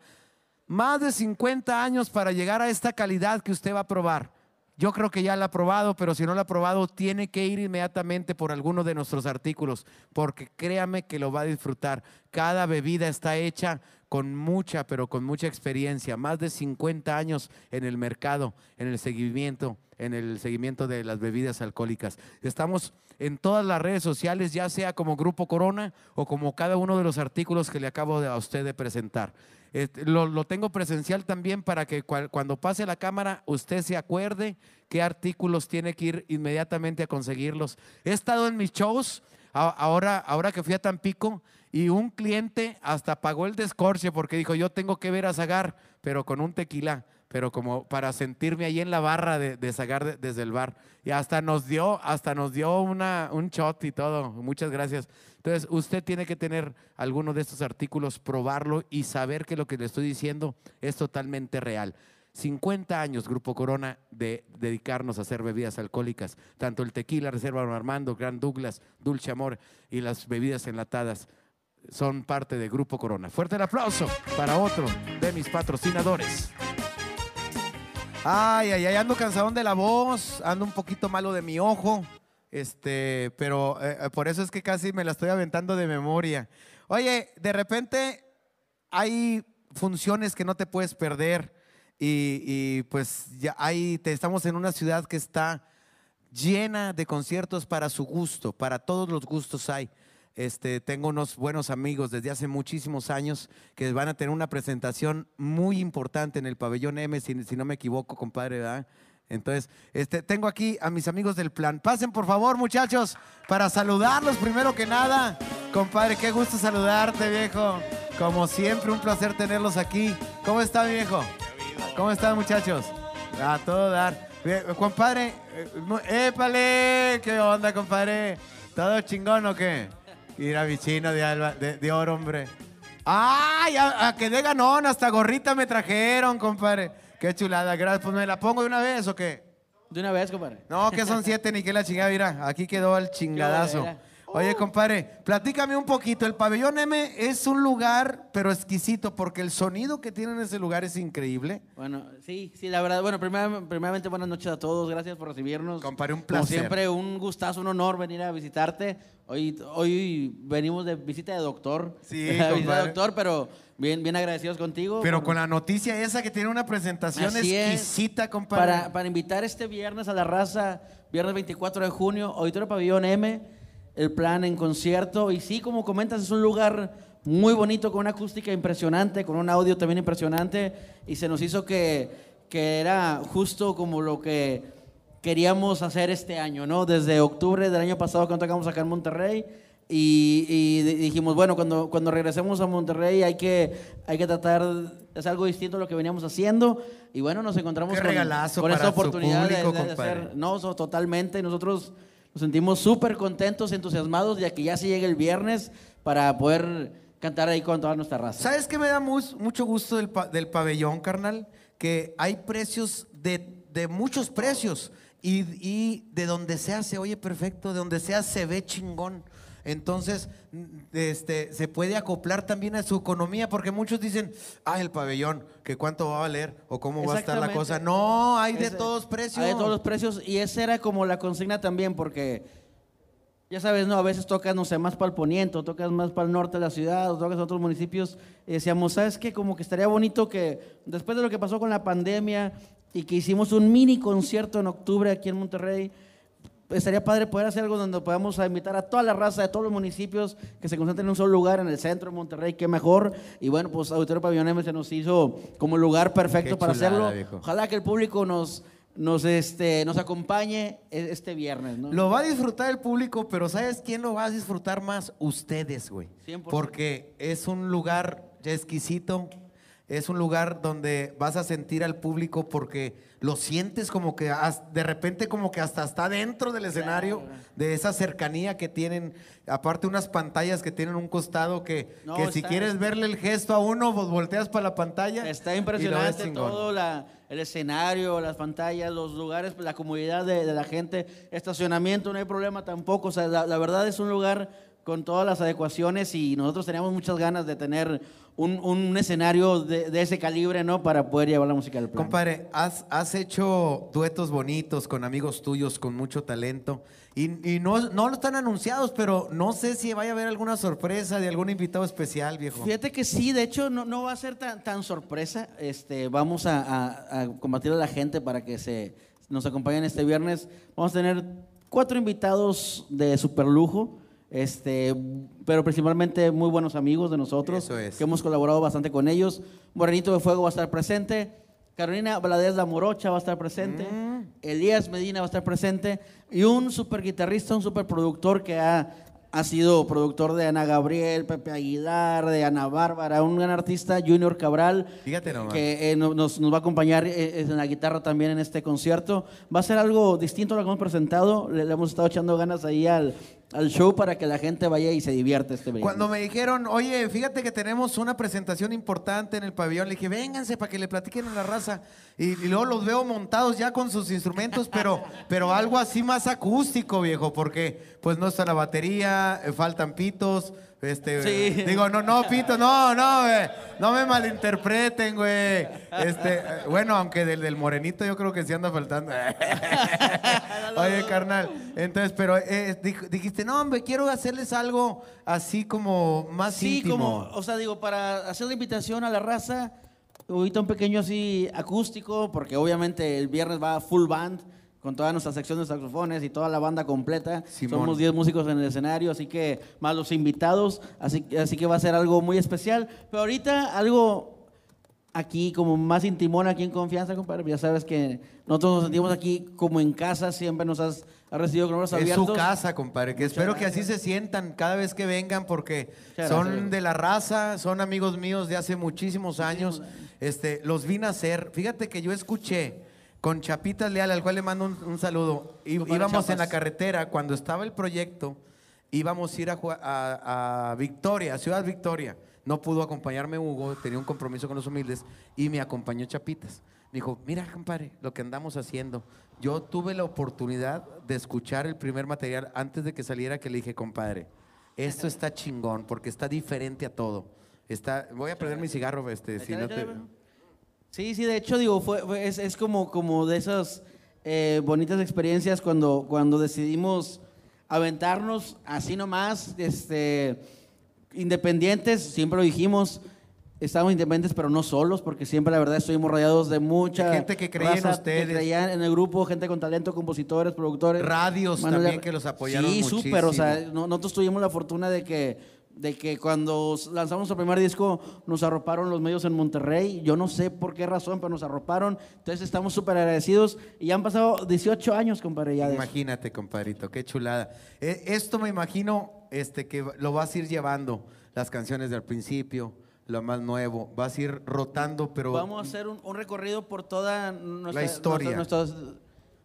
Más de 50 años para llegar a esta calidad que usted va a probar. Yo creo que ya la ha probado, pero si no la ha probado, tiene que ir inmediatamente por alguno de nuestros artículos, porque créame que lo va a disfrutar. Cada bebida está hecha con mucha, pero con mucha experiencia, más de 50 años en el mercado, en el seguimiento, en el seguimiento de las bebidas alcohólicas. Estamos en todas las redes sociales, ya sea como Grupo Corona o como cada uno de los artículos que le acabo de, a usted de presentar. Este, lo, lo tengo presencial también para que cuando pase la cámara usted se acuerde qué artículos tiene que ir inmediatamente a conseguirlos. He estado en mis shows, ahora, ahora que fui a Tampico, y un cliente hasta pagó el descorche porque dijo, yo tengo que ver a Zagar, pero con un tequila, pero como para sentirme ahí en la barra de, de desde el bar. Y hasta nos dio, hasta nos dio una, un shot y todo. Muchas gracias. Entonces, usted tiene que tener alguno de estos artículos, probarlo y saber que lo que le estoy diciendo es totalmente real. 50 años, Grupo Corona, de dedicarnos a hacer bebidas alcohólicas, tanto el tequila, Reserva Don Armando, Gran Douglas, Dulce Amor y las bebidas enlatadas son parte de Grupo Corona. Fuerte el aplauso para otro de mis patrocinadores. Ay, ay, ay, ando cansadón de la voz, ando un poquito malo de mi ojo, este, pero eh, eh, por eso es que casi me la estoy aventando de memoria. Oye, de repente hay funciones que no te puedes perder y, pues ya hay, te, estamos en una ciudad que está llena de conciertos para su gusto, para todos los gustos hay. Este, tengo unos buenos amigos desde hace muchísimos años que van a tener una presentación muy importante en el pabellón M, si, no me equivoco, compadre, ¿verdad? Entonces, este, tengo aquí a mis amigos del plan. Pasen, por favor, muchachos, para saludarlos primero que nada. Compadre, qué gusto saludarte, viejo. Como siempre, un placer tenerlos aquí. ¿Cómo está, viejo? ¿Cómo están, muchachos? A todo dar. Compadre, eh, épale, ¿qué onda, compadre? ¿Todo chingón o qué? Ir a mi chino de, alba- de, de oro, hombre. ¡Ay! A, a que de ganón, hasta gorrita me trajeron, compadre. Qué chulada, gracias. Pues me la pongo de una vez o qué? De una vez, compadre. No, que son siete ni que la chingada, mira, aquí quedó el chingadazo. Oye, compadre, platícame un poquito. El pabellón M es un lugar, pero exquisito, porque el sonido que tiene en ese lugar es increíble. Bueno, sí, sí, la verdad. Bueno, primera- primeramente, buenas noches a todos. Gracias por recibirnos. Compadre, un Como placer. siempre, un gustazo, un honor venir a visitarte. Hoy, hoy venimos de visita de doctor. Sí, visita de doctor, pero bien, bien agradecidos contigo. Pero por- con la noticia esa que tiene una presentación Así es. exquisita, compadre. Para, para invitar este viernes a la raza, viernes 24 de junio, Auditorio Pabellón M, el plan en concierto. Y sí, como comentas, es un lugar muy bonito, con una acústica impresionante, con un audio también impresionante. Y se nos hizo que, que era justo como lo que queríamos hacer este año, ¿no? Desde octubre del año pasado cuando tocamos acá en Monterrey. Y, y di- dijimos, bueno, cuando, cuando regresemos a Monterrey hay que, hay que tratar de hacer algo distinto a lo que veníamos haciendo. Y bueno, nos encontramos Qué con, con esta oportunidad de- público, de, de compadre. hacer, no, so- totalmente. Nosotros nos sentimos súper contentos, entusiasmados, ya que ya se llega el viernes para poder cantar ahí con toda nuestra raza. ¿Sabes qué me da mu- mucho gusto del, del pabellón, carnal? Que hay precios de, de muchos precios y, y de donde sea se oye perfecto, de donde sea se ve chingón. Entonces, mm, este, se puede acoplar también a su economía, porque muchos dicen, ah, el pabellón, que cuánto va a valer o cómo va a estar la cosa. No, hay de Ese- todos precios. Hay de todos los precios y esa era como la consigna también porque ya sabes, no, a veces tocas, no sé, más para el poniente, o tocas más para el norte de la ciudad, o tocas a otros municipios. Y decíamos, ¿sabes qué? Como que estaría bonito que después de lo que pasó con la pandemia y que hicimos un mini concierto en octubre aquí en Monterrey, estaría padre poder hacer algo donde podamos invitar a toda la raza de todos los municipios que se concentren en un solo lugar en el centro de Monterrey, qué mejor. Y bueno, pues Auditorio Pabellón M se nos hizo como el lugar perfecto Qué para chulada, hacerlo. viejo. Ojalá que el público nos, nos, este, nos acompañe e- este viernes, ¿no? Lo va a disfrutar el público, pero ¿sabes quién lo va a disfrutar más? Ustedes, güey. 100%. Porque es un lugar exquisito, es un lugar donde vas a sentir al público porque lo sientes como que de repente como que hasta está dentro del escenario, de esa cercanía que tienen, aparte unas pantallas que tienen un costado que, No, que si quieres verle el gesto a uno, pues volteas para la pantalla. Está impresionante todo la- el escenario, las pantallas, los lugares, la comodidad de, de la gente, estacionamiento, no hay problema tampoco. O sea, la, la verdad es un lugar con todas las adecuaciones y nosotros teníamos muchas ganas de tener un, un escenario de, de ese calibre, ¿no? Para poder llevar la música al plan. Compadre, has, has hecho duetos bonitos con amigos tuyos con mucho talento y, y no, no están anunciados, pero no sé si vaya a haber alguna sorpresa de algún invitado especial, viejo. Fíjate que sí, de hecho no, no va a ser tan, tan sorpresa. Este, vamos a, a- a combatir a la gente para que se, nos acompañen este viernes. Vamos a tener cuatro invitados de super lujo, este, pero principalmente muy buenos amigos de nosotros, Eso es. que hemos colaborado bastante con ellos. Morenito de Fuego va a estar presente. Carolina Valadez La Morocha va a estar presente. Mm. Elías Medina va a estar presente. Y un super guitarrista, un super productor que ha, ha sido productor de Ana Gabriel, Pepe Aguilar, de Ana Bárbara, un gran artista, Junior Cabral. Fíjate nomás. Que eh, no- nos, nos va a acompañar eh, en la guitarra también en este concierto. Va a ser algo distinto a lo que hemos presentado. Le, le hemos estado echando ganas ahí al, al show para que la gente vaya y se divierta este viernes. Cuando me dijeron, oye, fíjate que tenemos una presentación importante en el pabellón, le dije, vénganse para que le platiquen a la raza. Y, y luego los veo montados ya con sus instrumentos, pero, pero algo así más acústico, viejo, porque pues no está la batería, eh, faltan pitos. Este, Sí. Digo, no, no, pito, no, no, güey, no me malinterpreten, güey. Este, eh, bueno, aunque del, del morenito yo creo que sí anda faltando. Oye, carnal. Entonces, pero eh, dij- dijiste, no, hombre, quiero hacerles algo así como más Sí, íntimo. como, o sea, digo, para hacer la invitación a la raza, ahorita un pequeño así acústico, porque obviamente el viernes va full band, con toda nuestra sección de saxofones y toda la banda completa. Simón. Somos 10 músicos en el escenario, así que más los invitados, así, así que va a ser algo muy especial. Pero ahorita algo aquí como más intimón, aquí en confianza, compadre. Ya sabes que nosotros nos sentimos aquí como en casa, siempre nos has, has recibido con los brazos Es abiertos. su casa, compadre, que Muchas espero que así gracias. se sientan cada vez que vengan porque Muchas son gracias. de la raza, son amigos míos de hace muchísimos años. Este, los vi nacer. Fíjate que yo escuché con Chapitas Leal, al cual le mando un, un saludo. I- íbamos en la carretera cuando estaba el proyecto, íbamos a ir a, a- a Victoria, a Ciudad Victoria. No pudo acompañarme Hugo, tenía un compromiso con los humildes y me acompañó Chapitas. Me dijo, mira, compadre, lo que andamos haciendo. Yo tuve la oportunidad de escuchar el primer material antes de que saliera que le dije, compadre, esto está chingón porque está diferente a todo. Está, voy a prender mi cigarro, este, si no te... Sí, sí, de hecho, digo, fue, fue- es, es como, como de esas eh, bonitas experiencias cuando, cuando decidimos aventarnos así nomás, este, independientes, siempre lo dijimos, estábamos independientes, pero no solos, porque siempre la verdad estuvimos rodeados de mucha De gente que creía en raza ustedes. que creía en el grupo, gente con talento, compositores, productores. Radios también que los apoyaron Sí, súper, o sea, nosotros tuvimos la fortuna de que, de que cuando lanzamos nuestro primer disco nos arroparon los medios en Monterrey. Yo no sé por qué razón, pero nos arroparon. Entonces estamos súper agradecidos y ya han pasado 18 años, compadre. Ya. Imagínate, compadrito, qué chulada. E- Esto me imagino este, que lo vas a ir llevando, las canciones del principio, lo más nuevo, vas a ir rotando, pero Vamos a hacer un, un recorrido por toda nuestra, historia. nuestra- nuestra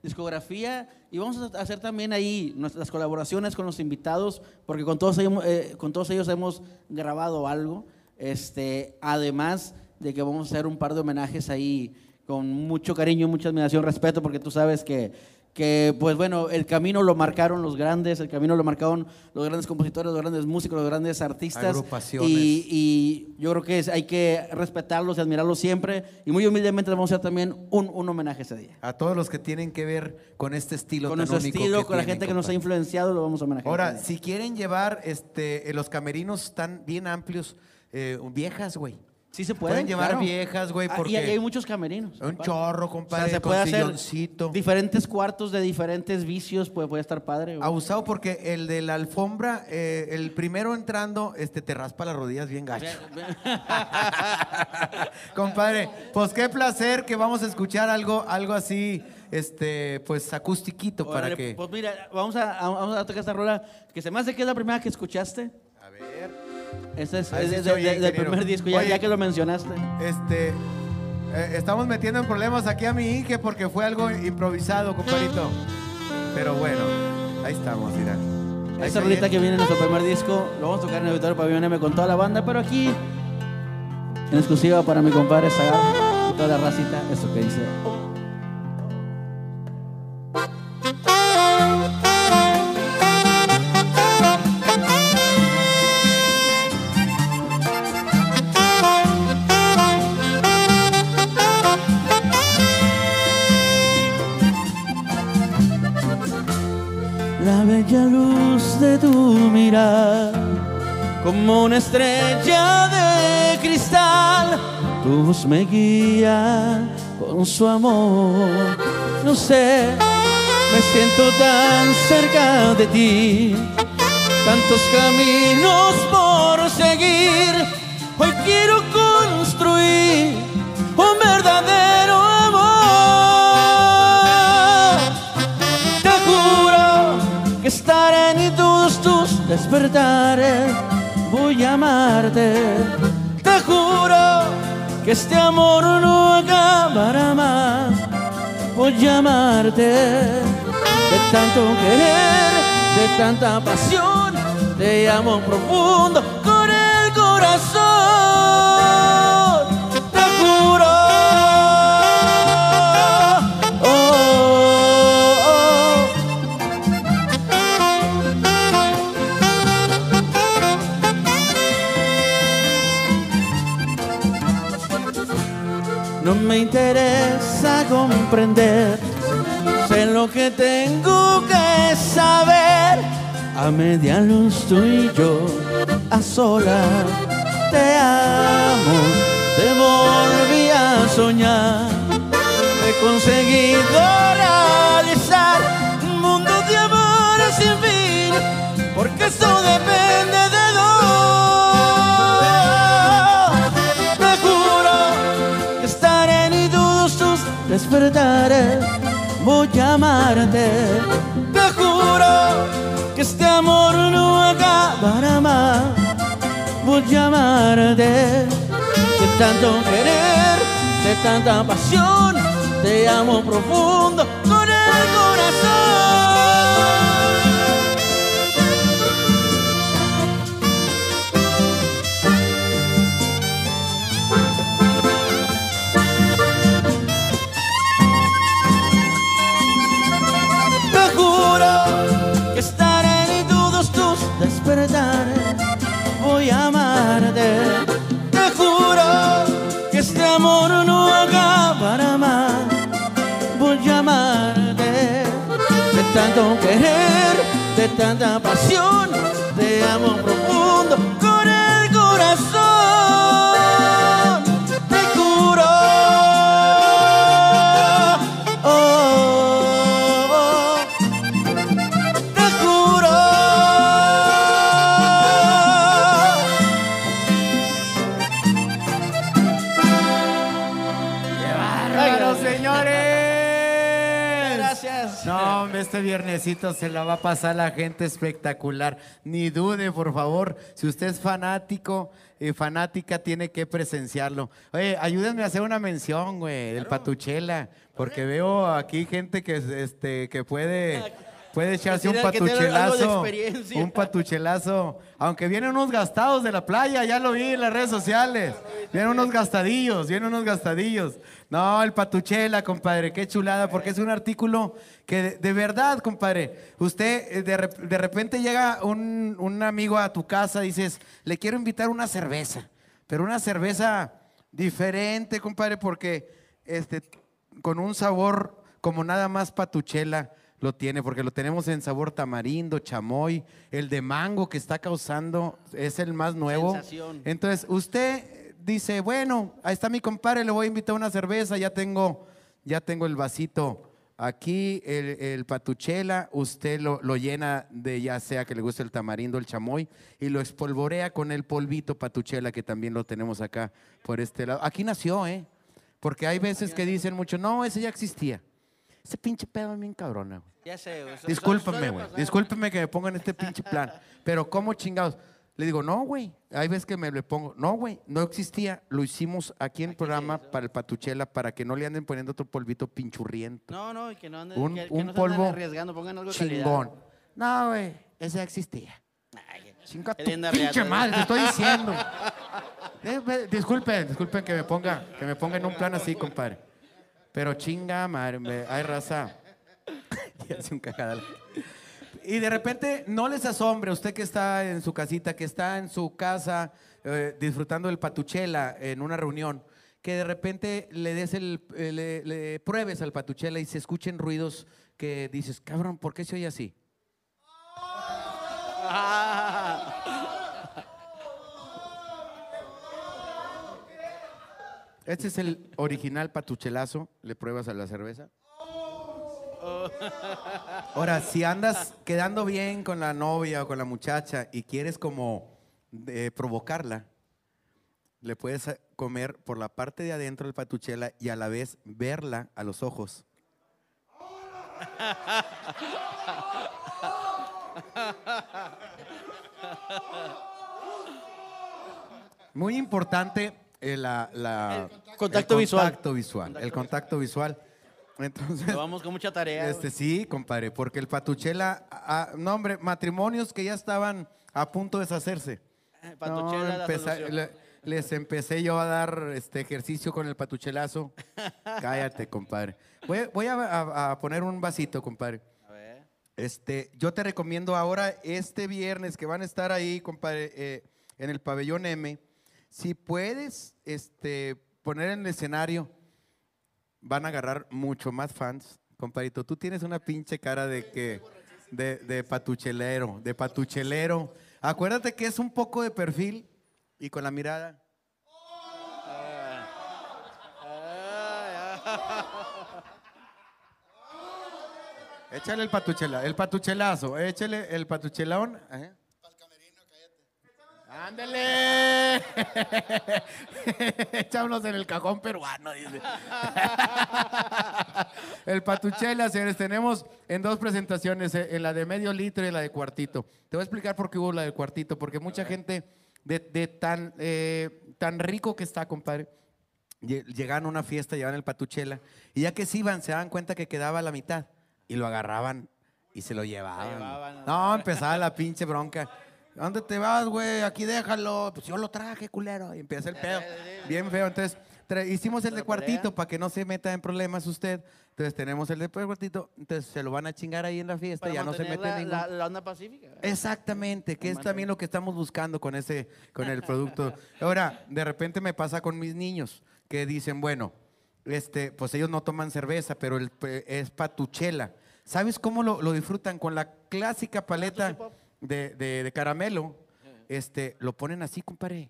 discografía y vamos a hacer también ahí nuestras colaboraciones con los invitados, porque con todos ellos, eh, con todos ellos hemos grabado algo. Este, además de que vamos a hacer un par de homenajes ahí con mucho cariño, mucha admiración, respeto, porque tú sabes que, que pues bueno, el camino lo marcaron los grandes, el camino lo marcaron los grandes compositores, los grandes músicos, los grandes artistas. Agrupaciones. Y, y yo creo que es- hay que respetarlos y admirarlos siempre. Y muy humildemente les vamos a hacer también un, un homenaje ese día. A todos los que tienen que ver con este estilo Con nuestro estilo, con la gente que nos ha influenciado, lo vamos a homenajear. Ahora, si quieren llevar, este, los camerinos están bien amplios, eh, viejas, güey. Sí se Pueden llevar claro. viejas, güey, Ah, porque... y hay muchos camerinos. Un compadre. chorro, O sea, compadre, se puede hacer silloncito. diferentes cuartos de diferentes vicios, puede, puede estar padre. güey. Abusado porque el de la alfombra, eh, el primero entrando, este, te raspa las rodillas bien gacho. Compadre, pues qué placer que vamos a escuchar algo, algo así, este, pues acustiquito para que. Pues mira, vamos a, a- vamos a tocar esta rola que se me hace que es la primera que escuchaste. A ver. Esta es, es de- oye, del primer disco, ya, Oye. ya que lo mencionaste. Este, eh, estamos metiendo en problemas aquí a mi Inge porque fue algo improvisado, compadrito. Pero bueno, ahí estamos, mira. Ahí rolita oye. que viene en nuestro primer disco, lo vamos a tocar en el Auditorio Pabellón M con toda la banda, pero aquí, en exclusiva para mi compadre Sagar y toda la racita, esto que dice. Como una estrella de cristal, tu voz me guía con su amor. No sé, me siento tan cerca de ti, tantos caminos por seguir. Hoy quiero construir un verdadero amor. Te juro que estaré en todos tus despertares. Voy a amarte. Te juro que este amor no acabará más. Voy a amarte. De tanto querer, de tanta pasión, te amo profundo me interesa comprender, sé lo que tengo que saber. A media luz tú y yo, a solas, te amo, te volví a soñar. He conseguido realizar un mundo de amor sin fin, porque esto depende de dos. Voy a amarte, te juro que este amor no acabará más. Voy a amarte de tanto querer, de tanta pasión. Te amo profundo con el corazón. Voy a amarte. Te juro que este amor no acabará más. Voy a amarte. De tanto querer, de tanta pasión, te amo profundo con el corazón. Viernesito se la va a pasar la gente espectacular. Ni dude, por favor, si usted es fanático, eh, fanática, tiene que presenciarlo. Oye, ayúdenme a hacer una mención, güey, del Patuchela, porque veo aquí gente que, este, que puede... Puede echarse un patuchelazo. Un patuchelazo. Aunque vienen unos gastados de la playa, ya lo vi en las redes sociales. Vienen unos gastadillos, vienen unos gastadillos. No, el patuchela, compadre, qué chulada, porque es un artículo que de, de verdad, compadre, usted eh, de, de repente llega un, un amigo a tu casa, dices, le quiero invitar una cerveza, pero una cerveza diferente, compadre, porque este, con un sabor como nada más patuchela lo tiene, porque lo tenemos en sabor tamarindo, chamoy, el de mango que está causando es el más nuevo. Sensación. Entonces, usted dice, bueno, ahí está mi compadre, le voy a invitar una cerveza, ya tengo, ya tengo el vasito aquí, el, el patuchela, usted lo, lo llena de ya sea que le guste el tamarindo, el chamoy, y lo espolvorea con el polvito patuchela, que también lo tenemos acá por este lado. Aquí nació, ¿eh? Porque hay veces que dicen mucho, no, ese ya existía. Ese pinche pedo es bien cabrona, güey. Ya sé, güey. Suele güey. pasar. Discúlpeme que me pongan este pinche plan. Pero ¿cómo chingados? Le digo, no, güey. Hay veces que me le pongo, no, güey, no existía. Lo hicimos aquí en el programa para el Patuchela para que no le anden poniendo otro polvito pinchurriento. No, no, y que no anden, Un, que, que un no se anden polvo arriesgando, pongan algo de calidad. chingón. No, güey, ese ya existía. Chinga tu Queriendo pinche arriesgar. madre, te estoy diciendo. Eh, disculpen, disculpen que me ponga, que me ponga en un plan así, compadre. Pero chinga, madre, hay raza. y hace un cajadal. Y de repente no les asombre, usted que está en su casita, que está en su casa eh, disfrutando del patuchela en una reunión, que de repente le des el, eh, le, le pruebes al patuchela y se escuchen ruidos que dices, cabrón, ¿por qué se oye así? Este es el original patuchelazo, le pruebas a la cerveza. Ahora, si andas quedando bien con la novia o con la muchacha y quieres como eh, provocarla, le puedes comer por la parte de adentro del patuchela y a la vez verla a los ojos. Muy importante eh, la, la- contacto visual. contacto visual. El contacto visual. Entonces, Lo vamos con mucha tarea. este sí, compadre, porque el patuchela, ah, no hombre, matrimonios que ya estaban a punto de deshacerse. Eh, Patuchela, le- les empecé yo a dar este ejercicio con el patuchelazo. Cállate, compadre. Voy, voy a, a- a poner un vasito, compadre. A ver. Este, yo te recomiendo ahora este viernes que van a estar ahí, compadre, eh, en el pabellón M. Si puedes este, poner en el escenario, van a agarrar mucho más fans, compadrito. Tú tienes una pinche cara de que de, de patuchelero, de patuchelero. Acuérdate que es un poco de perfil y con la mirada. Échale el patuchela, el patuchelazo, échale el patuchelón. Ajá. ¡Ándale! Échanos en el cajón peruano, dice. el patuchela, señores, tenemos en dos presentaciones, eh, en la de medio litro y en la de cuartito. Te voy a explicar por qué hubo la de cuartito, porque mucha gente de, de tan, eh, tan rico que está, compadre, lle- llegaban a una fiesta, llevaban el patuchela, y ya que se iban, se daban cuenta que quedaba la mitad, y lo agarraban y se lo llevaban. llevaban. No, empezaba la pinche bronca. ¿Dónde te vas, güey? Aquí déjalo. Pues yo lo traje, culero. Y empieza el pedo. Bien feo. Entonces, hicimos el de cuartito para que no se meta en problemas usted. Entonces, tenemos el de cuartito. Entonces, se lo van a chingar ahí en la fiesta. Para ya no se mete en la, ningún... la, la onda pacífica. ¿verdad? Exactamente, que es también lo que estamos buscando con ese, con el producto. Ahora, de repente me pasa con mis niños que dicen, bueno, este, pues ellos no toman cerveza, pero el, es patuchela. ¿Sabes cómo lo, lo disfrutan? Con la clásica paleta de, de- de caramelo, este, lo ponen así, compadre.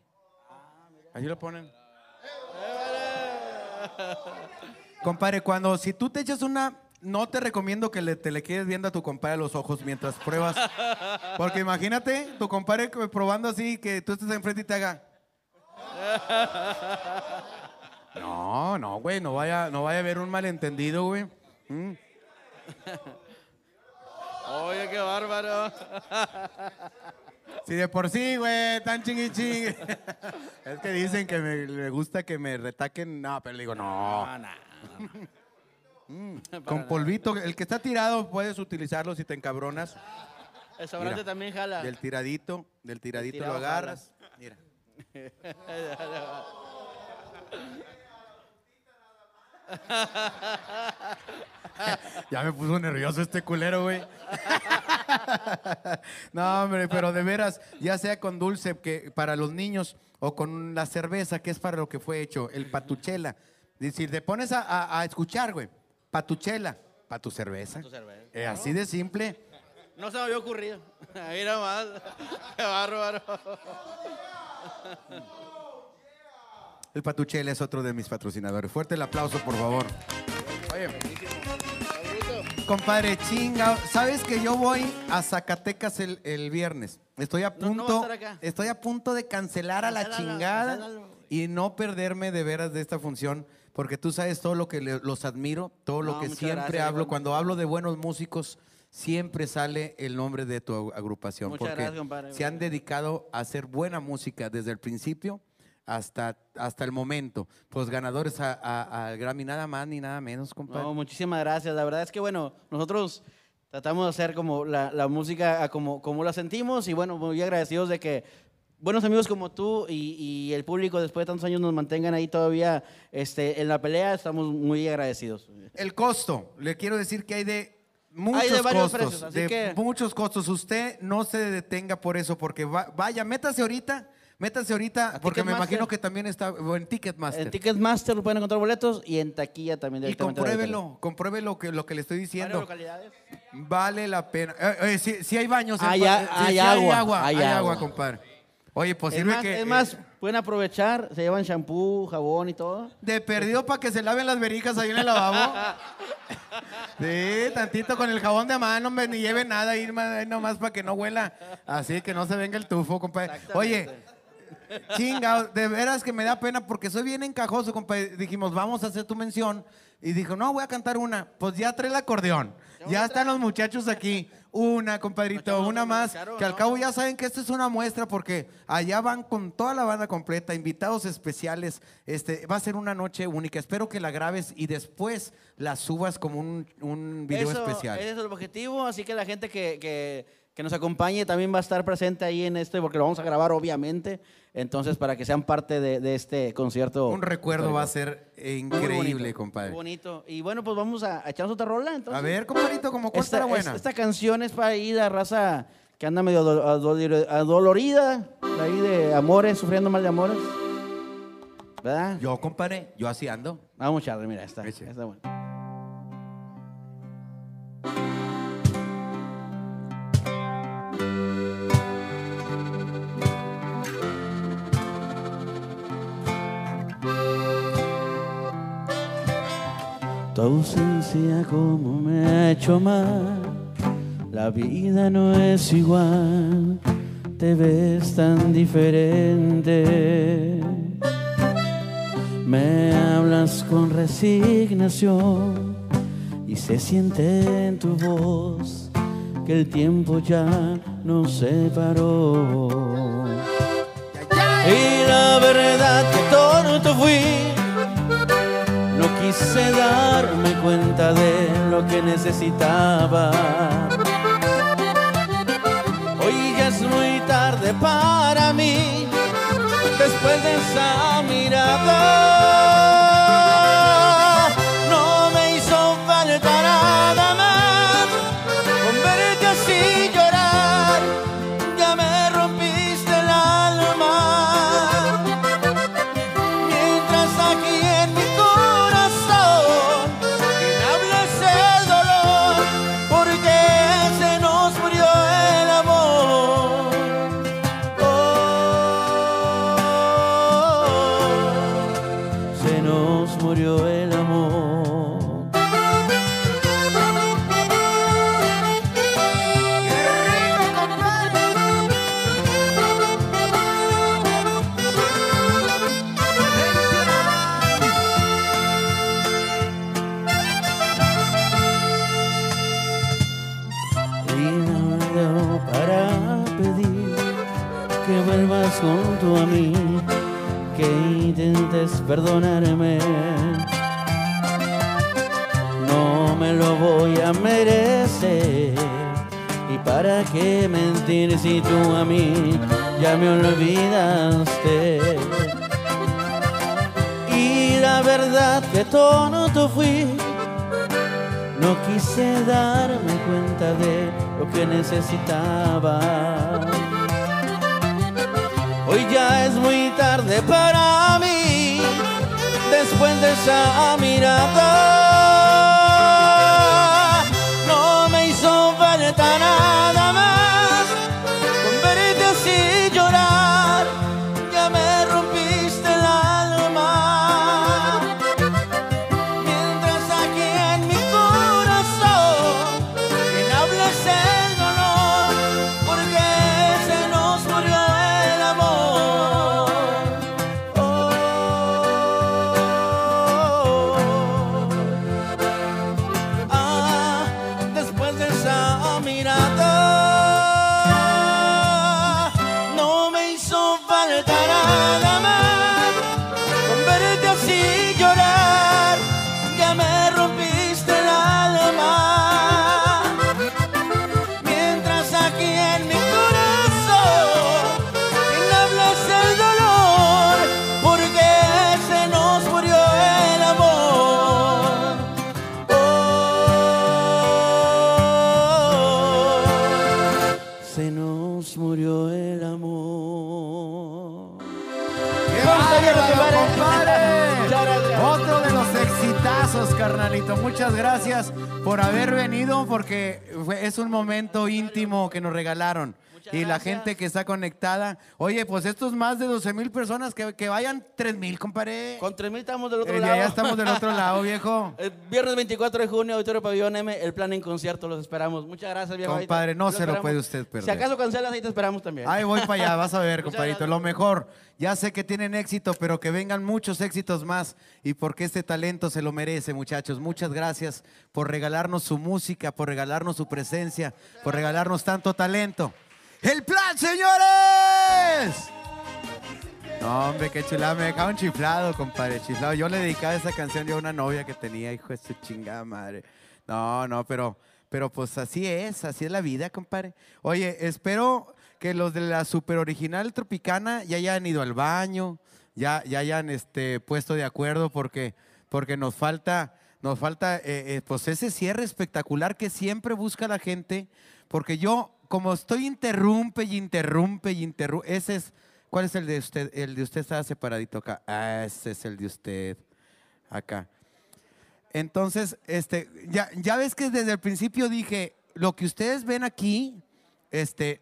Así lo ponen. Compadre, cuando si tú te echas una, no te recomiendo que le, te le quedes viendo a tu compadre los ojos mientras pruebas. Porque imagínate tu compadre probando así, que tú estés enfrente y te haga. No, no, güey, no vaya, no vaya a haber un malentendido, güey. Mm. Oye, qué bárbaro. Si de por sí, güey, tan chingui chingue. Es que dicen que me, me gusta que me retaquen. No, pero le digo, no. Con polvito. El que está tirado puedes utilizarlo si te encabronas. El sobrante Mira, también jala. Del tiradito, del tiradito lo tirado jala. agarras. Mira. Ya me puso nervioso este culero, güey. no, hombre, pero de veras, ya sea con dulce que para los niños o con la cerveza, que es para lo que fue hecho, el patuchela. Es decir, te pones a, a- a escuchar, güey, patuchela, pa' tu cerveza. tu cerveza. Eh, así de simple. No se me había ocurrido. Ahí nomás. Qué bárbaro. El patuchela es otro de mis patrocinadores. Fuerte el aplauso, por favor. Oye. Compadre, chinga. ¿Sabes que yo voy a Zacatecas el, el viernes? Estoy a No, no punto, va a estar acá. estoy a punto de cancelar a la Cancélalo, chingada cancélalo. y no perderme de veras de esta función, porque tú sabes todo lo que le- los admiro, todo lo No, que muchas siempre gracias, hablo. Cuando hablo de buenos músicos, siempre sale el nombre de tu ag- agrupación, Muchas porque gracias, compadre. se han dedicado a hacer buena música desde el principio hasta, hasta el momento. Pues ganadores a- a- al Grammy, nada más ni nada menos, compadre. No, muchísimas gracias. La verdad es que, bueno, nosotros tratamos de hacer como la, la música a como, como la sentimos y, bueno, muy agradecidos de que buenos amigos como tú y, y el público después de tantos años nos mantengan ahí todavía este, en la pelea. Estamos muy agradecidos. El costo, le quiero decir que hay de muchos Hay de varios costos, precios, así de que- muchos costos. Usted no se detenga por eso, porque va- vaya, métase ahorita, métase ahorita, porque me imagino que también está en Ticketmaster. En Ticketmaster pueden encontrar boletos y en taquilla también. y compruébelo, compruébelo lo que, lo que le estoy diciendo. Vale la pena. Eh, eh, si, si hay baños, en Hay pa- a- eh, hay agua, agua, hay hay agua, agua. compadre. Oye, pues es sirve más, que es eh, más, pueden aprovechar, se llevan shampoo, jabón y todo. de perdido para que se laven las verijas ahí en el lavabo. Sí, tantito con el jabón de mano, hombre, ni lleve nada ahí nomás para que no huela. Así que no se venga el tufo, compadre. Oye, chinga, de veras que me da pena porque soy bien encajoso, compadre. Dijimos, vamos a hacer tu mención. Y dijo, no, voy a cantar una. Pues ya trae el acordeón. Ya están los muchachos aquí. Una, compadrito, una más. Que al cabo ya saben que esta es una muestra porque allá van con toda la banda completa, invitados especiales. Este, va a ser una noche única. Espero que la grabes y después la subas como un, un video Eso- especial. Ese es el objetivo, así que la gente que, que- que nos acompañe también va a estar presente ahí en este, porque lo vamos a grabar obviamente, entonces para que sean parte de, de este concierto. Un recuerdo va a ser increíble, bonito, compadre. Bonito. Y bueno, pues vamos a, a echarnos otra rola entonces. A ver, compadrito, como cuál esta, estará buena. es- esta canción es para ir a raza que anda medio adol- adolor- adolorida, ahí de amores, sufriendo mal de amores. ¿Verdad? Yo, compadre, yo así ando. Vamos a echarle, mira, esta. Está buena. Tu ausencia como me ha hecho mal, la vida no es igual, te ves tan diferente. Me hablas con resignación y se siente en tu voz que el tiempo ya nos separó. Y la verdad que tonto fui, quise darme cuenta de lo que necesitaba. Hoy ya es muy tarde para mí, después de esa mirada. Perdonarme. No voy a merecer. ¿Y para qué mentir si tú a mí ya me olvidaste? Y la verdad que tonto fui, no quise darme cuenta de lo que necesitaba. Hoy ya es muy tarde para mí, de esa mirada. Porque fue- es un momento íntimo que nos regalaron. Y la gente que está conectada. Oye, pues estos más de 12 mil personas, que, que vayan 3 mil, compadre. Con 3 mil estamos del otro Eh, lado. ya estamos del otro lado, viejo. El viernes 24 de junio, Auditorio Pabellón M, el plan en concierto, los esperamos. Muchas gracias, viejo. Compadre, no los se lo puede usted perder. Si acaso cancelas, ahí te esperamos también. Ahí voy para allá, vas a ver, compadrito. Lo mejor. Ya sé que tienen éxito, pero que vengan muchos éxitos más. Y porque este talento se lo merece, muchachos. Muchas gracias por regalarnos su música, por regalarnos su presencia, por regalarnos tanto talento. ¡El plan, señores! No, hombre, qué chulada. Me dejaron chiflado, compadre, chiflado. Yo le dedicaba esa canción yo a una novia que tenía, hijo de su chingada madre. No, no, pero, pero pues así es, así es la vida, compadre. Oye, espero que los de la super original tropicana ya hayan ido al baño, ya, ya hayan este, puesto de acuerdo porque, porque nos falta, nos falta eh, eh, pues ese cierre espectacular que siempre busca la gente, porque yo, como estoy interrumpe y interrumpe y interrumpe, ese es, ¿cuál es el de usted? El de usted está separadito acá. Ah, ese es el de usted, acá. Entonces, este, ya, ya ves que desde el principio dije, lo que ustedes ven aquí, este,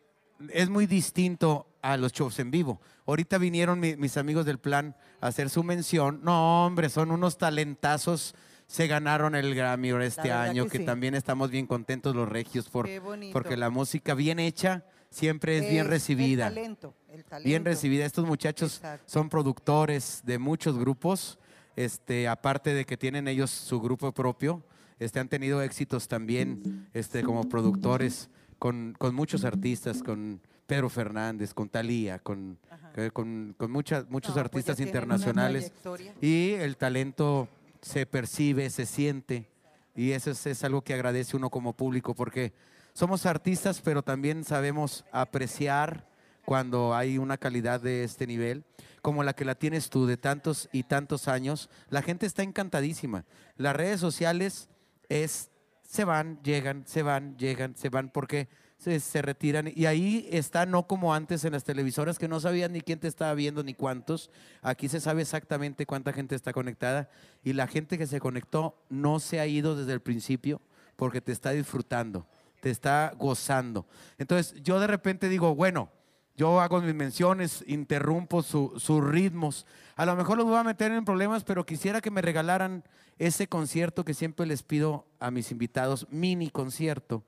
es muy distinto a los shows en vivo. Ahorita vinieron mi- mis amigos del plan a hacer su mención. No, hombre, son unos talentazos. Se ganaron el Grammy este año, que que, sí. también estamos bien contentos los regios por, porque la música bien hecha siempre es, bien recibida. El talento, el talento. Bien recibida. Estos muchachos Exacto. son productores de muchos grupos, este, aparte de que tienen ellos su grupo propio, este, han tenido éxitos también este, como productores con, con muchos artistas, con Pedro Fernández, con Talía, con, que- con, con muchas, muchos No, pues artistas internacionales. Y el talento se percibe, se siente, y eso es, es algo que agradece uno como público, porque somos artistas, pero también sabemos apreciar cuando hay una calidad de este nivel, como la que la tienes tú de tantos y tantos años. La gente está encantadísima. Las redes sociales es, se van, llegan, se van, llegan, se van, porque se, se retiran. Y ahí está, no como antes en las televisoras, que no sabían ni quién te estaba viendo ni cuántos. Aquí se sabe exactamente cuánta gente está conectada. Y la gente que se conectó no se ha ido desde el principio porque te está disfrutando, te está gozando. Entonces yo de repente digo, bueno, yo hago mis menciones, interrumpo su- sus ritmos. A lo mejor los voy a meter en problemas, pero quisiera que me regalaran ese concierto que siempre les pido a mis invitados, mini concierto,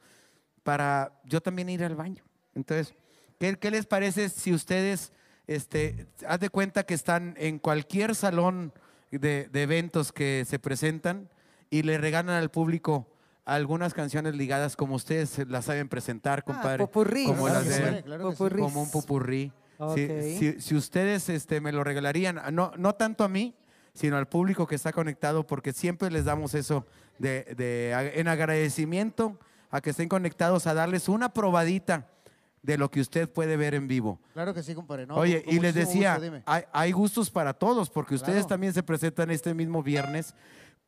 para yo también ir al baño. Entonces, ¿qué, qué les parece si ustedes, este, haz de cuenta que están en cualquier salón de, de eventos que se presentan y le regalan al público algunas canciones ligadas como ustedes las saben presentar, compadre? popurrís. Como Claro las de, sí, claro sí. Como un popurrí. Si, Ok. si- si ustedes este, me lo regalarían, no, no tanto a mí, sino al público que está conectado, porque siempre les damos eso de, de- en agradecimiento a que estén conectados, a darles una probadita de lo que usted puede ver en vivo. Claro que sí, compadre. No, Oye, y les decía, gusto, hay, hay gustos para todos, porque ustedes también se presentan este mismo viernes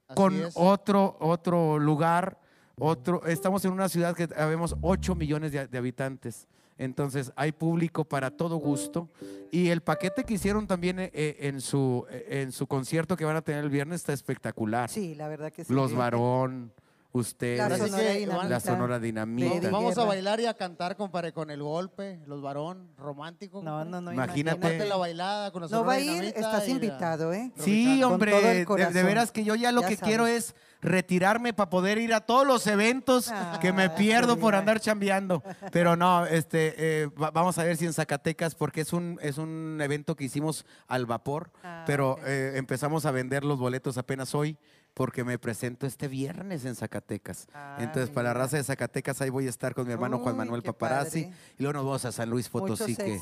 Así con es. otro, otro lugar, otro, estamos en una ciudad que habemos 8 millones de, de habitantes. Entonces hay público para todo gusto. Y el paquete que hicieron también eh, eh, en, su, eh, en su concierto que van a tener el viernes está espectacular. Sí, la verdad que sí. Los varón, ustedes, La Sonora que, Dinamita. la Sonora Dinamita. Vamos a bailar y a cantar, compadre, con el golpe, los varón, romántico. No, no, no. Imagínate. Imagínate la bailada con la No va Sonora a ir, estás invitado, ¿eh? Sí, Con hombre, de- veras que yo ya lo Ya que sabes. quiero es retirarme para poder ir a todos los eventos que me Ah, pierdo por andar chambeando. Pero no, este, eh, va- vamos a ver si en Zacatecas, porque es un, es un evento que hicimos al vapor, Ah, pero eh, empezamos a vender los boletos apenas hoy. Porque me presento este viernes en Zacatecas. Ah, Entonces, para la raza de Zacatecas, ahí voy a estar con mi hermano Juan Manuel Paparazzi. padre. Y luego nos vamos a San Luis Potosí, que,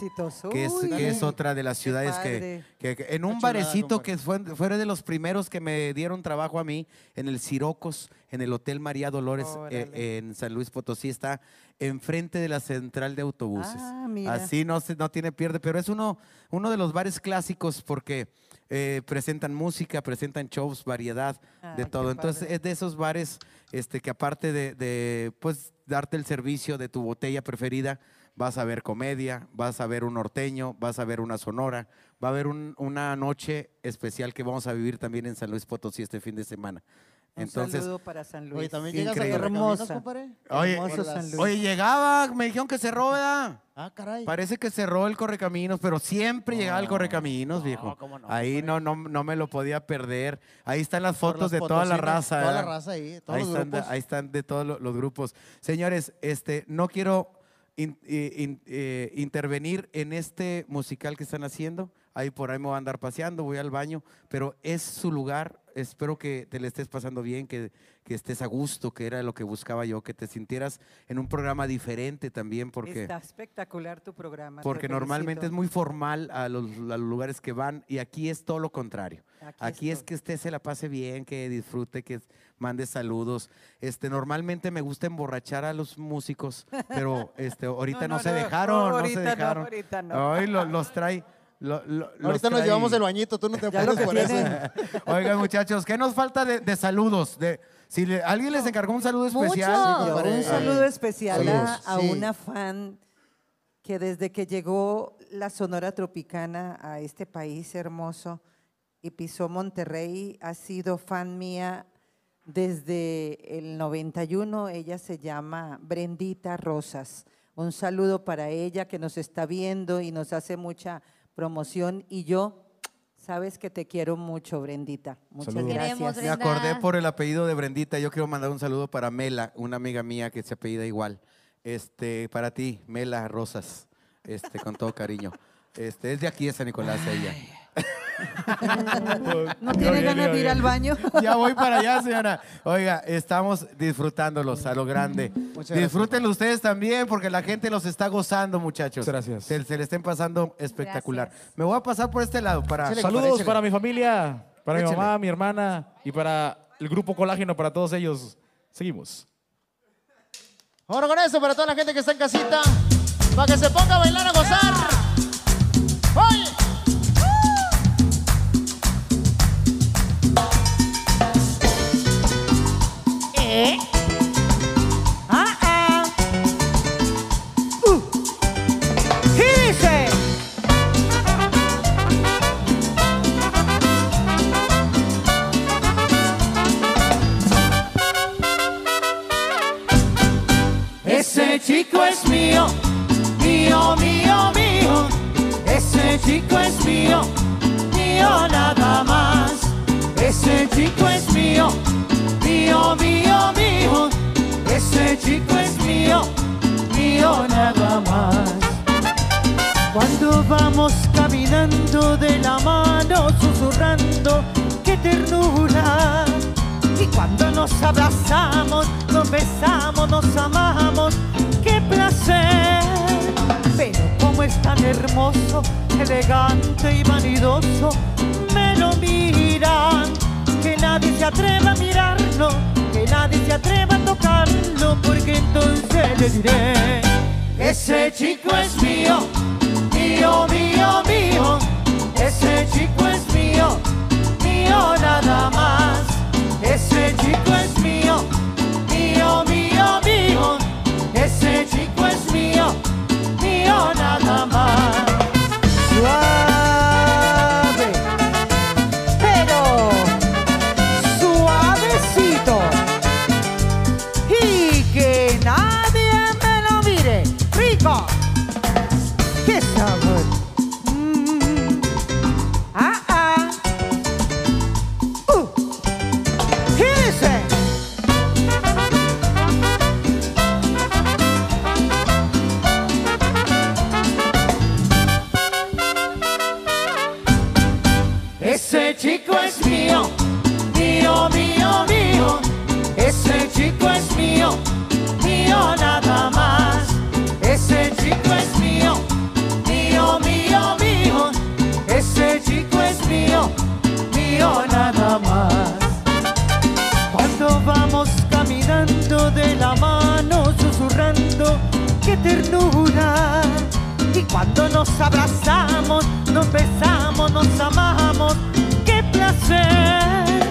es, que es otra de las ciudades que, que- que en un barecito que fue, fue de los primeros que me dieron trabajo a mí, en el Sirocos, en el Hotel María Dolores, eh, en San Luis Potosí, está enfrente de la central de autobuses. Ah, mira. Así no, se, no tiene pierde, pero es uno, uno de los bares clásicos porque eh, presentan música, presentan shows, variedad Ah, de todo. Entonces padre. es de esos bares este, que aparte de, de, pues, darte el servicio de tu botella preferida, vas a ver comedia, vas a ver un norteño, vas a ver una sonora, va a haber un- una noche especial que vamos a vivir también en San Luis Potosí este fin de semana. Un Entonces, saludo para San Luis. Oye, ¿también llegas a Hermosa. compadre? Oye, Hermoso San Luis. oye, llegaba, me dijeron que cerró, ¿verdad? Ah, caray. Parece que cerró el Correcaminos, pero siempre llegaba el Correcaminos, viejo. cómo no, ahí no, no, no me lo podía perder. Ahí están las Por fotos los de toda la raza. toda la ¿verdad? raza ahí, todos ahí, los están, de- grupos. ahí están de todos lo- los grupos. Señores, este, no quiero in- eh, in- eh, intervenir en este musical que están haciendo. Ahí por ahí me voy a andar paseando, voy al baño, pero es su lugar. Espero que te le estés pasando bien, que, que estés a gusto, que era lo que buscaba yo, que te sintieras en un programa diferente también, porque... Está espectacular tu programa. Porque normalmente es muy formal a los, a los lugares que van y aquí es todo lo contrario. Aquí Aquí, es que usted se la pase bien, que disfrute, que mande saludos. Este, normalmente me gusta emborrachar a los músicos, pero este, ahorita no, No, no, se dejaron, no, ahorita se no, dejaron. ahorita no. Ay, lo- los trae. Lo- lo- los Ahorita nos llevamos el bañito, tú no te que por eso. Oigan, muchachos, ¿qué nos falta de, de saludos? De, si le- alguien les encargó un saludo especial. Un saludo especial a, Saludos. a Sí. una fan que desde que llegó la Sonora Tropicana a este país hermoso y pisó Monterrey, ha sido fan mía desde el 91. Ella se llama Brendita Rosas. Un saludo para ella que nos está viendo y nos hace mucha promoción. Y yo, sabes que te quiero mucho, Brendita. Muchas Saludos. gracias. Me acordé por el apellido de Brendita. Yo quiero mandar un saludo para Mela, una amiga mía que se apellida igual. Este, para ti, Mela Rosas, este, con todo cariño. Este, es de aquí de San Nicolás ella. ¿No tiene ganas de ir al baño? Ya voy para allá, señora. Oiga, estamos disfrutándolos a lo grande. Muchas Disfrútenlo ustedes también porque la gente los está gozando, muchachos. Gracias. Se, se le estén pasando espectacular. Me voy a pasar por este lado para... Saludos para mi familia, para mi mamá, mi hermana y para el grupo Colágeno, para todos ellos. Seguimos. Ahora con eso, para toda la gente que está en casita, para que se ponga a bailar, a gozar. ¡Oye! ¿Eh? Ah, ah. Uh. Ese chico es mío, mío, mío, mío. Ese chico es mío, mío nada más. Ese chico es mío, mío, mío, mío, ese chico es mío, mío nada más. Cuando vamos caminando de la mano, susurrando, qué ternura. Y cuando nos abrazamos, nos besamos, nos amamos, qué placer. Pero como es tan hermoso, elegante y vanidoso, me lo miran nadie se atreva a mirarlo, que nadie se atreva a tocarlo, porque entonces le diré, ese chico es mío, mío, mío, mío, ese chico es mío, mío nada más. qué ternura. Y cuando nos abrazamos, nos besamos, nos amamos, qué placer.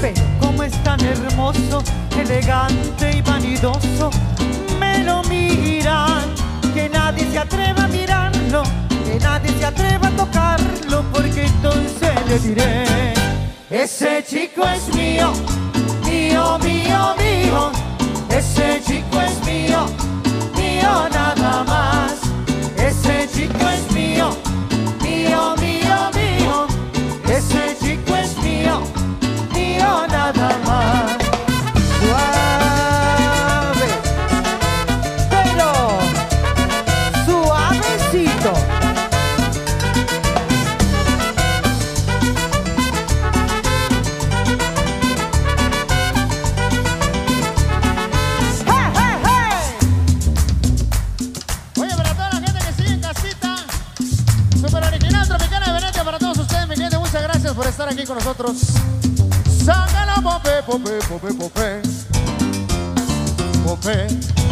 Pero como es tan hermoso, elegante y vanidoso, me lo miran, que nadie se atreva a mirarlo, que nadie se atreva a tocarlo, porque entonces le diré, ese chico es mío, mío, mío, mío, ese chico es mío mío nada más. Ese chico es mío. nosotros. Sácala, popé, popé, popé, popé. Popé.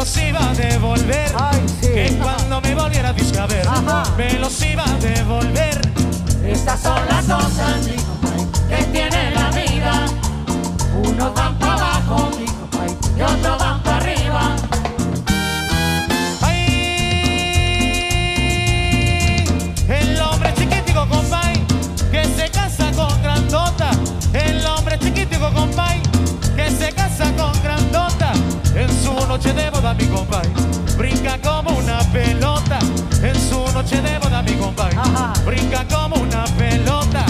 los iba a devolver. Que cuando me volviera a discaber, me los iba a devolver. Estas son las dos que tiene la vida. uno van para abajo, y otros van noche de boda mi compay brinca como una pelota. En su noche de boda mi compay brinca como una pelota.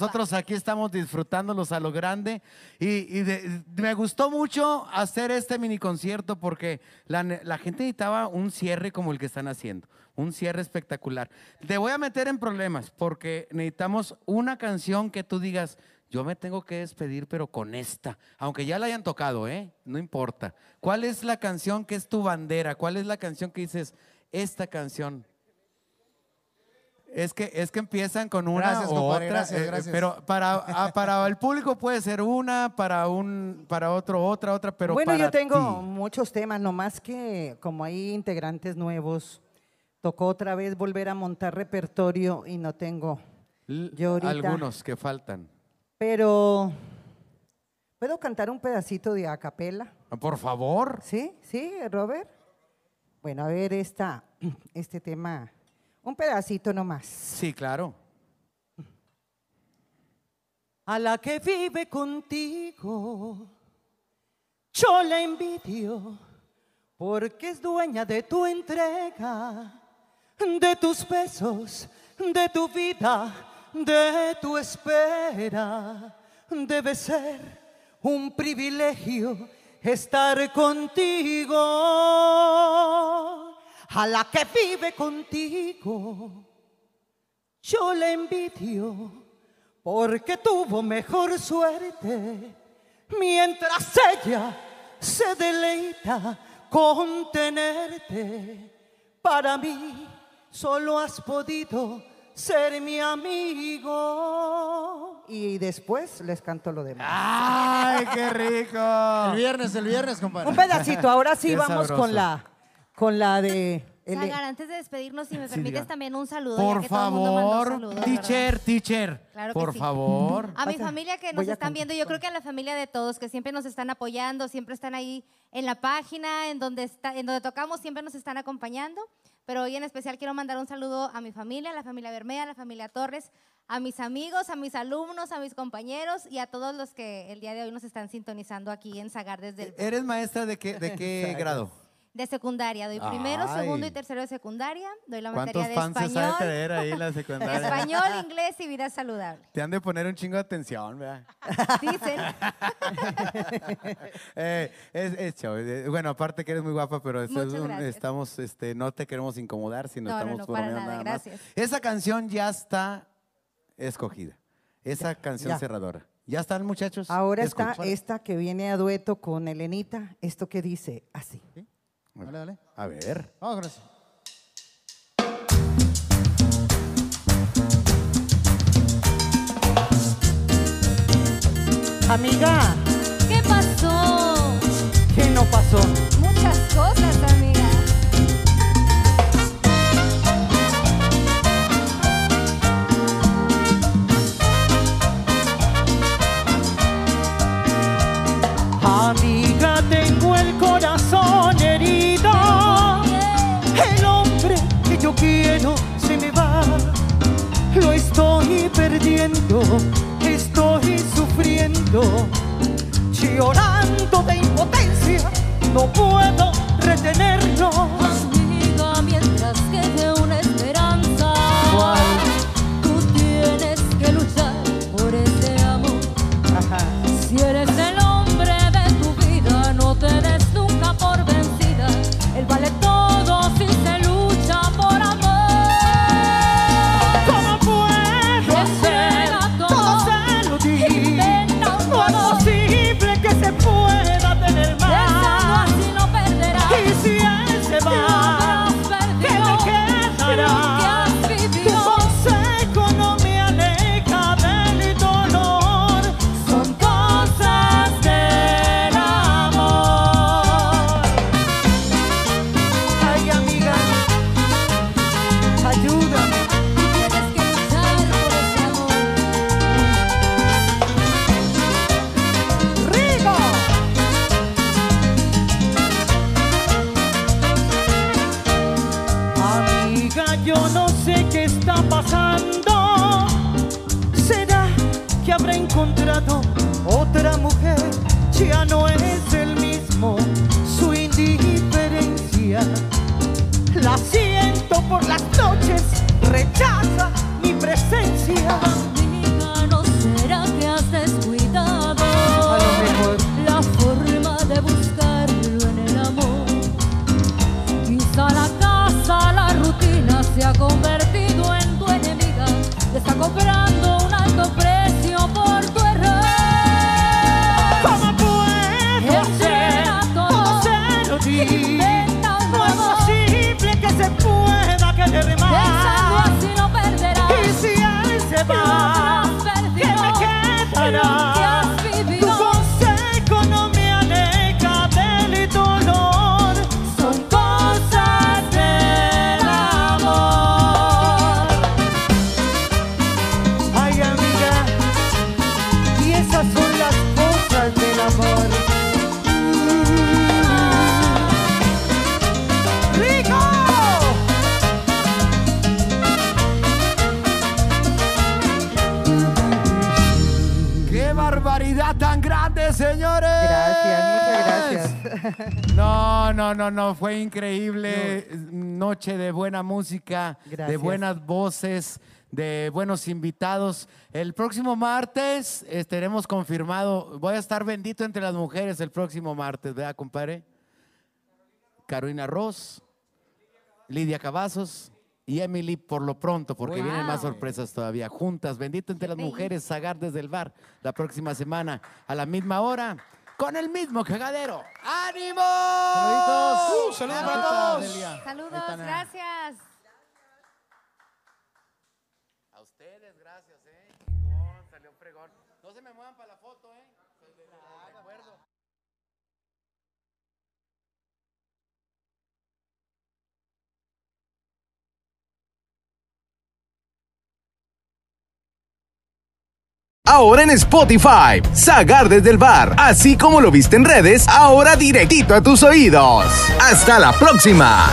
Nosotros aquí estamos disfrutándolos a lo grande. Y, y de- me gustó mucho hacer este mini concierto porque la, la gente necesitaba un cierre como el que están haciendo. Un cierre espectacular. Te voy a meter en problemas porque necesitamos una canción que tú digas, yo me tengo que despedir, pero con esta. Aunque ya la hayan tocado, ¿eh? No importa. ¿Cuál es la canción que es tu bandera? ¿Cuál es la canción que dices, esta canción? Es que, es que empiezan con una Gracias, o otra, gracias, eh, eh, pero para, ah, para el público puede ser una, para un, para otro otra, otra, pero bueno, para yo tengo ti. muchos temas, nomás que como hay integrantes nuevos, tocó otra vez volver a montar repertorio y no tengo. Yo ahorita. algunos que faltan. Pero, ¿puedo cantar un pedacito de acapela? Por favor. ¿Sí? ¿Sí, Robert? Bueno, a ver esta, este tema, un pedacito nomás. Sí, claro. A la que vive contigo, yo la envidio, porque es dueña de tu entrega, de tus besos, de tu vida, de tu espera. Debe ser un privilegio estar contigo. A la que vive contigo, yo la envidio porque tuvo mejor suerte, mientras ella se deleita con tenerte. Para mí solo has podido ser mi amigo. Y después les canto lo demás. ¡Ay, qué rico! El viernes, el viernes, compadre. Un pedacito, ahora sí Qué vamos sabroso. con la, con la de... el- Sagar, antes de despedirnos, si me Sí, permites diga. también un saludo. Por ya que todo el mundo mandó favor, teacher, teacher. Claro que por sí. favor. A mi Pasa, familia que nos están viendo, yo creo que a la familia de todos, que siempre nos están apoyando, siempre están ahí en la página, en donde, está, en donde tocamos, siempre nos están acompañando. Pero hoy en especial quiero mandar un saludo a mi familia, a la familia Bermea, a la familia Torres, a mis amigos, a mis alumnos, a mis compañeros y a todos los que el día de hoy nos están sintonizando aquí en Sagar desde el ¿Eres maestra de qué, de qué grado? De secundaria. Doy primero, Ay. segundo y tercero de secundaria. Doy la ¿Cuántos materia de fans se sabe español. tener ahí la secundaria? español, inglés y vida saludable. Te han de poner un chingo de atención, ¿verdad? Dicen. Eh, es, es show. Eh, Bueno, aparte que eres muy guapa, pero esto es Muchas un- gracias. estamos, este, no te queremos incomodar, sino No, no, estamos no, para bromeando nada, nada más. gracias. Esa canción ya está escogida. Esa canción ya. cerradora. ¿Ya están, muchachos? Ahora está esta que viene a dueto con Elenita, esto que dice así. Dale, dale. A ver. Vamos con eso. Amiga, ¿Qué pasó? ¿qué no pasó? Muchas cosas, amiga. Amiga, quiero se me va. Lo estoy perdiendo, estoy sufriendo. Llorando de impotencia, no puedo retenerlo. Amiga, mientras quede Ya no es el mismo su indiferencia. La siento por las noches, No, no, no, fue increíble. Noche de buena música, de buenas voces, de buenos invitados. El próximo martes estaremos confirmado. Voy a estar bendito entre las mujeres el próximo martes, ¿verdad, compadre? Carolina Ross, Lidia Cavazos y Emily por lo pronto, porque vienen más sorpresas todavía. Juntas, bendito entre las mujeres, Sagar desde el bar la próxima semana a la misma hora. Con el mismo cagadero. ¡Ánimo! Saluditos. Uh, saludos para todos. Saludos, gracias. Ahora en Spotify, Sagar desde el bar, así como lo viste en redes, ahora directito a tus oídos. Hasta la próxima.